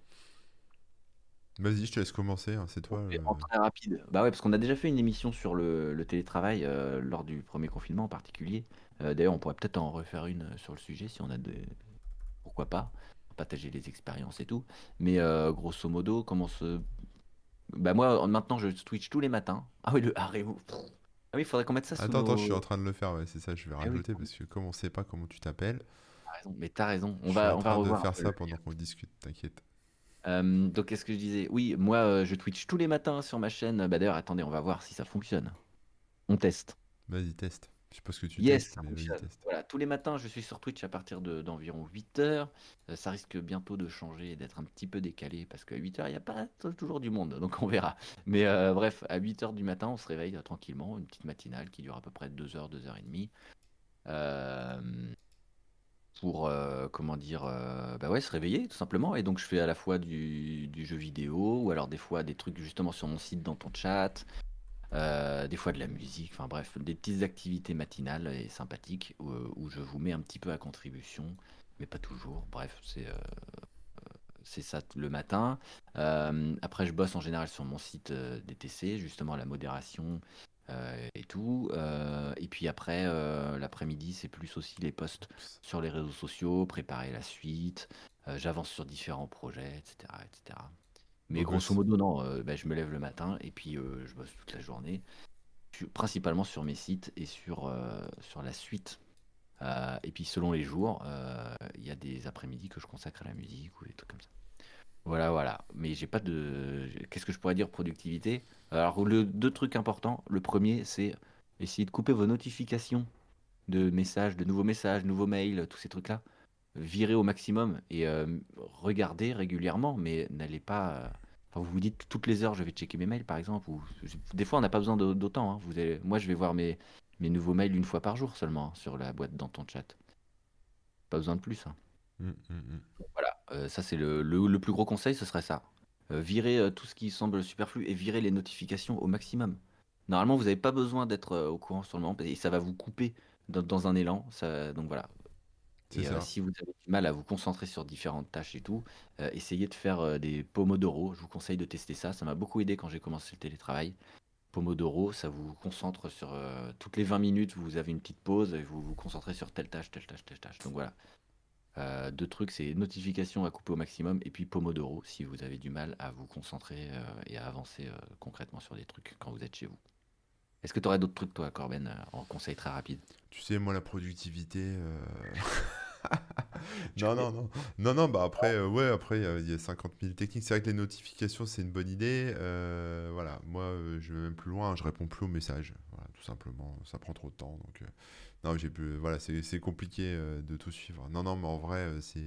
A: Vas-y, je te laisse commencer, hein, c'est toi.
B: en très rapide. Bah ouais, parce qu'on a déjà fait une émission sur le, le télétravail lors du premier confinement en particulier. D'ailleurs, on pourrait peut-être en refaire une sur le sujet si on a des... Pourquoi pas? Partager les expériences et tout. Mais euh, grosso modo, comment se... Bah moi, maintenant, je Twitch tous les matins. Ah oui, le Haremo. Ah oui, il faudrait qu'on mette ça sous
A: Attends, attends, je suis en
B: nos...
A: train de le faire, ouais, c'est ça, je vais
B: Ah oui,
A: rajouter parce que comme on sait pas comment tu t'appelles.
B: Mais t'as raison. On
A: je suis
B: va,
A: en
B: on va
A: train de
B: revoir
A: faire ça pendant qu'on discute, t'inquiète.
B: Euh, donc, qu'est-ce que je disais? Oui, moi, euh, je Twitch tous les matins sur ma chaîne. Bah d'ailleurs, attendez, on va voir si ça fonctionne. On teste.
A: Vas-y, teste. Je sais pas ce que tu
B: Yes,
A: testes,
B: ça
A: teste.
B: Voilà, tous les matins, je suis sur Twitch à partir de- d'environ 8 heures. Euh, ça risque bientôt de changer et d'être un petit peu décalé parce qu'à 8 heures, il n'y a pas toujours du monde, donc on verra. Mais euh, bref, à 8 heures du matin, on se réveille euh, tranquillement, une petite matinale qui dure à peu près 2 heures, 2 heures et demie. Pour, comment dire, bah ouais, se réveiller tout simplement. Et donc, je fais à la fois du, du jeu vidéo ou alors des fois des trucs justement sur mon site dans ton chat. Euh, des fois de la musique, enfin bref, des petites activités matinales et sympathiques où, où je vous mets un petit peu à contribution, mais pas toujours. Bref, c'est euh, c'est ça le matin. Euh, après, je bosse en général sur mon site euh, DTC, justement la modération euh, et tout. Euh, et puis après, euh, l'après-midi, c'est plus aussi les posts sur les réseaux sociaux, préparer la suite. euh, J'avance sur différents projets, etc., etc. Mais grosso modo, non, euh, bah, je me lève le matin et puis euh, je bosse toute la journée, principalement sur mes sites et sur, euh, sur la suite. Et puis selon les jours, il y a des après-midi que je consacre à la musique ou des trucs comme ça. Voilà, voilà. Mais j'ai pas de. Qu'est-ce que je pourrais dire productivité? Alors, le, deux trucs importants. Le premier, c'est essayer de couper vos notifications de messages, de nouveaux messages, nouveaux mails, tous ces trucs-là. Virer au maximum et euh, regarder régulièrement, mais n'allez pas. euh, Enfin, vous vous dites toutes les heures, je vais checker mes mails, par exemple. Ou... Des fois, on n'a pas besoin de- d'autant. hein. Vous allez... Moi, je vais voir mes, mes nouveaux mails une fois par jour seulement hein, sur la boîte dans ton chat. Pas besoin de plus. hein.
A: Mm, mm, mm.
B: Voilà, euh, ça c'est le, le- le plus gros conseil, ce serait ça. Euh, virer euh, tout ce qui semble superflu et virer les notifications au maximum. Normalement, vous n'avez pas besoin d'être euh, au courant sur le moment et ça va vous couper dans, dans un élan. Ça, donc voilà. Et euh,
A: ça.
B: si vous avez du mal à vous concentrer sur différentes tâches et tout, euh, essayez de faire euh, des pomodoro. Je vous conseille de tester ça. Ça m'a beaucoup aidé quand j'ai commencé le télétravail. Pomodoro, ça vous concentre sur toutes les 20 minutes, vous avez une petite pause et vous vous concentrez sur telle tâche, telle tâche, telle tâche. Donc voilà. Deux trucs, c'est notification à couper au maximum et puis Pomodoro si vous avez du mal à vous concentrer et à avancer concrètement sur des trucs quand vous êtes chez vous. Est-ce que tu aurais d'autres trucs, toi, Corben, en conseil très rapide?
A: Tu sais, moi, la productivité. Non, non, non. Non, non, bah après, euh, ouais, après, il y a- il y, a 50 000 techniques. C'est vrai que les notifications, c'est une bonne idée. Euh, voilà, moi, euh, je vais même plus loin, je réponds plus aux messages. Voilà, tout simplement, ça prend trop de temps. Donc, non, j'ai plus. Voilà, c'est compliqué de tout suivre. Non, non, mais en vrai, c'est.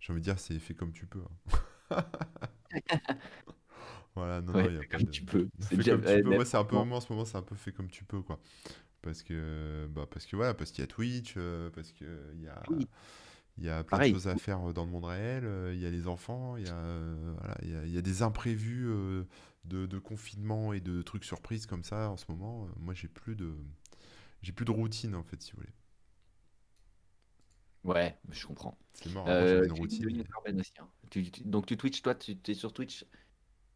A: J'ai envie de dire, c'est fait comme tu peux. hein. Voilà, non, non, il y a pas
B: comme
A: de.
B: tu peux. Déjà-
A: comme tu peux.
B: même
A: Moi, c'est un peu,
B: moi,
A: en ce moment, c'est un peu fait comme tu peux, quoi. Parce que, bah, parce que voilà, parce qu'il y a Twitch, euh, parce que il y a,
B: oui,
A: il y a plein de choses à faire euh, dans le monde réel. euh, Il y a les enfants, il y a, euh, voilà, il y a, il y a des imprévus de, de confinement et de trucs surprises comme ça en ce moment. Moi, j'ai plus de, j'ai plus de routine en fait, si vous voulez.
B: Ouais, je comprends.
A: C'est mort.
B: Euh,
A: une routine.
B: hein. Tu- tu- donc tu Twitch, toi, tu es sur Twitch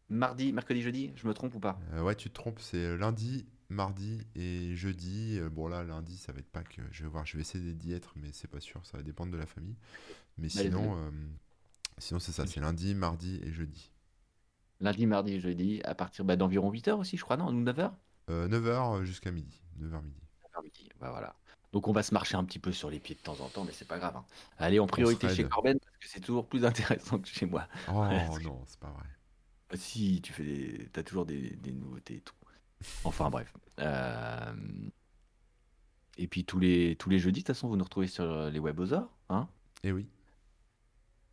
B: mardi, mercredi, jeudi, je me trompe ou pas?
A: Euh, ouais, tu te trompes. C'est lundi, mardi et jeudi. Euh, Bon là, lundi, ça va être Pâques. Je vais voir. Je vais essayer d'y être, mais c'est pas sûr. Ça va dépendre de la famille. Mais
B: Allez,
A: sinon, euh, sinon c'est ça. C'est lundi, mardi et jeudi.
B: Lundi, mardi, jeudi, à partir bah, d'environ 8 heures aussi, je crois, non? Ou 9 heures?
A: 9h jusqu'à midi. 9h midi.
B: 9 heures midi, bah voilà. Donc on va se marcher un petit peu sur les pieds de temps en temps, mais c'est pas grave. hein. Allez, en priorité chez. Corben, parce que c'est toujours plus intéressant que chez moi.
A: Oh non, c'est pas vrai.
B: Si, tu fais des... t'as toujours des, des nouveautés et tout. Enfin bref. Euh, Et puis tous les, tous les jeudis, de toute façon, vous nous retrouvez sur les Webosaures, hein?
A: Eh oui.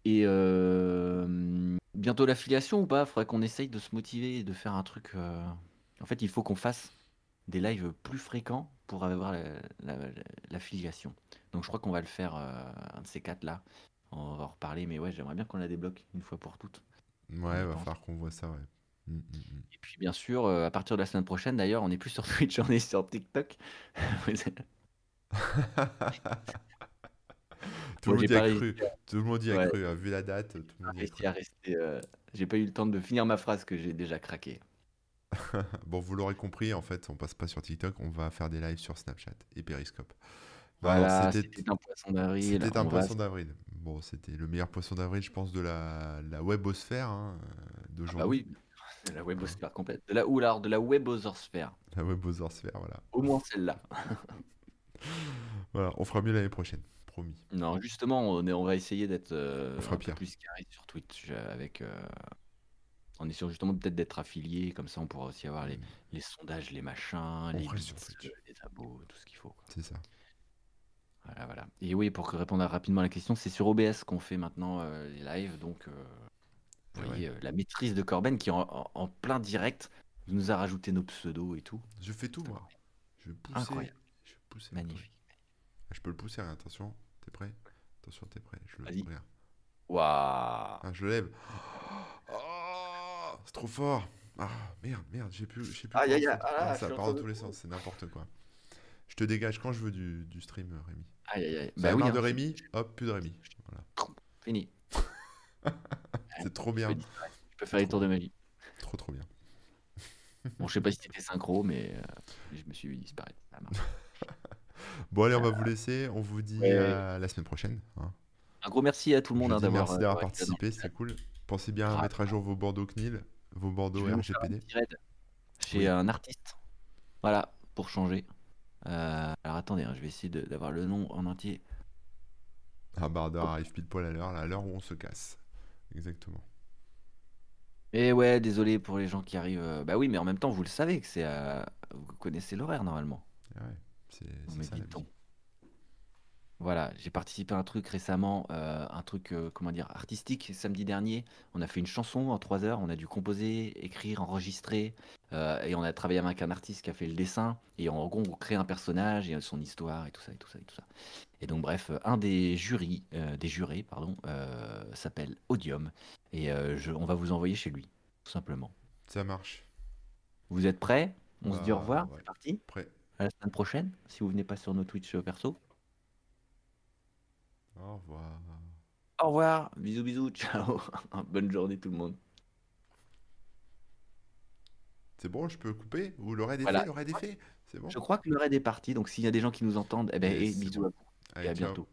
B: Et euh, bientôt l'affiliation ou pas? Faudrait qu'on essaye de se motiver et de faire un truc. euh, En fait, il faut qu'on fasse des lives plus fréquents pour avoir la- la- la- l'affiliation. Donc je crois qu'on va le faire euh, un de ces quatre là. On va en reparler, mais ouais, j'aimerais bien qu'on la débloque une fois pour toutes.
A: Ouais, va
B: pense.
A: falloir qu'on voit ça, ouais. Mm, mm, mm.
B: Et puis bien sûr, euh, à partir de la semaine prochaine, d'ailleurs, on n'est plus sur Twitch, on est sur TikTok.
A: Tout le
B: Moi,
A: monde
B: j'ai
A: y a
B: pas
A: cru. Tout le monde y a
B: Ouais.
A: cru. hein. Vu la date, tout le
B: pas
A: monde y a cru.
B: réussi à rester, euh, J'ai pas eu le temps de finir ma phrase que j'ai déjà craqué.
A: Bon, vous l'aurez compris, en fait, on passe pas sur TikTok, on va faire des lives sur Snapchat et Periscope.
B: Voilà,
A: c'était
B: un poisson d'avril.
A: c'était un
B: va.
A: poisson d'avril. Bon, c'était le meilleur poisson d'avril, je pense, de la, la webosphère hein,
B: Ah bah
A: d'aujourd'hui.
B: oui, de la webosphère complète. De la, ou alors de la webosphère.
A: La voilà.
B: Au moins celle-là.
A: Voilà, on fera mieux l'année prochaine, promis.
B: Non, justement, on, est- on va essayer d'être euh, plus carré sur Twitch euh, avec. euh, en essayant justement peut-être d'être affilié, comme ça on pourra aussi avoir les,
A: Mm.
B: les sondages, les machins,
A: On
B: les bits, les abos, tout ce qu'il faut.
A: C'est ça.
B: Voilà, voilà. Et oui, pour répondre rapidement à la question, c'est sur OBS qu'on fait maintenant euh, les lives. Donc, euh, vous
A: Et
B: voyez
A: ouais.
B: euh, la maîtrise de Corben qui, en, en- en plein direct, nous a rajouté nos pseudos et tout.
A: Je fais tout, moi. Je vais pousser.
B: Incroyable.
A: Je vais pousser.
B: Magnifique.
A: Ah, Je peux le pousser, hein, attention. T'es prêt? Attention, t'es prêt. Je le regarde.
B: Waouh!
A: Ah, je le lève. Oh, c'est trop fort. Ah, merde, merde, j'ai plus, j'ai plus
B: ah,
A: Ah, ça part dans tous les sens, c'est n'importe quoi. Je te dégage quand je veux du, du stream, Rémi.
B: Aïe, aïe, aïe. Bah oui, hein,
A: de Rémi Hop, plus de Rémi. Voilà.
B: fini.
A: C'est trop
B: Je
A: bien.
B: peux. Je peux faire les tours de magie.
A: Trop, trop bien.
B: Bon, je sais pas si c'était synchro, mais euh, je me suis vu disparaître. Ça marche.
A: Bon, allez, on va vous laisser. On vous dit
B: Ouais.
A: à la semaine prochaine. hein.
B: Un gros merci à tout le monde hein, d'avoir euh,
A: participé,
B: chat.
A: cool. Pensez bien à
B: Ah,
A: mettre à jour vos bandeaux CNIL, vos
B: un
A: RGPD.
B: chez
A: Oui.
B: un artiste. Voilà, pour changer. Euh, alors attendez, hein, je vais essayer d'avoir le nom en entier.
A: Un bardeur arrive pile poil à l'heure, à l'heure où on se casse. Exactement.
B: Et ouais, désolé pour les gens qui arrivent. euh, Bah oui, mais en même temps, vous le savez que c'est. euh, Vous connaissez l'horaire normalement.
A: Ah ouais, c'est ça la.
B: Voilà, j'ai participé à un truc récemment, euh, un truc, euh, comment dire, artistique, samedi dernier. On a fait une chanson en trois heures, on a dû composer, écrire, enregistrer, euh, et on a travaillé avec un artiste qui a fait le dessin, et en gros, on crée un personnage et son histoire, et tout ça, et tout ça, et tout ça. Et donc, bref, un des jurys, des jurés, pardon, s'appelle Odium, et je- on va vous envoyer chez lui, tout simplement.
A: Ça marche.
B: Vous êtes prêts? On se dit au
A: Bah,
B: revoir,
A: ouais.
B: c'est parti?
A: Prêt.
B: À la semaine prochaine, si vous venez pas sur nos Twitch perso.
A: Au revoir.
B: Au revoir, bisous bisous, ciao, bonne journée tout le monde.
A: C'est bon, je peux couper? Ou le raid est
B: Voilà.
A: fait Le raid est fait C'est bon?
B: Je crois que le raid est parti, donc s'il y a des gens qui nous entendent, eh ben,
A: Yes,
B: et bisous
A: bon.
B: à vous
A: Allez,
B: et à
A: ciao.
B: bientôt.